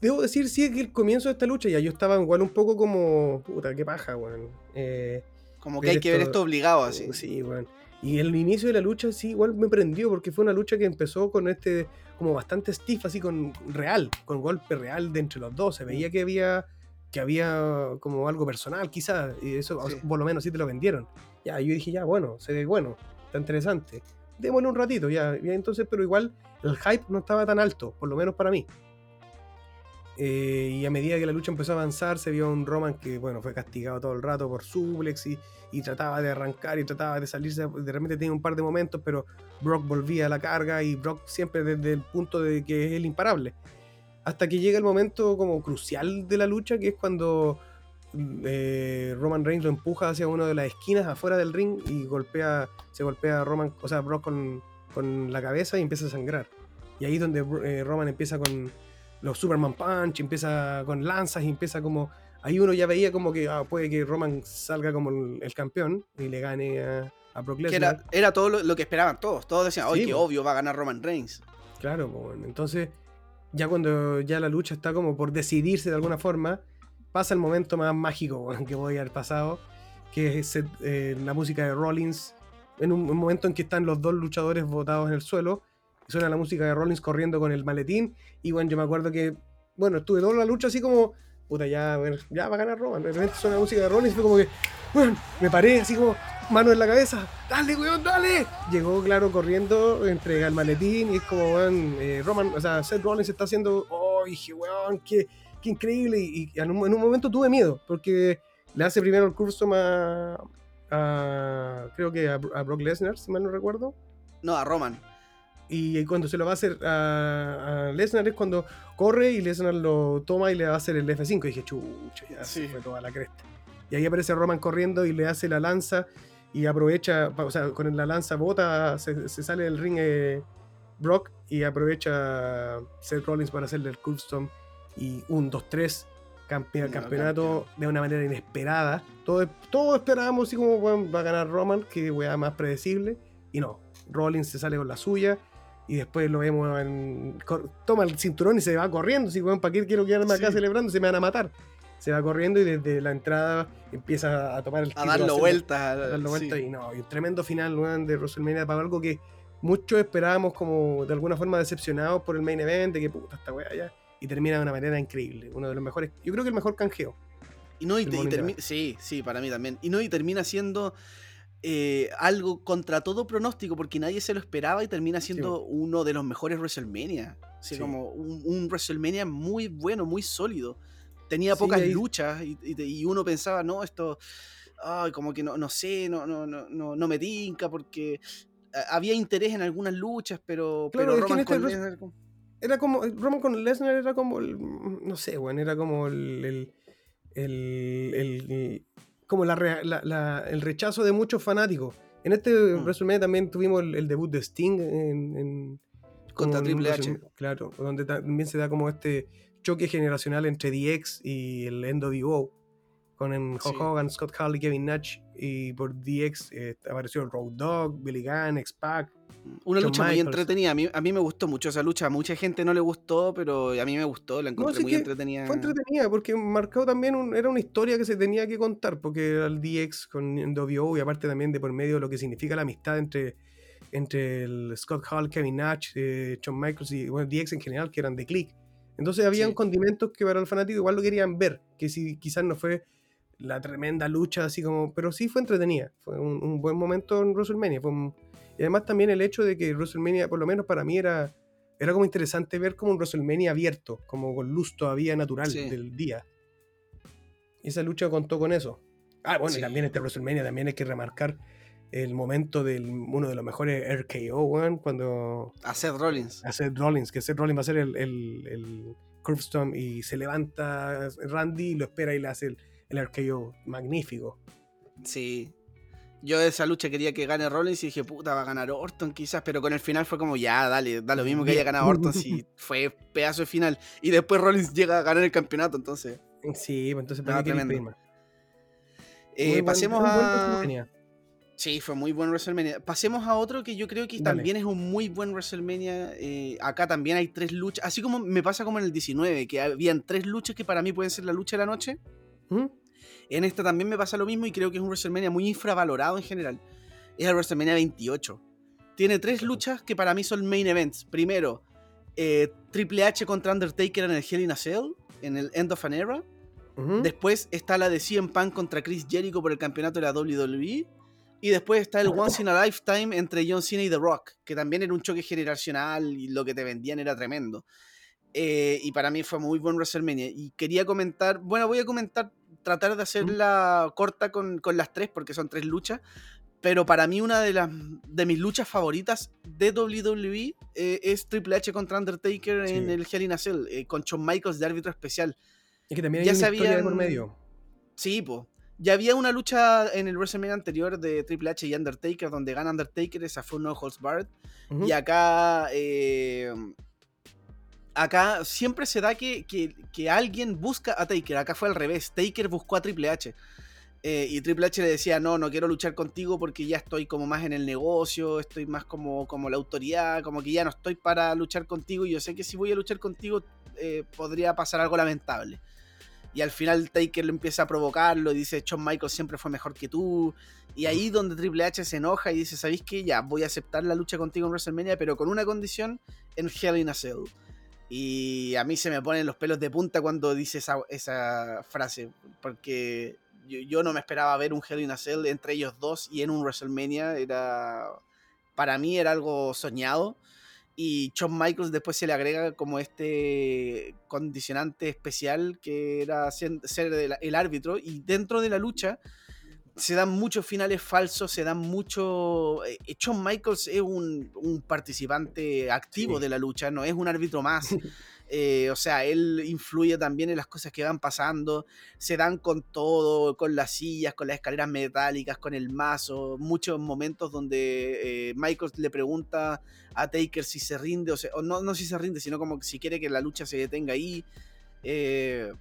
Speaker 1: Debo decir, sí, que el comienzo de esta lucha ya yo estaba igual un poco como, puta, qué paja, weón. Eh,
Speaker 3: Como que hay que ver
Speaker 1: esto-
Speaker 3: obligado así.
Speaker 1: Uh, Sí, weón. Y el inicio de la lucha sí, igual me prendió, porque fue una lucha que empezó con este, como bastante stiff, así con real, con golpe real de entre los dos. Se veía que había, que había como algo personal, quizás, y eso
Speaker 3: Sí.
Speaker 1: por lo menos sí te lo vendieron. Ya, yo dije, ya, bueno, se ve bueno, está interesante. Démosle un ratito, ya, ya entonces, pero igual el hype no estaba tan alto, por lo menos para mí. Eh, y a medida que la lucha empezó a avanzar, se vio un Roman que, bueno, fue castigado todo el rato por suplex y, y trataba de arrancar y trataba de salirse. De repente tenía un par de momentos, pero Brock volvía a la carga y Brock siempre desde el punto de que es el imparable. Hasta que llega el momento como crucial de la lucha, que es cuando eh, Roman Reigns lo empuja hacia una de las esquinas afuera del ring y golpea, se golpea a Roman, o sea, Brock con, con la cabeza y empieza a sangrar. Y ahí es donde eh, Roman empieza con los Superman Punch, empieza con lanzas y empieza como. Ahí uno ya veía como que ah, puede que Roman salga como el, el campeón y le gane a, a Brock
Speaker 3: Que
Speaker 1: Lesnar.
Speaker 3: era, era todo lo, lo que esperaban todos. Todos decían,
Speaker 1: Sí,
Speaker 3: oye, que
Speaker 1: po.
Speaker 3: obvio va a ganar Roman Reigns.
Speaker 1: Claro, pues, entonces ya cuando ya la lucha está como por decidirse de alguna forma, pasa el momento más mágico que voy al pasado, que es eh, la música de Rollins, en un, momento en que están los dos luchadores botados en el suelo, suena la música de Rollins corriendo con el maletín, y bueno, yo me acuerdo que, bueno, estuve toda la lucha así como, puta, ya, ya va a ganar Roman, de repente suena la música de Rollins, fue como que, bueno, me paré así como, mano en la cabeza, dale, weón, dale. Llegó, claro, corriendo, entrega el maletín y es como, weón, eh, Roman, o sea, Seth Rollins está haciendo, oh, dije, weón, qué, qué increíble. Y, y en, un, en un momento tuve miedo, porque le hace primero el curso a, a creo que a, a Brock Lesnar, si mal no recuerdo.
Speaker 3: No, a Roman.
Speaker 1: Y cuando se lo va a hacer a, a Lesnar es cuando corre y Lesnar lo toma y le va a hacer el F5. Y dije, chucha, ya se fue toda la cresta. Y ahí aparece Roman corriendo y le hace la lanza y aprovecha, o sea, con la lanza bota, se, se sale del ring eh, Brock y aprovecha Seth Rollins para hacerle el custom y un 2-3 campe-
Speaker 3: No,
Speaker 1: campeonato de una manera inesperada. Todos todo esperábamos así como weón, va a ganar Roman, que weá más predecible. Y no, Rollins se sale con la suya y después lo vemos en, toma el cinturón y se va corriendo. Así, weón, ¿para qué quiero quedarme acá
Speaker 3: Sí.
Speaker 1: celebrando? Se me van a matar. Se va corriendo y desde la entrada empieza a tomar el
Speaker 3: A
Speaker 1: título,
Speaker 3: darlo vueltas.
Speaker 1: a darlo
Speaker 3: sí.
Speaker 1: vuelta y no, y un tremendo final de WrestleMania para algo que muchos esperábamos como de alguna forma decepcionados por el main event, de que puta esta weá ya. Y termina de una manera increíble. Uno de los mejores, yo creo que el mejor canjeo.
Speaker 3: Y no, y, te- y termi- sí, sí, para mí también. Y no, y termina siendo eh, algo contra todo pronóstico, porque nadie se lo esperaba y termina siendo uno de los mejores WrestleMania. Así
Speaker 1: Sí.
Speaker 3: como un, un WrestleMania muy bueno, muy sólido. Tenía
Speaker 1: Sí,
Speaker 3: pocas
Speaker 1: ahí-
Speaker 3: luchas y, y te- y uno pensaba, no, esto. Ay, como que no, no sé, no, no, no, no, me tinca, porque ah, había interés en algunas luchas, pero,
Speaker 1: Claro,
Speaker 3: pero
Speaker 1: es que en
Speaker 3: Roman
Speaker 1: este
Speaker 3: con Lesnar
Speaker 1: Era como, Roman con Lesnar era como el, no sé, weón, era como el, el, el- el- como la, la- la- el rechazo de muchos fanáticos. En este
Speaker 3: Mm.
Speaker 1: WrestleMania también tuvimos el, el debut de Sting en, en-
Speaker 3: Contra Triple H.
Speaker 1: Claro, donde también se da como este choque generacional entre DX y el NWO. Con
Speaker 3: Sí.
Speaker 1: Hogan, Scott Hall y Kevin Nash. Y por DX eh, apareció el Road Dogg, Billy Gunn, X-Pac.
Speaker 3: Una lucha muy entretenida. A mí, a mí me gustó mucho esa lucha. A mucha gente no le gustó, pero a mí me gustó. La encontré
Speaker 1: sí
Speaker 3: muy entretenida.
Speaker 1: Fue entretenida porque marcó también un- era una historia que se tenía que contar porque era el DX con NWO y aparte también de por medio de lo que significa la amistad entre, entre el Scott Hall, Kevin Nash, eh, Shawn Michaels y bueno, DX en general que eran de click. Entonces habían
Speaker 3: Sí.
Speaker 1: condimentos que para el fanático igual lo querían ver, que si quizás no fue la tremenda lucha así como, pero sí fue entretenida, fue un, un buen momento en WrestleMania. Fue un- y además también el hecho de que WrestleMania, por lo menos para mí era era como interesante ver como un WrestleMania abierto, como con luz todavía natural
Speaker 3: Sí.
Speaker 1: del día. Y esa lucha contó con eso. Ah, bueno,
Speaker 3: Sí.
Speaker 1: y también este WrestleMania también hay que remarcar el momento de uno de los mejores RKO, weón, cuando
Speaker 3: A Seth Rollins.
Speaker 1: a Seth Rollins, que Seth Rollins va a ser el, el- el- Curvestorm y se levanta Randy y lo espera y le hace el, el arqueo magnífico.
Speaker 3: Sí. Yo de esa lucha quería que gane Rollins y dije, puta, va a ganar Orton quizás, pero con el final fue como, ya, dale, da lo mismo que haya ganado Orton si fue pedazo de final. Y después Rollins llega a ganar el campeonato, entonces.
Speaker 1: Sí, pues entonces
Speaker 3: No,
Speaker 1: para
Speaker 3: tremendo. Eh, pasemos
Speaker 1: muy buen
Speaker 3: a... Sí, fue muy buen WrestleMania. Pasemos a otro que yo creo que
Speaker 1: Dale.
Speaker 3: también es un muy buen WrestleMania. Eh, acá también hay tres luchas, así como me pasa como en el 19, que habían tres luchas que para mí pueden ser la lucha de la noche.
Speaker 1: ¿Mm?
Speaker 3: En esta también me pasa lo mismo y creo que es un WrestleMania muy infravalorado en general. Es el WrestleMania 28. Tiene tres luchas que para mí son main events. Primero, eh, Triple H contra Undertaker en el Hell in a Cell, en el End of an Era. Después está la de CM Punk contra Chris Jericho por el campeonato de la WWE. Y después está el Once in a Lifetime entre John Cena y The Rock, que también era un choque generacional y lo que te vendían era tremendo. Eh, y para mí fue muy buen WrestleMania. Y quería comentar, bueno, voy a comentar, tratar de hacerla corta con, con las tres, porque son tres luchas. Pero para mí una de, las, de mis luchas favoritas de WWE eh, es Triple H contra Undertaker en
Speaker 1: Sí.
Speaker 3: el Hell in a Cell, eh, con Shawn Michaels de árbitro especial.
Speaker 1: Es que también hay
Speaker 3: ya
Speaker 1: una historia de por
Speaker 3: sabían-
Speaker 1: medio.
Speaker 3: Sí, pues. Ya había una lucha en el WrestleMania anterior de Triple H y Undertaker, donde gana Undertaker, esa fue No Holds Barred. Y acá. eh, acá siempre se da que, que- que alguien busca a Taker. Acá fue al revés. Taker buscó a Triple H. Eh, y Triple H le decía, no, no quiero luchar contigo porque ya estoy como más en el negocio, estoy más como, como la autoridad, como que ya no estoy para luchar contigo y yo sé que si voy a luchar contigo eh, podría pasar algo lamentable. Y al final Taker le empieza a provocarlo, dice, Shawn Michaels siempre fue mejor que tú. Y ahí donde Triple H se enoja y dice, ¿sabéis qué? Ya, voy a aceptar la lucha contigo en WrestleMania, pero con una condición, en Hell in a Cell. Y a mí se me ponen los pelos de punta cuando dice esa, esa frase, porque yo, yo no me esperaba ver un Hell in a Cell entre ellos dos y en un WrestleMania. Era, para mí era algo soñado. Y Shawn Michaels después se le agrega como este condicionante especial que era ser, el, el árbitro. Y dentro de la lucha se dan muchos finales falsos, se dan mucho... eh, Shawn Michaels es un, un participante activo
Speaker 1: Sí.
Speaker 3: de la lucha, no es un árbitro más. Eh, o sea, él influye también en las cosas que van pasando. Se dan con todo, con las sillas, con las escaleras metálicas, con el mazo. Muchos momentos donde eh, Michaels le pregunta a Taker si se rinde, o, se- o no, no si se rinde, sino como si quiere que la lucha se detenga ahí. Eh,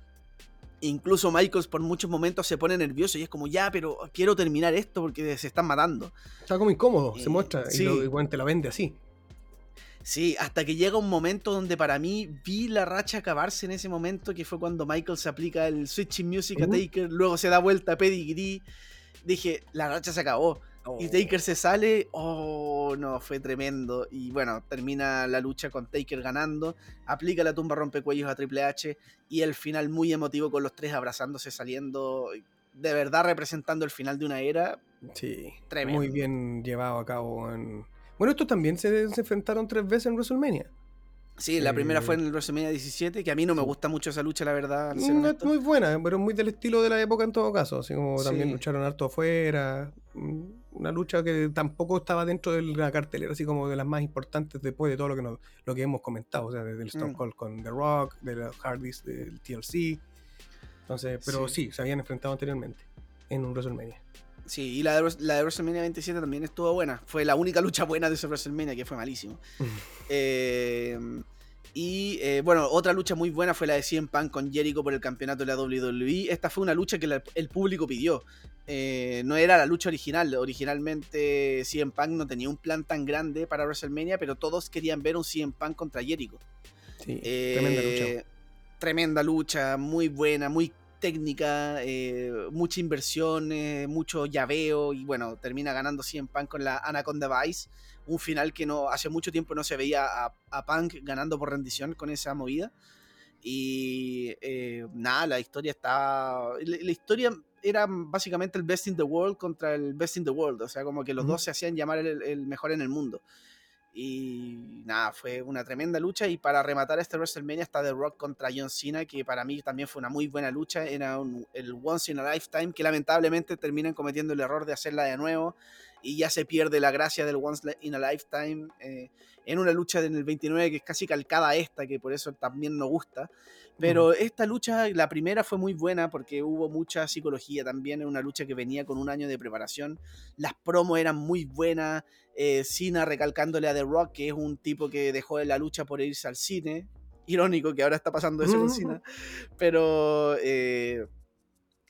Speaker 3: incluso Michaels por muchos momentos se pone nervioso y es como, ya, pero quiero terminar esto porque se están matando.
Speaker 1: Está como incómodo,
Speaker 3: Eh,
Speaker 1: se muestra.
Speaker 3: sí.
Speaker 1: Y lo, igual te la vende así.
Speaker 3: Sí, hasta que llega un momento donde para mí vi la racha acabarse en ese momento, que fue cuando Michael se aplica el Switching Music a. Taker, luego se da vuelta a Pedigree. Dije, la racha se acabó. Y
Speaker 1: Oh.
Speaker 3: Taker se sale, oh no, fue tremendo. Y bueno, termina la lucha con Taker ganando, aplica la tumba rompecuellos a Triple H y el final muy emotivo con los tres abrazándose, saliendo, de verdad representando el final de una era.
Speaker 1: Sí,
Speaker 3: Tremendo.
Speaker 1: muy bien llevado a cabo. En... Bueno, estos también se, se enfrentaron tres veces en WrestleMania.
Speaker 3: Sí, la primera
Speaker 1: Eh,
Speaker 3: fue en el WrestleMania 17, que a mí no me gusta mucho esa lucha, la verdad. ser
Speaker 1: No es muy buena, pero muy del estilo de la época en todo caso. Así como también
Speaker 3: Sí.
Speaker 1: lucharon harto afuera. mm, Una lucha que tampoco estaba dentro de la cartelera, así como de las más importantes después de todo lo que, nos- lo que hemos comentado. O sea, desde el Stone
Speaker 3: Mm.
Speaker 1: Cold con The Rock, de los Hardys, del TLC. Entonces, pero
Speaker 3: Sí.
Speaker 1: sí. se habían enfrentado anteriormente en un WrestleMania.
Speaker 3: Sí, y la de, la de WrestleMania 27 también estuvo buena. Fue la única lucha buena de ese WrestleMania, que fue malísimo. Eh, y eh, bueno, otra lucha muy buena fue la de CM Punk con Jericho por el campeonato de la WWE. Esta fue una lucha que la- el público pidió. Eh, no era la lucha original. Originalmente CM Punk no tenía un plan tan grande para WrestleMania, pero todos querían ver un CM Punk contra Jericho.
Speaker 1: Sí,
Speaker 3: Eh,
Speaker 1: tremenda lucha.
Speaker 3: Tremenda lucha, muy buena, muy técnica, eh, mucha inversión, eh, mucho llaveo y bueno, termina ganando CM Punk con la Anaconda Vice, un final que no hace mucho tiempo no se veía a, a Punk ganando por rendición con esa movida. Y eh, nada, la historia está... La, la historia era básicamente el Best in the World contra el Best in the World, o sea, como que los dos se hacían llamar el, el mejor en el mundo. Y nada, fue una tremenda lucha. Y para rematar este WrestleMania está The Rock contra John Cena, que para mí también fue una muy buena lucha. Era un- el Once in a Lifetime, que lamentablemente terminan cometiendo el error de hacerla de nuevo. y ya se pierde la gracia del Once in a Lifetime eh, en una lucha en el 29 que es casi calcada a esta, que por eso también nos gusta. Pero esta lucha, la primera fue muy buena porque hubo mucha psicología también, en una lucha que venía con un año de preparación. Las promos eran muy buenas, eh, Cena recalcándole a The Rock, que es un tipo que dejó de la lucha por irse al cine. Irónico que ahora está pasando eso con Cena. Pero... eh,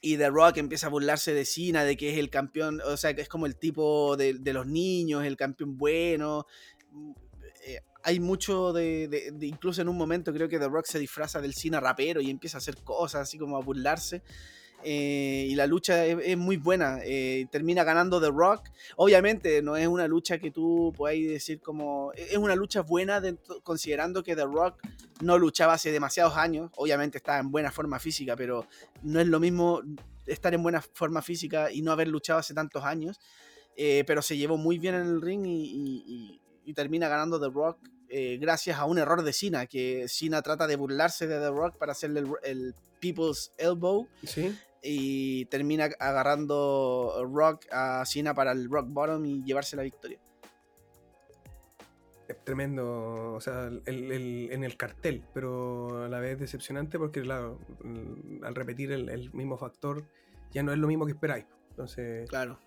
Speaker 3: y The Rock empieza a burlarse de Cena, de que es el campeón, o sea, que es como el tipo de, de los niños, el campeón bueno. Mm, eh, hay mucho de, de- de- Incluso en un momento creo que The Rock se disfraza del Cena rapero y empieza a hacer cosas así como a burlarse. Eh, y la lucha es, es muy buena. eh, termina ganando The Rock. Obviamente no es una lucha que tú podáis decir como... Es una lucha buena considerando que The Rock no luchaba hace demasiados años. Obviamente estaba en buena forma física, pero no es lo mismo estar en buena forma física y no haber luchado hace tantos años. eh, pero se llevó muy bien en el ring y termina ganando The Rock eh, gracias a un error de Cena, que Cena trata de burlarse de The Rock para hacerle el, el People's Elbow
Speaker 1: Sí.
Speaker 3: Y termina agarrando Rock a Cena para el Rock Bottom y llevarse la victoria.
Speaker 1: Es tremendo, o sea, el- el- en el cartel, pero a la vez decepcionante porque, claro, mm, al repetir el, el mismo factor, ya no es lo mismo que esperáis. Entonces,
Speaker 3: Claro.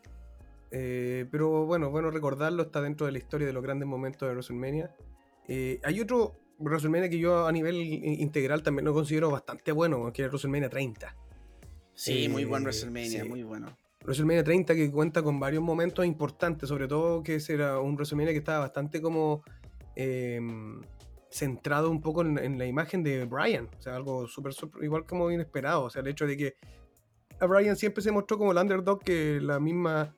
Speaker 1: eh, pero bueno, bueno recordarlo, está dentro de la historia de los grandes momentos de WrestleMania. Eh, hay otro WrestleMania que yo a nivel integral también lo considero bastante bueno, que es WrestleMania 30.
Speaker 3: Sí, muy buen
Speaker 1: Eh,
Speaker 3: WrestleMania,
Speaker 1: sí.
Speaker 3: muy bueno.
Speaker 1: WrestleMania 30 que cuenta con varios momentos importantes, sobre todo que ese era un WrestleMania que estaba bastante como eh, centrado un poco en, en la imagen de Bryan, o sea, algo súper, igual como inesperado, o sea, el hecho de que a Bryan siempre se mostró como el underdog que la misma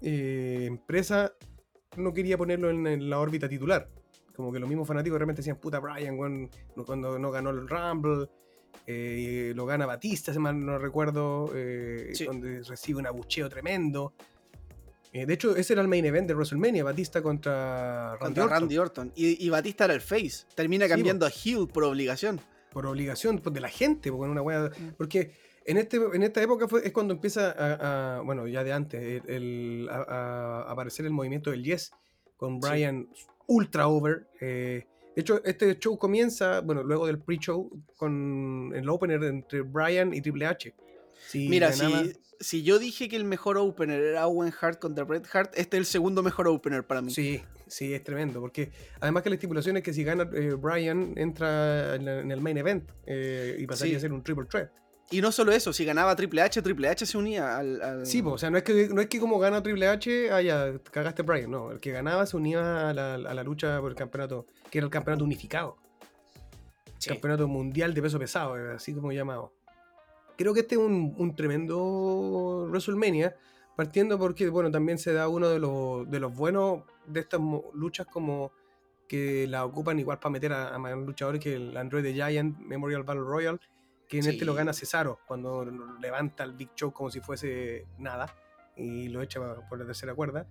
Speaker 1: eh, empresa no quería ponerlo en, en la órbita titular, como que los mismos fanáticos realmente decían, puta no- cuando no ganó el Rumble, eh, lo gana Batista, si mal no recuerdo, eh,
Speaker 3: Sí.
Speaker 1: donde recibe un abucheo tremendo. Eh, de hecho, ese era el main event de WrestleMania, Batista contra Randy
Speaker 3: Contra
Speaker 1: Orton,
Speaker 3: Randy Orton. Y, y Batista era el face. Termina
Speaker 1: Sí,
Speaker 3: cambiando a heel por obligación.
Speaker 1: por obligación pues, de la gente, porque, una wea-
Speaker 3: Mm.
Speaker 1: porque en, este, en esta época fue, es cuando empieza a, a- bueno, ya de antes, el, el- a, a aparecer el movimiento del Yes, con
Speaker 3: Sí.
Speaker 1: Bryan ultra over. eh, de hecho, este show comienza, bueno, luego del pre-show, con el opener entre Bryan y Triple H.
Speaker 3: Mira, si, si yo dije que el mejor opener era Owen Hart contra Bret Hart, este es el segundo mejor opener para mí.
Speaker 1: Sí, sí, es tremendo. Porque además que la estipulación es que si gana eh, Bryan, entra en, la- en el main event eh, y pasaría
Speaker 3: Sí.
Speaker 1: a ser un triple threat.
Speaker 3: Y no solo eso, si ganaba Triple H, Triple H se unía al. al-
Speaker 1: Sí, po, o sea, no es que, no es que como gana Triple H, ah, ya, cagaste Bryan. No, el que ganaba se unía a la, a la lucha por el campeonato, que era el campeonato unificado.
Speaker 3: Sí.
Speaker 1: Campeonato mundial de peso pesado, eh, así como llamado. Creo que este es un, un tremendo WrestleMania, partiendo porque, bueno, también se da uno de los, de los buenos de estas luchas como que la ocupan igual para meter a, a más luchadores que el Android the Giant Memorial Battle Royal, que en este lo gana Cesaro, cuando levanta el Big Show como si fuese nada y lo echa por la tercera cuerda.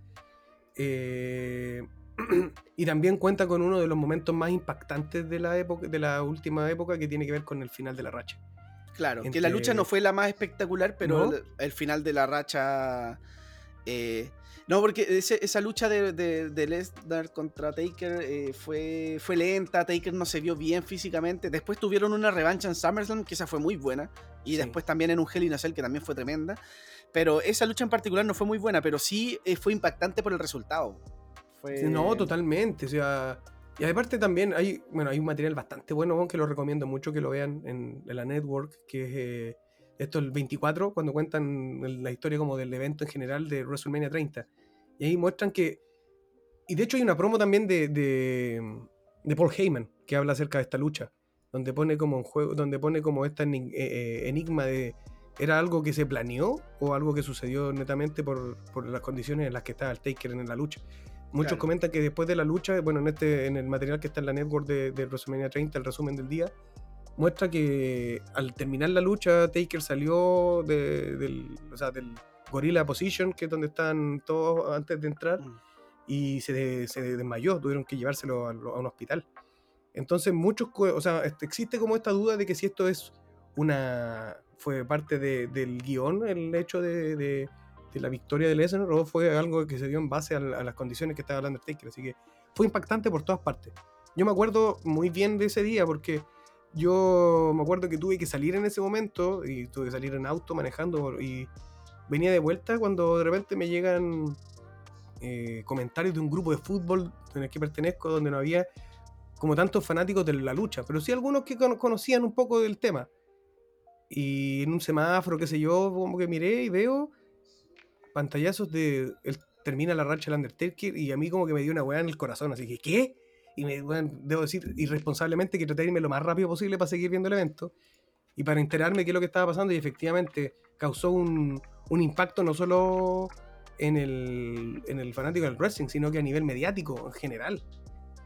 Speaker 1: Eh, y también cuenta con uno de los momentos más impactantes de la época, de la última época, que tiene que ver con el final de la racha.
Speaker 3: Claro, que la lucha no fue la más espectacular, pero
Speaker 1: ¿No?
Speaker 3: el, el final de la racha. eh, no, porque ese- esa lucha de, de, de Lesnar contra Taker eh, fue, fue lenta, Taker no se vio bien físicamente. Después tuvieron una revancha en SummerSlam, que esa fue muy buena. Y
Speaker 1: Sí.
Speaker 3: después también en un Hell in a Cell, que también fue tremenda. Pero esa lucha en particular no fue muy buena, pero sí eh, fue impactante por el resultado. Fue...
Speaker 1: No, totalmente. O sea, y aparte también hay, bueno, hay un material bastante bueno que lo recomiendo mucho que lo vean en, en la network, que es eh, esto el 24, cuando cuentan la historia como del evento en general de WrestleMania 30. Y ahí muestran que. Y de hecho hay una promo también de, de, de Paul Heyman que habla acerca de esta lucha. Donde pone como en juego, donde pone como esta eh, eh, enigma de. ¿Era algo que se planeó o algo que sucedió netamente por, por las condiciones en las que estaba el Taker en la lucha? Muchos
Speaker 3: Claro.
Speaker 1: comentan que después de la lucha, bueno, en este en el material que está en la network de, de WrestleMania 30, el resumen del día, muestra que al terminar la lucha, Taker salió de- del, o sea, del Gorilla Position, que es donde están todos antes de entrar,
Speaker 3: Mm.
Speaker 1: y se, de- se desmayó, tuvieron que llevárselo a, a un hospital. Entonces, muchos, o sea, este, existe como esta duda de que si esto es una, fue parte de- del guion, el hecho de, de- de la victoria de Lesnar o fue algo que se dio en base a, a las condiciones que estaba hablando Taker. Así que fue impactante por todas partes. Yo me acuerdo muy bien de ese día porque yo me acuerdo que tuve que salir en ese momento y tuve que salir en auto manejando y venía de vuelta cuando de repente me llegan eh, comentarios de un grupo de fútbol en el que pertenezco donde no había como tantos fanáticos de la lucha, pero sí algunos que cono- conocían un poco del tema. Y en un semáforo, qué sé yo, como que miré y veo pantallazos de. él termina la racha del Undertaker y a mí como que me dio una weá en el corazón. Así que, ¿qué? Y me, weón, debo decir irresponsablemente que traté de irme lo más rápido posible para seguir viendo el evento y para enterarme qué es lo que estaba pasando. Y efectivamente causó un, un impacto no solo en el, en el fanático del wrestling, sino que a nivel mediático en general.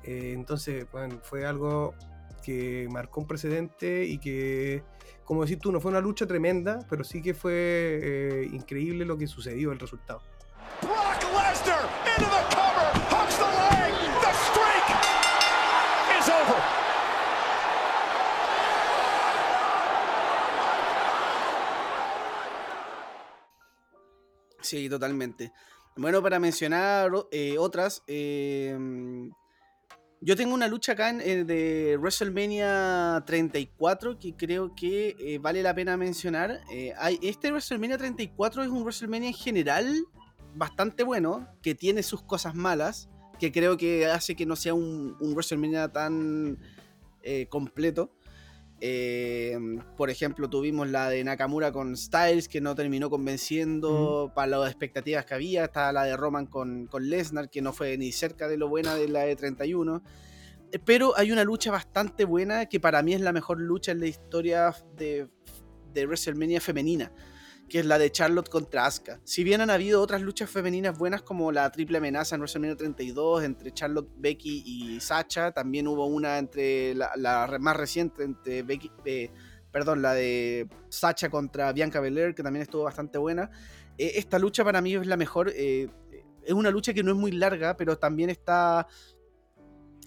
Speaker 1: Eh, entonces, bueno, fue algo que marcó un precedente y que, como decís tú, no fue una lucha tremenda, pero sí que fue eh, increíble lo que sucedió, el resultado.
Speaker 6: Brock Lesnar into the
Speaker 3: Sí, totalmente. Bueno, para mencionar eh, otras, eh, yo tengo una lucha acá en, eh, de WrestleMania 34 que creo que eh, vale la pena mencionar. Hay, este WrestleMania 34 es un WrestleMania en general bastante bueno, que tiene sus cosas malas, que creo que hace que no sea un, WrestleMania tan completo. Eh, por ejemplo, tuvimos la de Nakamura con Styles, que no terminó convenciendo para las expectativas que había. Está la de Roman con, con Lesnar, que no fue ni cerca de lo buena de la de 31. Eh, Pero hay una lucha bastante buena que para mí es la mejor lucha en la historia de, de WrestleMania femenina, que es la de Charlotte contra Asuka. Si bien han habido otras luchas femeninas buenas como la triple amenaza en WrestleMania 32 entre Charlotte, Becky y Sacha, también hubo una entre la, más reciente entre Becky, eh, perdón, la de Sacha contra Bianca Belair, que también estuvo bastante buena. Eh, esta lucha para mí es la mejor. eh, es una lucha que no es muy larga, pero también está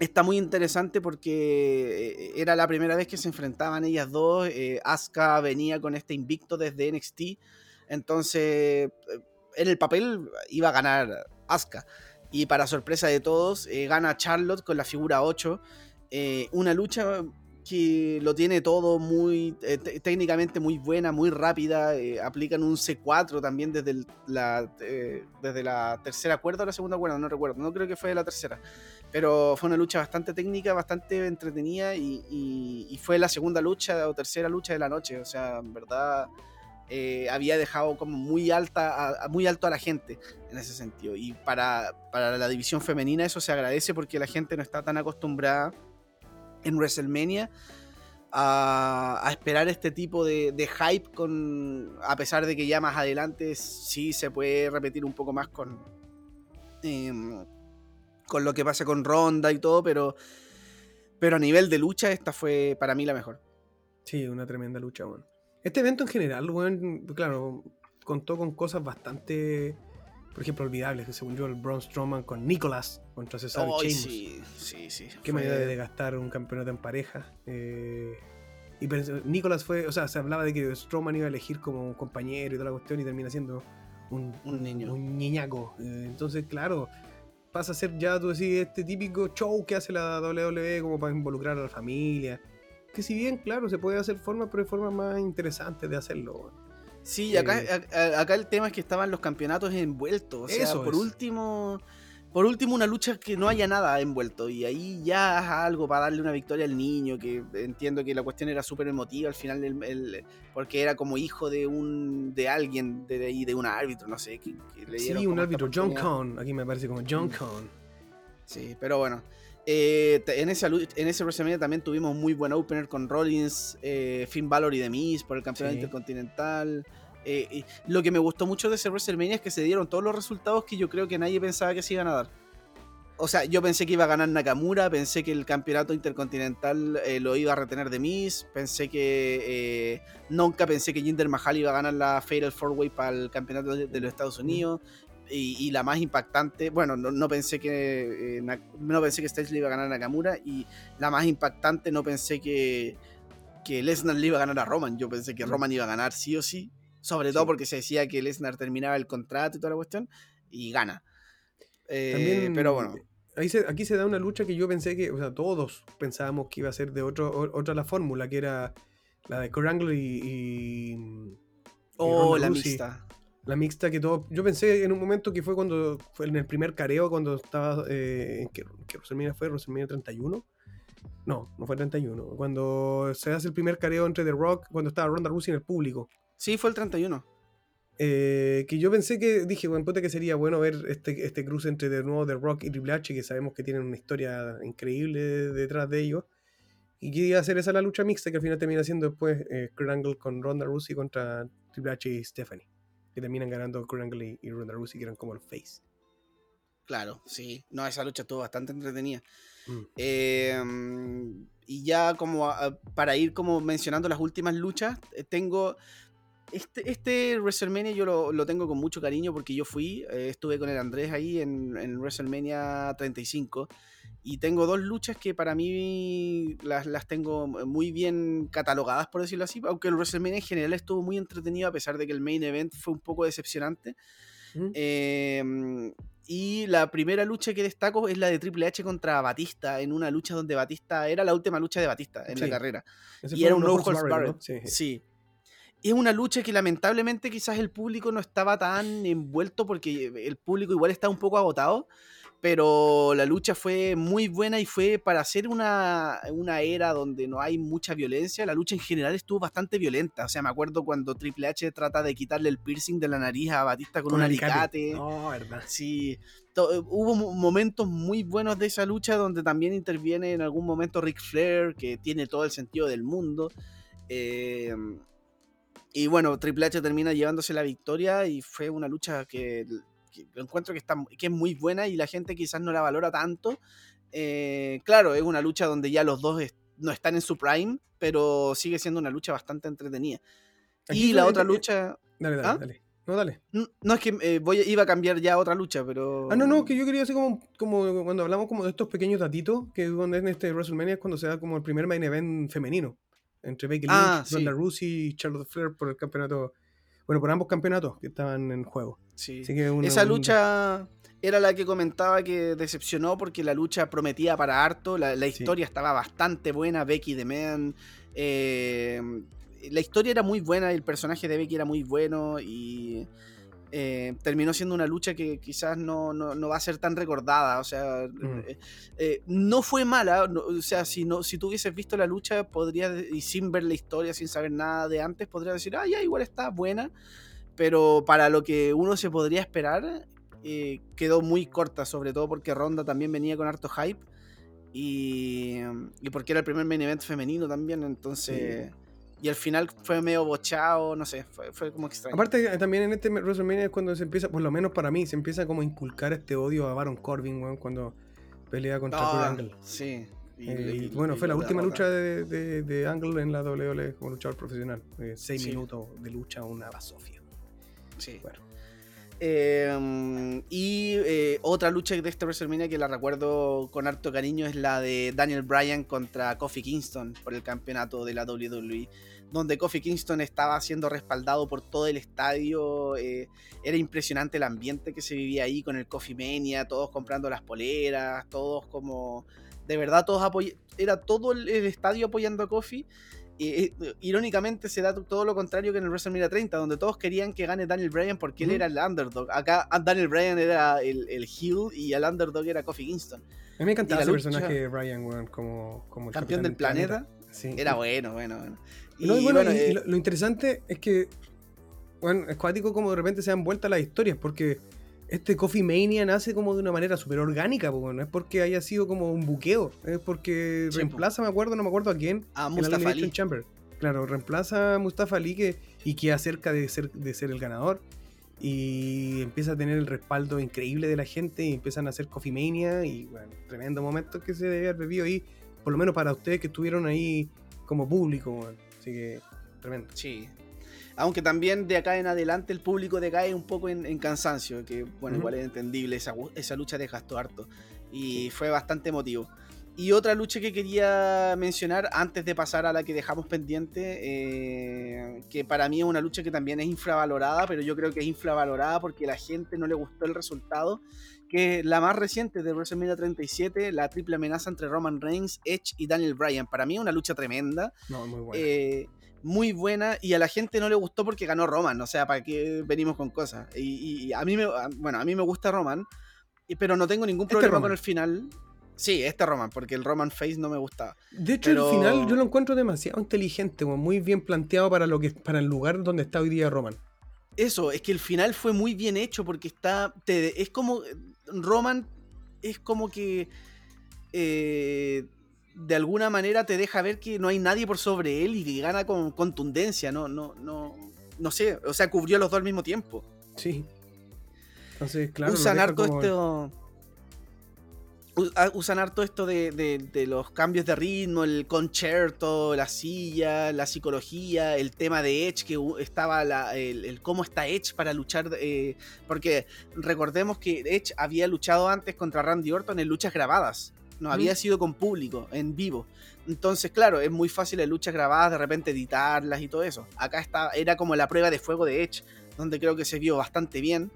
Speaker 3: está muy interesante porque eh, era la primera vez que se enfrentaban ellas dos. Eh, Asuka venía con este invicto desde NXT. Entonces, eh, en el papel iba a ganar Asuka. Y para sorpresa de todos, eh, gana Charlotte con la figura 8. Eh, una lucha que lo tiene todo muy eh, te- técnicamente muy buena, muy rápida. eh, aplican un C4 también desde, la, eh, desde la tercera cuerda o la segunda cuerda, no recuerdo. No creo que fue la tercera pero fue una lucha bastante técnica, bastante entretenida y, y- fue la segunda lucha o tercera lucha de la noche. O sea, en verdad eh, había dejado como muy alta, a- a- muy alto a la gente en ese sentido. Y para, para la división femenina eso se agradece porque la gente no está tan acostumbrada en WrestleMania a, esperar este tipo de, hype con a pesar de que ya más adelante sí se puede repetir un poco más con em, con lo que pasa con Ronda y todo, pero, pero a nivel de lucha, esta fue para mí la mejor.
Speaker 1: Sí, una tremenda lucha, weón. Este evento en general, weón, claro, contó con cosas bastante, por ejemplo, olvidables, que según yo, el Braun Strowman con Nicholas contra Cesaro y Sheamus.
Speaker 3: sí, sí, sí.
Speaker 1: Qué
Speaker 3: fue-
Speaker 1: manera de gastar un campeonato en pareja. eh, y Nicholas fue, o sea, se hablaba de que Strowman iba a elegir como un compañero y toda la cuestión y termina siendo un,
Speaker 3: Un niño.
Speaker 1: Un niñaco. Eh, entonces, claro, pasa a ser ya, tú decís, este típico show que hace la WWE como para involucrar a la familia. Que si bien, claro, se puede hacer formas, pero hay formas más interesantes de hacerlo.
Speaker 3: Sí, y acá,
Speaker 1: Eh,
Speaker 3: a- acá el tema es que estaban los campeonatos envueltos. O sea,
Speaker 1: Eso
Speaker 3: por
Speaker 1: es.
Speaker 3: último. Por último, una lucha que no haya nada envuelto. Y ahí ya algo para darle una victoria al niño. Que entiendo que la cuestión era súper emotiva al final. del- el- porque era como hijo de un de alguien, de, ahí, de un árbitro, no sé. Que, que le dieron
Speaker 1: Sí, un árbitro, John
Speaker 3: oportunidad.
Speaker 1: Con. Aquí me aparece como John
Speaker 3: Mm.
Speaker 1: Con.
Speaker 3: Sí, pero bueno. Eh, en, lu- en ese WrestleMania también tuvimos un muy buen opener con Rollins, eh, Finn Balor y The Miz por el campeonato
Speaker 1: Sí.
Speaker 3: intercontinental. Eh, y lo que me gustó mucho de ese WrestleMania es que se dieron todos los resultados que yo creo que nadie pensaba que se iban a dar. O sea, yo pensé que iba a ganar Nakamura, pensé que el campeonato intercontinental eh, lo iba a retener The Miz, pensé que nunca pensé que Jinder Mahal iba a ganar la Fatal Four Way para el campeonato de, de los Estados Unidos. Y, y la más impactante, bueno, no, no pensé que eh, no pensé que Styles le iba a ganar a Nakamura y la más impactante no pensé que, que Lesnar le iba a ganar a Roman, yo pensé que Roman iba a ganar sí o sí Sobre
Speaker 1: Sí.
Speaker 3: todo porque se decía que Lesnar terminaba el contrato y toda la cuestión. Y gana. Eh,
Speaker 1: También,
Speaker 3: pero bueno.
Speaker 1: Ahí se- aquí se da una lucha que yo pensé que, o sea, todos pensábamos que iba a ser de otro, o- otra la fórmula, que era la de Kurt Angle y, y-
Speaker 3: Oh, la mixta.
Speaker 1: La mixta que todo. Yo pensé en un momento que fue cuando fue en el primer careo, cuando estaba. Eh, ¿en qué, qué WrestleMania fue? ¿WrestleMania 31? No, no fue 31. Cuando se hace el primer careo entre The Rock, cuando estaba Ronda Rousey en el público.
Speaker 3: Sí, fue el 31.
Speaker 1: Eh, que yo pensé que dije, bueno, puta que sería bueno ver este, este cruce entre de nuevo The Rock y Triple H, que sabemos que tienen una historia increíble detrás de ellos. Y que iba a ser esa la lucha mixta que al final termina siendo después eh, Kurt Angle con Ronda Rousey contra Triple H y Stephanie. Que terminan ganando Kurt Angle y, Ronda Rousey, que eran como los face.
Speaker 3: Claro, sí. No, esa lucha estuvo bastante entretenida.
Speaker 1: Mm.
Speaker 3: Eh, y ya como a- para ir como mencionando las últimas luchas, eh, tengo... Este, este WrestleMania yo lo, lo tengo con mucho cariño porque yo fui, eh, estuve con el Andrés ahí en, en WrestleMania 35 y tengo dos luchas que para mí las, las tengo muy bien catalogadas, por decirlo así, aunque el WrestleMania en general estuvo muy entretenido a pesar de que el main event fue un poco decepcionante.
Speaker 1: ¿Mm?
Speaker 3: Eh, y la primera lucha que destaco es la de Triple H contra Batista, en una lucha donde Batista era la última lucha de Batista en la
Speaker 1: Sí.
Speaker 3: carrera.
Speaker 1: Ese
Speaker 3: Y era un no
Speaker 1: holds barred. ¿no? Sí, sí.
Speaker 3: Sí. Es una lucha que lamentablemente quizás el público no estaba tan envuelto porque el público igual está un poco agotado, pero la lucha fue muy buena y fue para hacer una, una era donde no hay mucha violencia, la lucha en general estuvo bastante violenta. O sea, me acuerdo cuando Triple H trata de quitarle el piercing de la nariz a Batista con, un alicate.
Speaker 1: No, verdad.
Speaker 3: Sí, hubo mo- momentos muy buenos de esa lucha donde también interviene en algún momento Ric Flair, que tiene todo el sentido del mundo. Eh, y bueno, Triple H termina llevándose la victoria y fue una lucha que, que encuentro que, está, que es muy buena y la gente quizás no la valora tanto. Eh, claro, es una lucha donde ya los dos es- no están en su prime, pero sigue siendo una lucha bastante entretenida.
Speaker 1: Aquí
Speaker 3: y la otra lucha...
Speaker 1: Dale, dale,
Speaker 3: ¿Ah?
Speaker 1: dale. No, dale.
Speaker 3: No es que eh, voy, iba a cambiar ya a otra lucha, pero...
Speaker 1: Ah, no, no, que yo quería hacer como, como cuando hablamos como de estos pequeños datitos, que cuando en este WrestleMania es cuando se da como el primer main event femenino, entre Becky Lynch,
Speaker 3: Ah,
Speaker 1: Ronda
Speaker 3: sí.
Speaker 1: Rousey y Charlotte Flair por el campeonato, bueno, por ambos campeonatos que estaban en juego.
Speaker 3: Sí.
Speaker 1: Así que una-
Speaker 3: Esa lucha era la que comentaba que decepcionó porque la lucha prometía para harto, la, la
Speaker 1: Sí.
Speaker 3: historia estaba bastante buena, Becky the Man, eh, la historia era muy buena, el personaje de Becky era muy bueno y eh, terminó siendo una lucha que quizás no, no- no va a ser tan recordada, o sea,
Speaker 1: Mm.
Speaker 3: eh, eh, no fue mala, no- o sea, si, no, si tú hubieses visto la lucha podría, y sin ver la historia, sin saber nada de antes, podría decir, ah, ya, igual está buena, pero para lo que uno se podría esperar, quedó muy corta, sobre todo porque Ronda también venía con harto hype y, y porque era el primer main event femenino también, entonces... Y al final fue medio bochado, no sé, fue, fue como extraño.
Speaker 1: Aparte, eh, también en este WrestleMania es cuando se empieza, por lo menos para mí, se empieza como a inculcar este odio a Baron Corbin, weón, cuando pelea contra Kurt
Speaker 3: Ah,
Speaker 1: Angle.
Speaker 3: Sí. Y,
Speaker 1: Eh,
Speaker 3: le-
Speaker 1: y
Speaker 3: y-
Speaker 1: bueno,
Speaker 3: y
Speaker 1: fue la última lucha de, de, de Angle en la WWE como luchador profesional. Eh, seis
Speaker 3: Sí.
Speaker 1: minutos de lucha, una basofia.
Speaker 3: Sí.
Speaker 1: Bueno.
Speaker 3: Eh, y eh, otra lucha de este WrestleMania que la recuerdo con harto cariño es la de Daniel Bryan contra Kofi Kingston por el campeonato de la WWE, donde Kofi Kingston estaba siendo respaldado por todo el estadio. eh, era impresionante el ambiente que se vivía ahí con el Coffee Mania, todos comprando las poleras, todos como. De verdad, todos apoy Era todo el, estadio apoyando a Kofi. Eh, irónicamente se da todo lo contrario que en el WrestleMania 30, donde todos querían que gane Daniel Bryan porque él era el underdog. Acá ah, Daniel Bryan era el, el heel y el underdog era Kofi Kingston.
Speaker 1: A mí me encantaba ese
Speaker 3: lucha-
Speaker 1: personaje de weón, como, como el
Speaker 3: Campeón del planeta.
Speaker 1: Sí.
Speaker 3: Era bueno, bueno, bueno.
Speaker 1: No, y bueno, y- y
Speaker 3: eh,
Speaker 1: lo, lo interesante es que, bueno, es cuático como de repente se dan vueltas las historias, porque este Coffee Mania nace como de una manera súper orgánica, po, no es porque haya sido como un buqueo, es porque
Speaker 3: Sí, po.
Speaker 1: reemplaza, me acuerdo, no me acuerdo a quién,
Speaker 3: a Mustafa Ali.
Speaker 1: Chamber. Claro, reemplaza a Mustafa Ali que, y queda cerca de ser, de ser el ganador. Y empieza a tener el respaldo increíble de la gente y empiezan a hacer Coffee Mania y bueno, tremendo momento que se debe haber vivido ahí, por lo menos para ustedes que estuvieron ahí como público, weón. Así que tremendo.
Speaker 3: Sí. Aunque también de acá en adelante el público decae un poco en, en cansancio, que bueno,
Speaker 1: Ujú.
Speaker 3: igual es entendible, esa, esa lucha desgastó harto y fue bastante emotivo. Y otra lucha que quería mencionar antes de pasar a la que dejamos pendiente, eh, que para mí es una lucha que también es infravalorada, pero yo creo que es infravalorada porque a la gente no le gustó el resultado, que es la más reciente de WrestleMania 37, la triple amenaza entre Roman Reigns, Edge y Daniel Bryan. Para mí una lucha tremenda.
Speaker 1: No, muy bueno.
Speaker 3: eh, muy buena y a la gente no le gustó porque ganó Roman, o sea, ¿para qué venimos con cosas? Y, a mí me, a- bueno, a mí me gusta Roman, pero no tengo ningún
Speaker 1: Este
Speaker 3: problema con el final. Sí, este Roman, porque el Roman Face no me gustaba.
Speaker 1: De hecho,
Speaker 3: pero-
Speaker 1: el final yo lo encuentro demasiado inteligente, muy bien planteado para lo que para el lugar donde está hoy día Roman.
Speaker 3: Eso, es que el final fue muy bien hecho porque está, te- es como, Roman es como que eh, de alguna manera te deja ver que no hay nadie por sobre él y que gana con contundencia, no, no, no, no sé, o sea, cubrió a los dos al mismo tiempo.
Speaker 1: Sí. Entonces, claro.
Speaker 3: usan harto
Speaker 1: como-
Speaker 3: esto. Usan harto esto de, de- de los cambios de ritmo, el concerto, la silla, la psicología, el tema de Edge, que estaba la- el, el cómo está Edge para luchar. eh, porque recordemos que Edge había luchado antes contra Randy Orton en luchas grabadas. No había sido con público, en vivo. Entonces, claro, es muy fácil en luchas grabadas de repente editarlas y todo eso. Acá está, era como la prueba de fuego de Edge, donde creo que se vio bastante bien.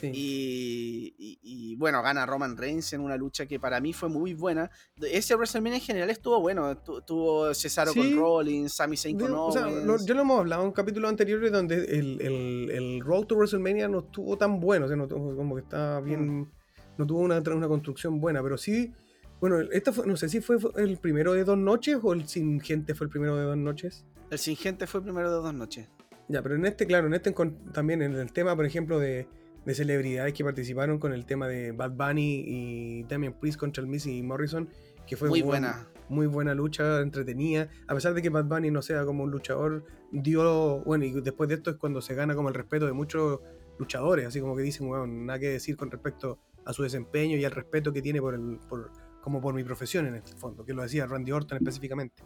Speaker 1: Sí.
Speaker 3: Y, y- y, bueno, gana Roman Reigns en una lucha que para mí fue muy buena. Ese WrestleMania en general estuvo bueno. Tu- Tuvo Cesaro
Speaker 1: Sí.
Speaker 3: con Rollins, Sami Zayn con
Speaker 1: o sea,
Speaker 3: Owens.
Speaker 1: lo- ya lo hemos hablado en capítulos anteriores donde el, el, el Road to WrestleMania no estuvo tan bueno, o sea, no como que estaba bien, no tuvo una, una construcción buena, pero sí, bueno, esta fue, no sé si fue el primero de dos noches o el sin gente fue el primero de dos noches.
Speaker 3: El sin gente fue primero de dos noches.
Speaker 1: Ya, pero en este, claro, en este también en el tema, por ejemplo, de, de celebridades que participaron con el tema de Bad Bunny y Damian Priest contra el Miz y Morrison, que fue
Speaker 3: Muy
Speaker 1: buen-
Speaker 3: buena.
Speaker 1: muy buena lucha, entretenida. A pesar de que Bad Bunny no sea como un luchador, dio. Bueno, y después de esto es cuando se gana como el respeto de muchos luchadores, así como que dicen, weón, nada que decir con respecto a su desempeño y al respeto que tiene por el. Por, como por mi profesión en el fondo, que lo decía Randy Orton específicamente.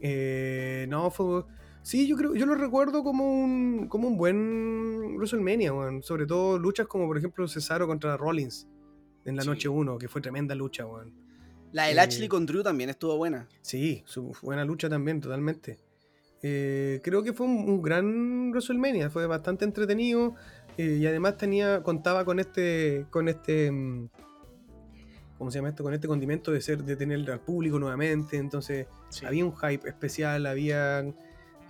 Speaker 1: Eh, no, fue. Sí, yo creo, yo lo recuerdo como un, como un buen WrestleMania, weón. Sobre todo luchas como por ejemplo Cesaro contra Rollins en la
Speaker 3: Sí.
Speaker 1: noche 1, que fue tremenda lucha, weón.
Speaker 3: La del
Speaker 1: Eh,
Speaker 3: Ashley con Drew también estuvo buena.
Speaker 1: Sí, su buena lucha también, totalmente. Eh, creo que fue un, un gran WrestleMania, fue bastante entretenido eh, y además tenía, contaba con este, con este, mm, ¿cómo se llama esto? Con este condimento de ser, de tener al público nuevamente, entonces
Speaker 3: Sí.
Speaker 1: había un hype especial, había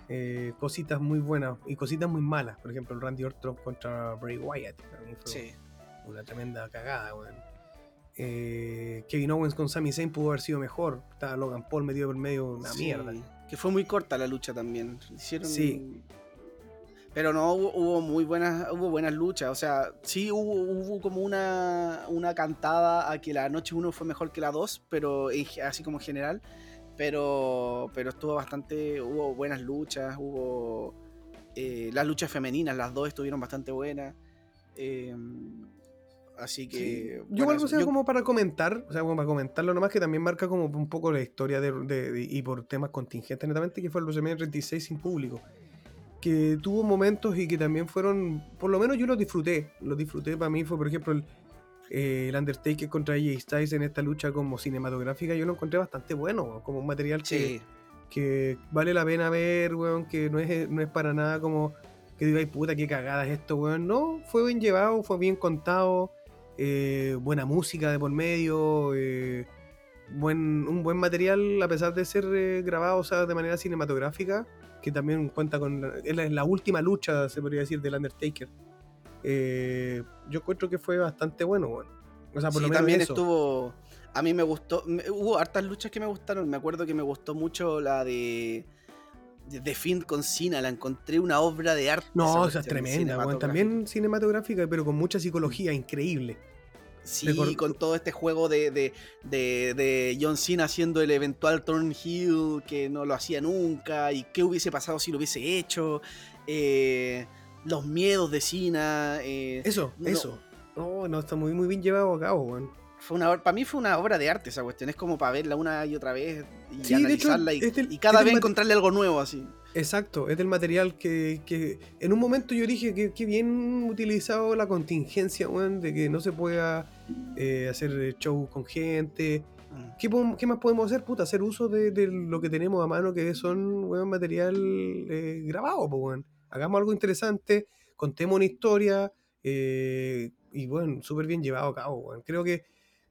Speaker 1: eh, cositas muy buenas y cositas muy malas, por ejemplo el Randy Orton contra Bray Wyatt, para mí fue
Speaker 3: Sí.
Speaker 1: una tremenda cagada. Eh, Kevin Owens con Sami Zayn pudo haber sido mejor. Estaba Logan Paul metido por medio una
Speaker 3: Sí,
Speaker 1: mierda.
Speaker 3: Que fue muy corta la lucha también. Hicieron.
Speaker 1: Sí.
Speaker 3: Pero no, hubo, hubo muy buenas, hubo buenas luchas. O sea, sí hubo, hubo como una, una cantada a que la noche 1 fue mejor que la 2, pero así como en general. Pero, pero estuvo bastante. Hubo buenas luchas, hubo. eh, las luchas femeninas, las dos estuvieron bastante buenas. eh, así
Speaker 1: Sí.
Speaker 3: que.
Speaker 1: Yo
Speaker 3: bueno,
Speaker 1: igual,
Speaker 3: eso-
Speaker 1: o sea,
Speaker 3: yo-
Speaker 1: como para comentar, o sea, como para comentarlo nomás, que también marca como un poco la historia de, de- de- y por temas contingentes netamente, que fue el WrestleMania 36 sin público. Que tuvo momentos y que también fueron, por lo menos yo los disfruté. Los disfruté, para mí fue, por ejemplo, el, eh, el Undertaker contra AJ Styles en esta lucha como cinematográfica, yo lo encontré bastante bueno, como un material que,
Speaker 3: Sí,
Speaker 1: que vale la pena ver, weón, que no es, no es para nada como que digáis, puta, qué cagada es esto, weón. No, fue bien llevado, fue bien contado, eh, buena música de por medio, eh, buen, un buen material a pesar de ser grabado o sea, de manera cinematográfica, que también cuenta con la, es la última lucha, se podría decir, del Undertaker. Eh, yo encuentro que fue bastante bueno, weón. O sea, por
Speaker 3: Sí,
Speaker 1: lo menos
Speaker 3: también
Speaker 1: eso.
Speaker 3: estuvo. A mí me gustó. me- hubo hartas luchas que me gustaron. Me acuerdo que me gustó mucho la de. De, de Finn con Cena. La encontré una obra de arte.
Speaker 1: No,
Speaker 3: esa
Speaker 1: o sea, es tremenda,
Speaker 3: cinematográfica.
Speaker 1: También cinematográfica, pero con mucha psicología, increíble.
Speaker 3: Sí,
Speaker 1: recor-
Speaker 3: con todo este juego de, de, de, de John Cena haciendo el eventual turn heel que no lo hacía nunca. Y qué hubiese pasado si lo hubiese hecho. eh, los miedos de Cena. eh,
Speaker 1: Eso,
Speaker 3: No.
Speaker 1: eso. No, no, está muy, muy bien llevado a cabo, weón.
Speaker 3: Fue una, para mí fue una obra de arte esa cuestión. Es como para verla una y otra vez y
Speaker 1: Sí, de hecho,
Speaker 3: analizarla y,
Speaker 1: es del-
Speaker 3: y cada vez encontrarle algo nuevo así.
Speaker 1: Exacto, es del material que, que en un momento yo dije que, que bien utilizado la contingencia, weón, de que no se pueda eh, hacer show con gente
Speaker 3: Mm.
Speaker 1: ¿Qué, qué más podemos hacer? Puta, hacer uso de, de lo que tenemos a mano, que son weón, material eh, grabado, pues, weón. Hagamos algo interesante, contemos una historia eh, y, bueno, súper bien llevado a cabo, weón. Creo que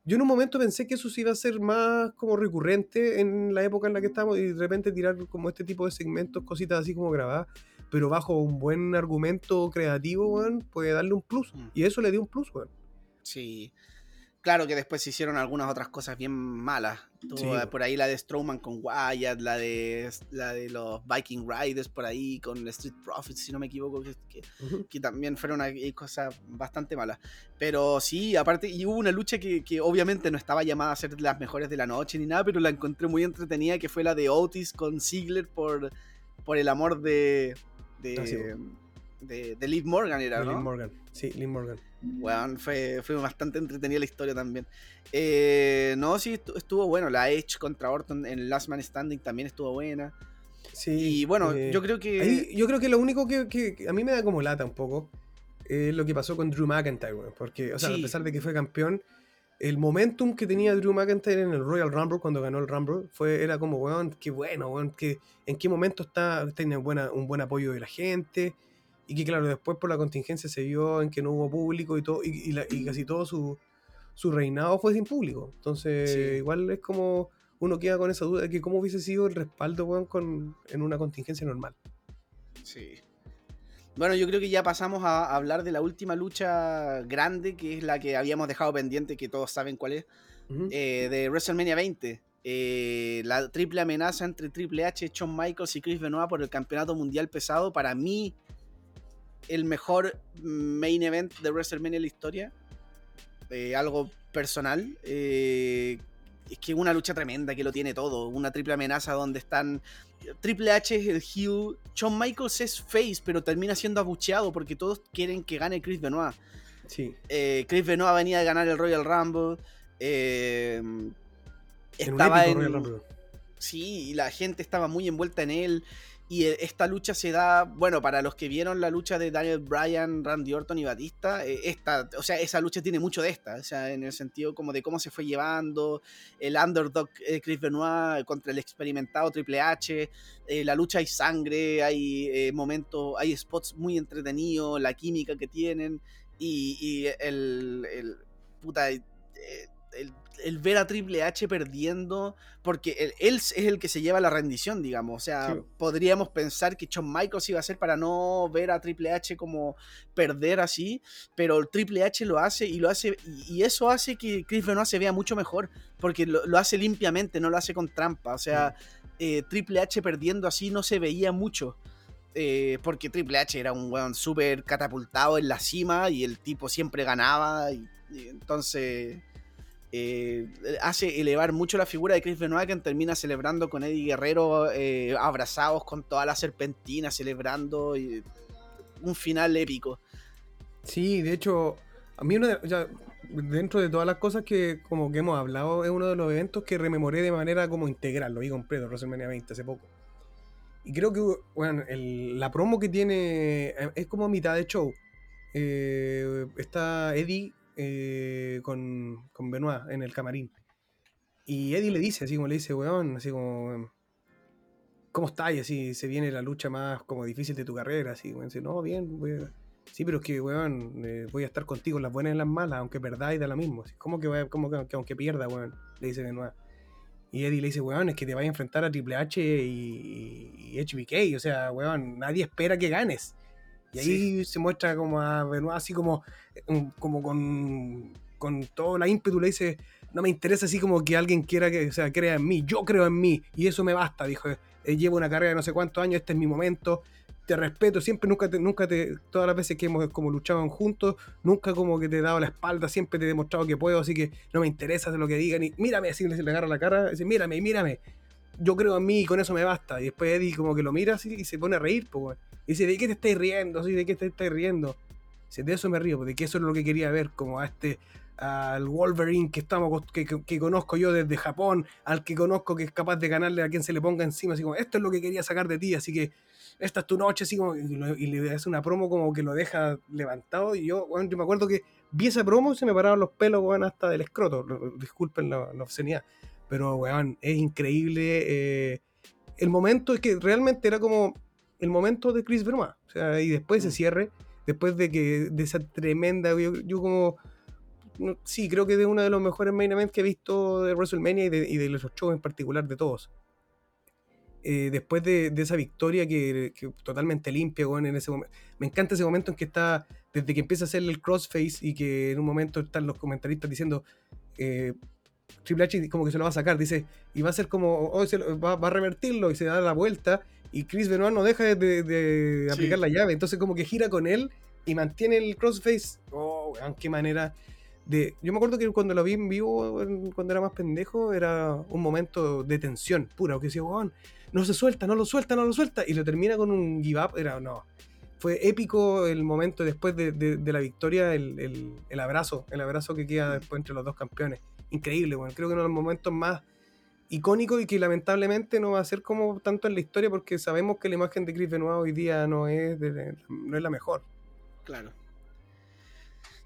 Speaker 1: yo en un momento pensé que eso sí iba a ser más como recurrente en la época en la que estamos y de repente tirar como este tipo de segmentos, cositas así como grabadas, pero bajo un buen argumento creativo, weón, puede darle un plus.
Speaker 3: Mm.
Speaker 1: Y eso le dio un plus, weón.
Speaker 3: Sí. Claro que después se hicieron algunas otras cosas bien malas. Tuvo,
Speaker 1: Sí.
Speaker 3: por ahí la de Strowman con Wyatt, la de la de los Viking Riders por ahí con Street Profits, si no me equivoco, que, que-
Speaker 1: Ujú.
Speaker 3: que también fueron una eh, cosa bastante mala. Pero sí, aparte, y hubo una lucha que, que obviamente no estaba llamada a ser las mejores de la noche ni nada, pero la encontré muy entretenida, que fue la de Otis con Ziggler por, por el amor de, de,
Speaker 1: Ah, sí,
Speaker 3: de, de Liv Morgan, era,
Speaker 1: De
Speaker 3: ¿no?
Speaker 1: Lynn Morgan. Sí, Lynn Morgan.
Speaker 3: Weón, fue, fue bastante entretenida la historia también. Eh, no, sí, estu- estuvo bueno. La Edge contra Orton en Last Man Standing también estuvo buena.
Speaker 1: Sí,
Speaker 3: Y bueno,
Speaker 1: eh,
Speaker 3: yo creo que.
Speaker 1: ahí- yo creo que lo único que, que- a mí me da como lata un poco es lo que pasó con Drew McIntyre, weón, Porque, o sea,
Speaker 3: Sí.
Speaker 1: a pesar de que fue campeón, el momentum que tenía Drew McIntyre en el Royal Rumble cuando ganó el Rumble fue, era como, weón, qué bueno, weón, que en qué momento está, tiene buena, un buen apoyo de la gente. Y que, claro, después por la contingencia se vio en que no hubo público y todo, y, y la- y casi todo su, su reinado fue sin público. Entonces,
Speaker 3: Sí.
Speaker 1: igual es como uno queda con esa duda de que cómo hubiese sido el respaldo, weón, con, en una contingencia normal.
Speaker 3: Sí. Bueno, yo creo que ya pasamos a hablar de la última lucha grande, que es la que habíamos dejado pendiente, que todos saben cuál es, eh, de WrestleMania 20. Eh, la triple amenaza entre Triple H, Shawn Michaels y Chris Benoit por el campeonato mundial pesado. Para mí, el mejor main event de WrestleMania en la historia. Eh, algo personal. Eh, es que una lucha tremenda que lo tiene todo. Una triple amenaza donde están. Triple H es el heel. Shawn Michaels es face, pero termina siendo abucheado porque todos quieren que gane Chris Benoit.
Speaker 1: Sí.
Speaker 3: Eh, Chris Benoit venía de ganar el Royal Rumble.
Speaker 1: En
Speaker 3: estaba en,
Speaker 1: Royal Rumble.
Speaker 3: Sí, y la gente estaba muy envuelta en él. Y eh, esta lucha se da, bueno, para los que vieron la lucha de Daniel Bryan, Randy Orton y Batista, eh, esta, o sea, esa lucha tiene mucho de esta, o sea, en el sentido como de cómo se fue llevando, el underdog eh, Chris Benoit contra el experimentado Triple H, eh, la lucha hay sangre, hay momentos, hay spots muy entretenidos, la química que tienen y, el, el, el, el ver a Triple H perdiendo, porque él, él es el que se lleva la rendición, digamos. O sea,
Speaker 1: Sí.
Speaker 3: podríamos pensar que Shawn Michaels iba a hacer para no ver a Triple H como perder así, pero el Triple H lo hace y lo hace, y, eso hace que Chris Benoit se vea mucho mejor, porque lo, lo hace limpiamente, no lo hace con trampa. O sea, eh, Triple H perdiendo así no se veía mucho. eh, porque Triple H era un weón súper catapultado en la cima y el tipo siempre ganaba. Y, y entonces eh, hace elevar mucho la figura de Chris Benoit, que termina celebrando con Eddie Guerrero, eh, abrazados con toda la serpentina, celebrando y un final épico.
Speaker 1: Sí, de hecho, a mí una de- o sea, dentro de todas las cosas que como que hemos hablado, es uno de los eventos que rememoré de manera como integral, lo vi completo, WrestleMania 20 hace poco. Y creo que, bueno, la promo que tiene eh, es como mitad de show. Está Eddie eh, con, con Benoit en el camarín. Y Eddie le dice, así como le dice, weón, así como, ¿cómo estás? Y así se viene la lucha más como difícil de tu carrera, así, weón, dice, no, bien, Sí, pero es que, weón, eh, voy a estar contigo las buenas y las malas, aunque perdáis da lo mismo. Así, ¿Cómo que, que, que aunque pierda, weón? Le dice Benoit. Y Eddie le dice, weón, es que te vas a enfrentar a Triple H y, y HBK. O sea, weón, nadie espera que ganes. Y ahí se muestra como a Benoit así como, como con, con toda la ímpetu. Le dice, no me interesa así como que alguien quiera que, o sea, crea en mí. Yo creo en mí. Y eso me basta, dijo. "Eh, llevo una carrera de no sé cuántos años, este es mi momento. Te respeto, siempre, nunca te, nunca te, todas las veces que hemos como luchado juntos, nunca como que te he dado la espalda, siempre te he demostrado que puedo, así que no me interesa lo que digan. Y mírame, así le agarra la cara, dice, mírame, mírame. Yo creo en mí y con eso me basta. Y después Eddie como que lo mira así y se pone a reír, pues. Y dice, ¿de qué te estáis riendo? Así, ¿De qué te estáis riendo? Dice, de eso me río, porque eso es lo que quería ver, como a este, al Wolverine que estamos que, que- que conozco yo desde Japón, al que conozco que es capaz de ganarle a quien se le ponga encima, así como, esto es lo que quería sacar de ti, así que esta es tu noche, así como, y, lo- y le hace una promo como que lo deja levantado, y yo, weón, yo me acuerdo que vi esa promo y se me pararon los pelos, weón, hasta del escroto, disculpen la, la obscenidad, Pero, weón, es increíble. eh, el momento es que realmente era como el momento de Chris Benoit. O sea, y después
Speaker 3: Mm.
Speaker 1: ese cierre, después de que de esa tremenda. Yo, yo como. no, sí, creo que de uno de los mejores main events que he visto de WrestleMania y de, y de los shows en particular de todos. Eh, después de, de esa victoria que, que totalmente limpia, weón, en ese momento. Me encanta ese momento en que está, desde que empieza a hacerle el crossface y que en un momento están los comentaristas diciendo, eh, Triple H como que se lo va a sacar, dice, y va a ser como, oh, se lo- va, va a revertirlo y se da la vuelta y Chris Benoit no deja de, de- de
Speaker 3: Sí.
Speaker 1: aplicar la llave, entonces como que gira con él y mantiene el crossface. Oh, weón, qué manera de... Yo me acuerdo que cuando lo vi en vivo, cuando era más pendejo, era un momento de tensión pura, que decía, weón, no se suelta, no lo suelta, no lo suelta, y lo termina con un give up, era, no. Fue épico el momento después de, de- de la victoria, el, el- el abrazo, el abrazo que queda después entre los dos campeones. Increíble, bueno, creo que uno de los momentos más icónicos y que lamentablemente no va a ser como tanto en la historia porque sabemos que la imagen de Chris Benoit hoy día no es, de- no es la mejor.
Speaker 3: Claro.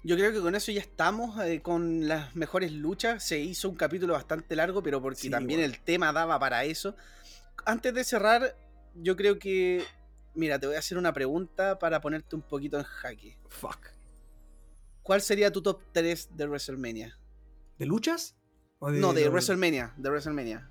Speaker 3: Yo creo que con eso ya estamos, eh, con las mejores luchas. Se hizo un capítulo bastante largo, pero porque
Speaker 1: Sí,
Speaker 3: también
Speaker 1: bueno.
Speaker 3: el tema daba para eso. Antes de cerrar, yo creo que. Mira, te voy a hacer una pregunta para ponerte un poquito en jaque.
Speaker 1: Fuck.
Speaker 3: ¿Cuál sería tu top 3 de WrestleMania?
Speaker 1: ¿De luchas? ¿O
Speaker 3: No, de WrestleMania, de WrestleMania.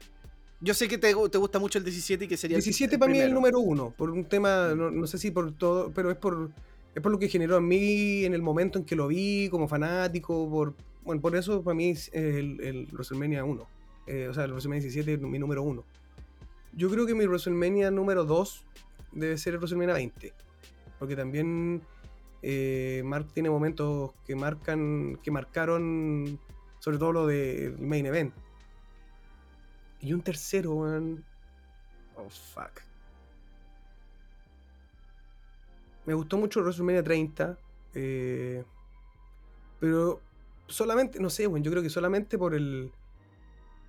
Speaker 3: Yo sé que te, te gusta mucho el 17 y que sería el-
Speaker 1: 17
Speaker 3: el
Speaker 1: para mí es el número uno, por un tema, no, no sé si por todo, pero es por, es por lo que generó en mí en el momento en que lo vi como fanático, por, bueno, por eso para mí es el, el WrestleMania 1, eh, o sea, el WrestleMania 17 es mi número uno. Yo creo que mi WrestleMania número 2 debe ser el WrestleMania 20, porque también eh, Mark tiene momentos que marcan, que marcaron sobre todo lo del main event. Y un tercero, weón. Oh, fuck. Me gustó mucho WrestleMania 30. eh, pero solamente, no sé, weón. Yo creo que solamente por el.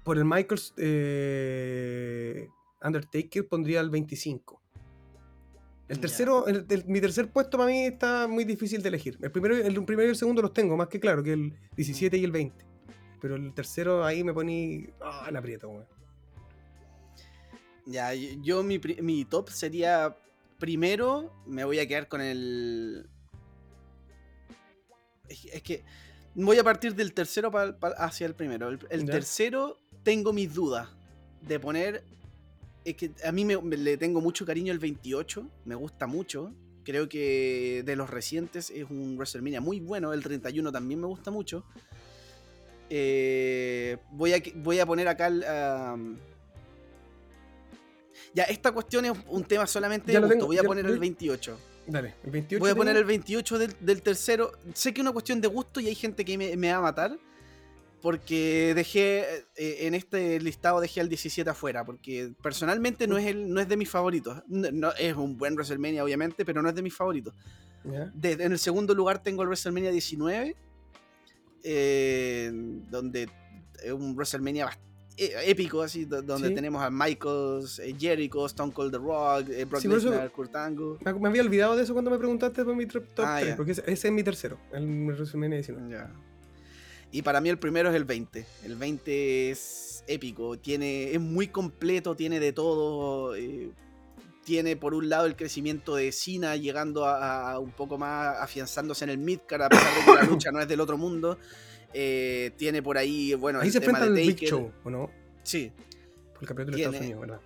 Speaker 1: Por el Michaels eh, Undertaker pondría el 25. El tercero, el- el- mi tercer puesto para mí está muy difícil de elegir. El primero, el primero y el segundo los tengo, más que claro, que el 17 y el 20. Pero el tercero ahí me poní. Ah, la aprieto, weón.
Speaker 3: Ya, yo mi, mi top sería. Primero, me voy a quedar con el. Es, que- es que voy a partir del tercero pa- pa- hacia el primero. El, tercero, tengo mis dudas de poner. Es que a mí me, me- le tengo mucho cariño el 28, me gusta mucho. Creo que de los recientes es un WrestleMania muy bueno. El 31 también me gusta mucho. Eh, voy, a, voy a poner acá el. ya, esta cuestión es un tema solamente
Speaker 1: Ya
Speaker 3: de gusto.
Speaker 1: tengo,
Speaker 3: Voy a poner el 28.
Speaker 1: Dale, el 28.
Speaker 3: Voy a poner
Speaker 1: tengo-
Speaker 3: el 28 del, del tercero. Sé que es una cuestión de gusto y hay gente que me, me va a matar. Porque dejé eh, en este listado dejé al 17 afuera. Porque personalmente no es, el, no es de mis favoritos. No, no- es un buen WrestleMania, obviamente, pero no es de mis favoritos. De- en el segundo lugar tengo el WrestleMania 19. Eh, donde es un WrestleMania eh, épico, así, do- donde
Speaker 1: Sí.
Speaker 3: tenemos a Michaels, eh, Jericho, Stone Cold The Rock, eh, Brock
Speaker 1: Sí,
Speaker 3: Lesnar, Kurt Angle.
Speaker 1: Me, había olvidado de eso cuando me preguntaste por mi top
Speaker 3: Ah,
Speaker 1: 3,
Speaker 3: ya.
Speaker 1: porque ese, ese es mi tercero, el WrestleMania 19.
Speaker 3: Ya. Y para mí el primero es el 20. El 20 es épico, tiene, es muy completo, tiene de todo. eh, tiene por un lado el crecimiento de Cena llegando a, a un poco más afianzándose en el midcard a pesar de que la lucha no es del otro mundo. Eh, tiene por ahí, bueno,
Speaker 1: Ahí
Speaker 3: el
Speaker 1: se
Speaker 3: tema de
Speaker 1: al Big
Speaker 3: Taker.
Speaker 1: Show, ¿o no?
Speaker 3: Sí,
Speaker 1: Por el campeonato de Estados Unidos, ¿verdad?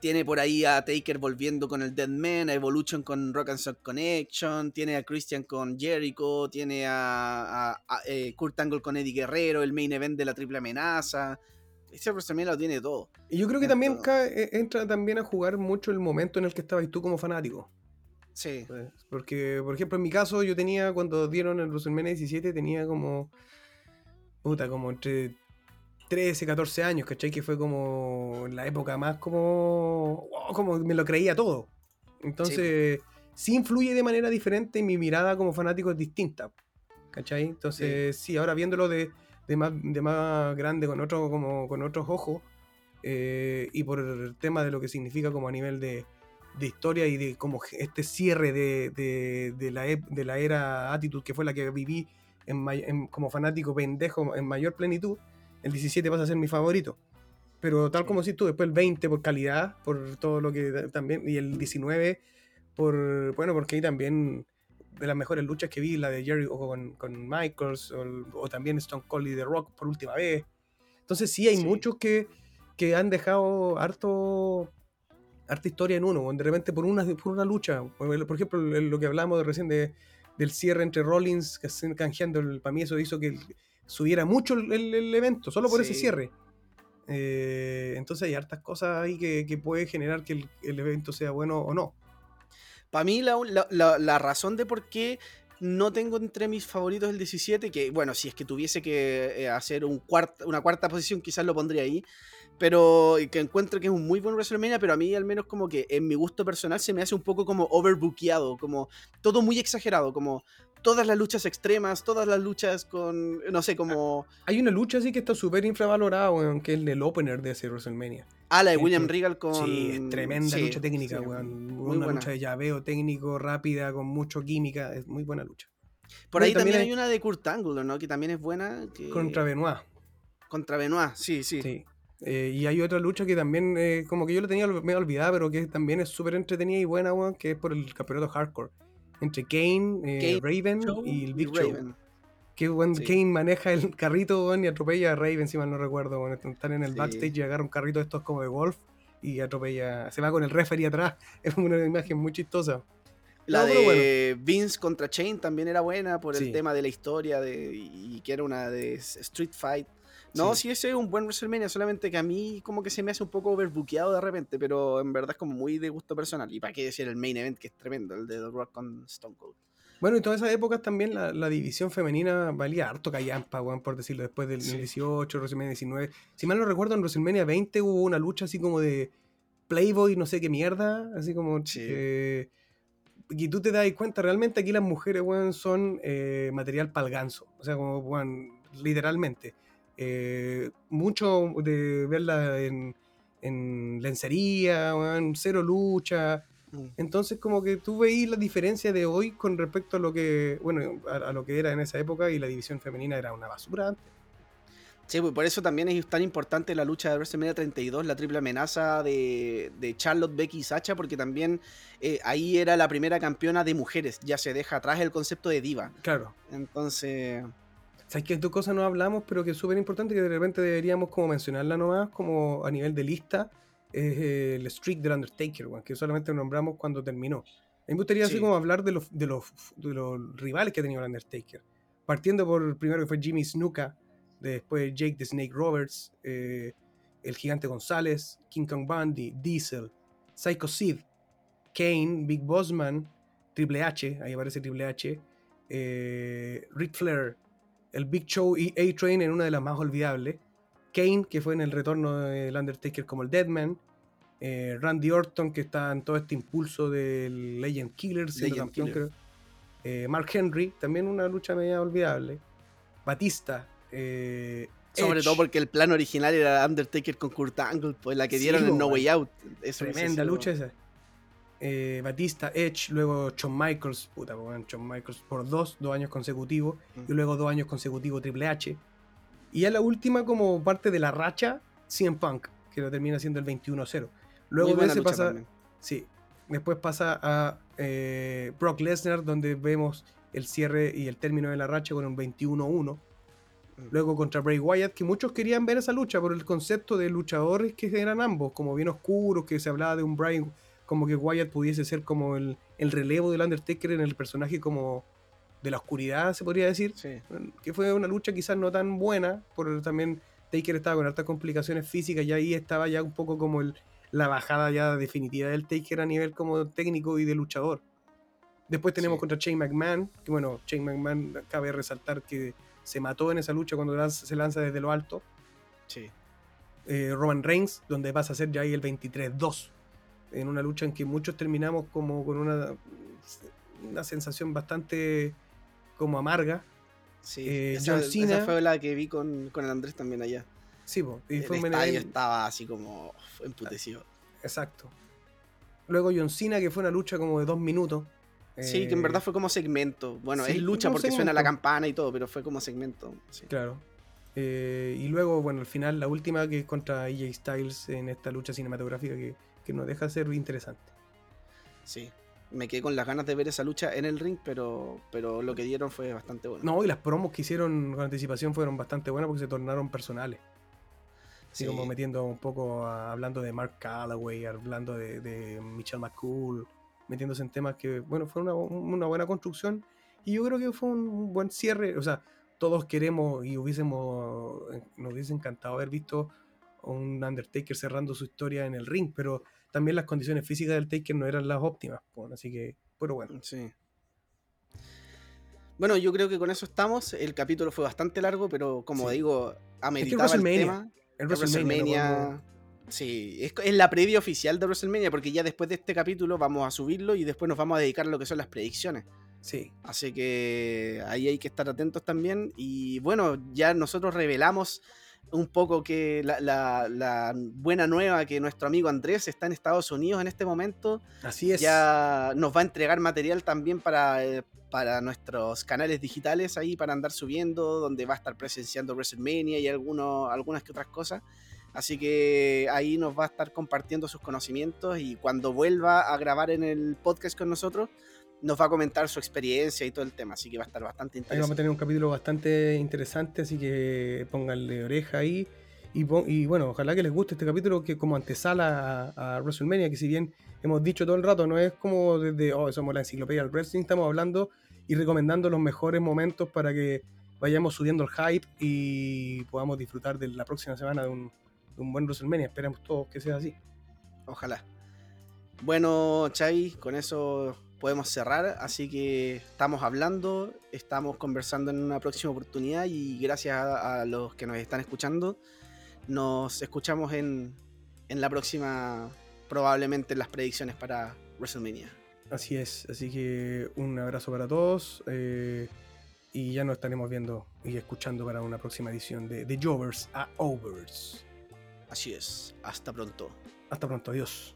Speaker 3: tiene por ahí a Taker volviendo con el Dead Man, a Evolution con Rock and Sock Connection, tiene a Christian con Jericho, tiene a, a- a, eh, Kurt Angle con Eddie Guerrero, el main event de la triple amenaza. Ese WrestleMania lo tiene todo.
Speaker 1: Y yo creo que también eh, entra también a jugar mucho el momento en el que estabas tú como fanático.
Speaker 3: Sí.
Speaker 1: pues, Porque, por ejemplo, en mi caso, yo tenía, cuando dieron el WrestleMania 17, tenía como. Puta, como entre 13, 14 años, ¿cachai? Que fue como la época más como. wow, como me lo creía todo. Entonces, sí, influye de manera diferente y mi mirada como fanático es distinta. ¿Cachai? Entonces, sí, ahora viéndolo de, de más, de más grande, con, otro, como, con otros ojos, eh, y por el tema de lo que significa como a nivel de, de historia y de como este cierre de, de- de la, de la era Attitude, que fue la que viví en como fanático pendejo en mayor plenitud, el 17 pasa a ser mi favorito. Pero tal como si tú, después el 20 por calidad, por todo lo que también, y el 19 por, bueno, porque ahí también de las mejores luchas que vi, la de Jerry o con, con Michaels, o, el- o también Stone Cold y The Rock por última vez. Entonces sí, hay
Speaker 3: Sí.
Speaker 1: muchos que, que han dejado harto harta historia en uno, de repente por una, por una lucha. Por ejemplo, el- lo que hablábamos de recién de, del cierre entre Rollins, que se canjeando, para mí eso hizo que el- subiera mucho el, el- el evento, solo por ese cierre. Eh, entonces hay hartas cosas ahí que, que puede generar que el, el evento sea bueno o no.
Speaker 3: Para mí, la, razón de por qué no tengo entre mis favoritos el 17, que bueno, si es que tuviese que eh, hacer una cuarta posición, quizás lo pondría ahí. Pero y que encuentro que es un muy buen WrestleMania, pero a mí al menos como que en mi gusto personal se me hace un poco como overbookeado, como todo muy exagerado, como todas las luchas extremas, todas las luchas con, no sé, como...
Speaker 1: Hay una lucha así que está súper infravalorada, weón, que es el opener de ese WrestleMania.
Speaker 3: Ah, la de
Speaker 1: Sí,
Speaker 3: William. Regal con...
Speaker 1: Sí, es tremenda
Speaker 3: sí,
Speaker 1: lucha técnica,
Speaker 3: sí,
Speaker 1: weón.
Speaker 3: muy
Speaker 1: Una
Speaker 3: buena.
Speaker 1: lucha de llaveo técnico, rápida, con mucho química. Es muy buena lucha.
Speaker 3: Por ahí también
Speaker 1: también
Speaker 3: hay
Speaker 1: hay-
Speaker 3: una de Kurt Angle, ¿no? Que también es buena. Que...
Speaker 1: Contra Benoit.
Speaker 3: Contra Benoit, sí, sí.
Speaker 1: Sí. Eh, y hay otra lucha que también, eh, como que yo la tenía medio olvidada, pero que también es súper entretenida y buena, weón, que es por el campeonato hardcore. Entre Kane, eh,
Speaker 3: Kane,
Speaker 1: Raven
Speaker 3: Show
Speaker 1: y el Big
Speaker 3: y
Speaker 1: Show.
Speaker 3: Raven.
Speaker 1: Que
Speaker 3: Sí.
Speaker 1: Kane maneja el carrito y atropella a Raven, si mal no recuerdo. Están en el
Speaker 3: Sí.
Speaker 1: backstage y agarra un carrito de estos como de golf y atropella. Se va con el referee atrás. Es una imagen muy chistosa.
Speaker 3: La
Speaker 1: No,
Speaker 3: de Vince contra Chain también era buena por el tema de la historia de, y que era una de Street Fight. No,
Speaker 1: Sí.
Speaker 3: sí. ese es un buen WrestleMania, solamente que a mí como que se me hace un poco overbookeado de repente, pero en verdad es como muy de gusto personal. Y para qué decir el main event, que es tremendo, el de The Rock con Stone Cold.
Speaker 1: Bueno, en todas esas épocas también la, la división femenina valía harto callampa, weón, por decirlo, después del
Speaker 3: Sí.
Speaker 1: 18, WrestleMania 19. Si mal no recuerdo, en WrestleMania 20 hubo una lucha así como de Playboy, no sé qué mierda, así como...
Speaker 3: Sí.
Speaker 1: eh, y tú te das cuenta, realmente aquí las mujeres, weón, son eh, material para el ganso. O sea, como, weón, literalmente. Eh, mucho de verla en, en lencería, weón, cero lucha.
Speaker 3: Mm.
Speaker 1: Entonces, como que tú veís la diferencia de hoy con respecto a lo que, bueno, a, a lo que era en esa época y la división femenina era una basura antes.
Speaker 3: Sí, pues por eso también es tan importante la lucha de WrestleMania 32, la triple amenaza de, de Charlotte, Becky y Sacha, porque también eh, ahí era la primera campeona de mujeres, ya se deja atrás el concepto de diva.
Speaker 1: Claro.
Speaker 3: Entonces,
Speaker 1: ¿Sabes qué dos cosas no hablamos, pero que es súper importante que de repente deberíamos como mencionarla nomás, como a nivel de lista, es eh, el streak del Undertaker, que solamente nombramos cuando terminó. A mí me gustaría así
Speaker 3: Sí.
Speaker 1: como hablar de los, de, los, de los rivales que ha tenido el Undertaker. Partiendo por el primero que fue Jimmy Snuka, después Jake the Snake Roberts, eh, el Gigante González, King Kong Bundy, Diesel, Psycho Sid, Kane, Big Bossman, Triple H, ahí aparece Triple H, eh, Ric Flair, el Big Show y A-Train en una de las más olvidables, Kane, que fue en el retorno del Undertaker como el Deadman, eh, Randy Orton, que está en todo este impulso del Legend Killer, siendo
Speaker 3: Legend
Speaker 1: campeón,
Speaker 3: Killer.
Speaker 1: creo. Eh, Mark Henry, también una lucha media olvidable. Batista, eh,
Speaker 3: sobre
Speaker 1: Edge,
Speaker 3: todo porque el plan original era Undertaker con Kurt Angle, pues la que
Speaker 1: Sí,
Speaker 3: dieron en No. Way Out. Eso
Speaker 1: Tremenda lucha esa. Eh, Batista, Edge, luego Shawn Michaels, puta, pues, bueno, Shawn Michaels por dos, dos años consecutivos,
Speaker 3: Mm.
Speaker 1: y luego dos años consecutivos Triple H. Y ya la última, como parte de la racha, CM Punk, que lo termina siendo el 21-0. Luego de ese pasa,
Speaker 3: también.
Speaker 1: sí, después pasa a eh, Brock Lesnar, donde vemos el cierre y el término de la racha con un 21-1.
Speaker 3: Mm.
Speaker 1: Luego contra Bray Wyatt, que muchos querían ver esa lucha por el concepto de luchadores que eran ambos, como bien oscuros, que se hablaba de un Bray, como que Wyatt pudiese ser como el, el relevo del Undertaker en el personaje como de la oscuridad, se podría decir.
Speaker 3: Sí.
Speaker 1: Que fue una lucha quizás no tan buena, por también Taker estaba con hartas complicaciones físicas y ahí estaba ya un poco como el, la bajada ya definitiva del Taker a nivel como técnico y de luchador. Después tenemos
Speaker 3: Sí.
Speaker 1: contra Shane McMahon, que bueno, Shane McMahon cabe resaltar que se mató en esa lucha cuando lanza- se lanza desde lo alto.
Speaker 3: Sí.
Speaker 1: Eh, Roman Reigns, donde pasa a ser ya ahí el 23-2. En una lucha en que muchos terminamos como con una, una sensación bastante como amarga.
Speaker 3: Sí.
Speaker 1: Eh,
Speaker 3: esa,
Speaker 1: John
Speaker 3: esa
Speaker 1: Cena-
Speaker 3: fue la que vi con, con el Andrés también allá.
Speaker 1: Sí, po, y
Speaker 3: el
Speaker 1: fue un
Speaker 3: estadio estaba así como emputecido.
Speaker 1: Exacto. Luego John Cena, que fue una lucha como de dos minutos.
Speaker 3: Sí, que en
Speaker 1: Eh,
Speaker 3: verdad fue como segmento. Bueno,
Speaker 1: sí,
Speaker 3: es lucha porque suena la campana y todo, pero fue como segmento. sí.
Speaker 1: Claro. Eh, y luego, bueno, al final, la última que es contra AJ Styles en esta lucha cinematográfica que, que nos deja ser interesante.
Speaker 3: Sí. Me quedé con las ganas de ver esa lucha en el ring, pero, pero lo que dieron fue bastante bueno.
Speaker 1: No, y las promos que hicieron con anticipación fueron bastante buenas porque se tornaron personales. Así
Speaker 3: Sí.
Speaker 1: como metiendo un poco, a- hablando de Mark Calloway, hablando de, de Michelle McCool, metiéndose en temas que, bueno, fue una, una buena construcción. Y yo creo que fue un, buen cierre. O sea, todos queremos y hubiésemos, eh, nos hubiese encantado haber visto un Undertaker cerrando su historia en el ring, pero también las condiciones físicas del Taker no eran las óptimas. pues, así que, pero bueno.
Speaker 3: Sí. Bueno, yo creo que con eso estamos. El capítulo fue bastante largo, pero como
Speaker 1: Sí.
Speaker 3: digo, ameritaba el
Speaker 1: WrestleMania,
Speaker 3: tema.
Speaker 1: El
Speaker 3: El
Speaker 1: WrestleMania, no podemos-
Speaker 3: WrestleMania. Sí, es, es la previa oficial de WrestleMania, porque ya después de este capítulo vamos a subirlo y después nos vamos a dedicar a lo que son las predicciones.
Speaker 1: sí.
Speaker 3: Así que ahí hay que estar atentos también. Y bueno, ya nosotros revelamos un poco que la, la- la buena nueva que nuestro amigo Andrés está en Estados Unidos en este momento.
Speaker 1: Así es.
Speaker 3: Ya nos va a entregar material también para, eh, para nuestros canales digitales ahí para andar subiendo, donde va a estar presenciando WrestleMania y algunos, algunas que otras cosas. Así que ahí nos va a estar compartiendo sus conocimientos y cuando vuelva a grabar en el podcast con nosotros, nos va a comentar su experiencia y todo el tema. Así que va a estar bastante
Speaker 1: Ahí vamos a
Speaker 3: interesante.
Speaker 1: tener un capítulo bastante interesante, así que pónganle oreja ahí. Y, y bueno, ojalá que les guste este capítulo que como antesala a, a WrestleMania, que si bien hemos dicho todo el rato, no es como desde, oh, somos la enciclopedia del wrestling, estamos hablando y recomendando los mejores momentos para que vayamos subiendo el hype y podamos disfrutar de la próxima semana de un, de un buen WrestleMania. Esperamos todos que sea así.
Speaker 3: Ojalá. Bueno, Chay, con eso podemos cerrar. Así que estamos hablando, estamos conversando en una próxima oportunidad y gracias a, a los que nos están escuchando. Nos escuchamos en, en la próxima, probablemente en las predicciones para WrestleMania.
Speaker 1: Así es, así que un abrazo para todos eh, y ya nos estaremos viendo y escuchando para una próxima edición de, de Jovers a Overs.
Speaker 3: Así es. Hasta pronto.
Speaker 1: Hasta pronto, adiós.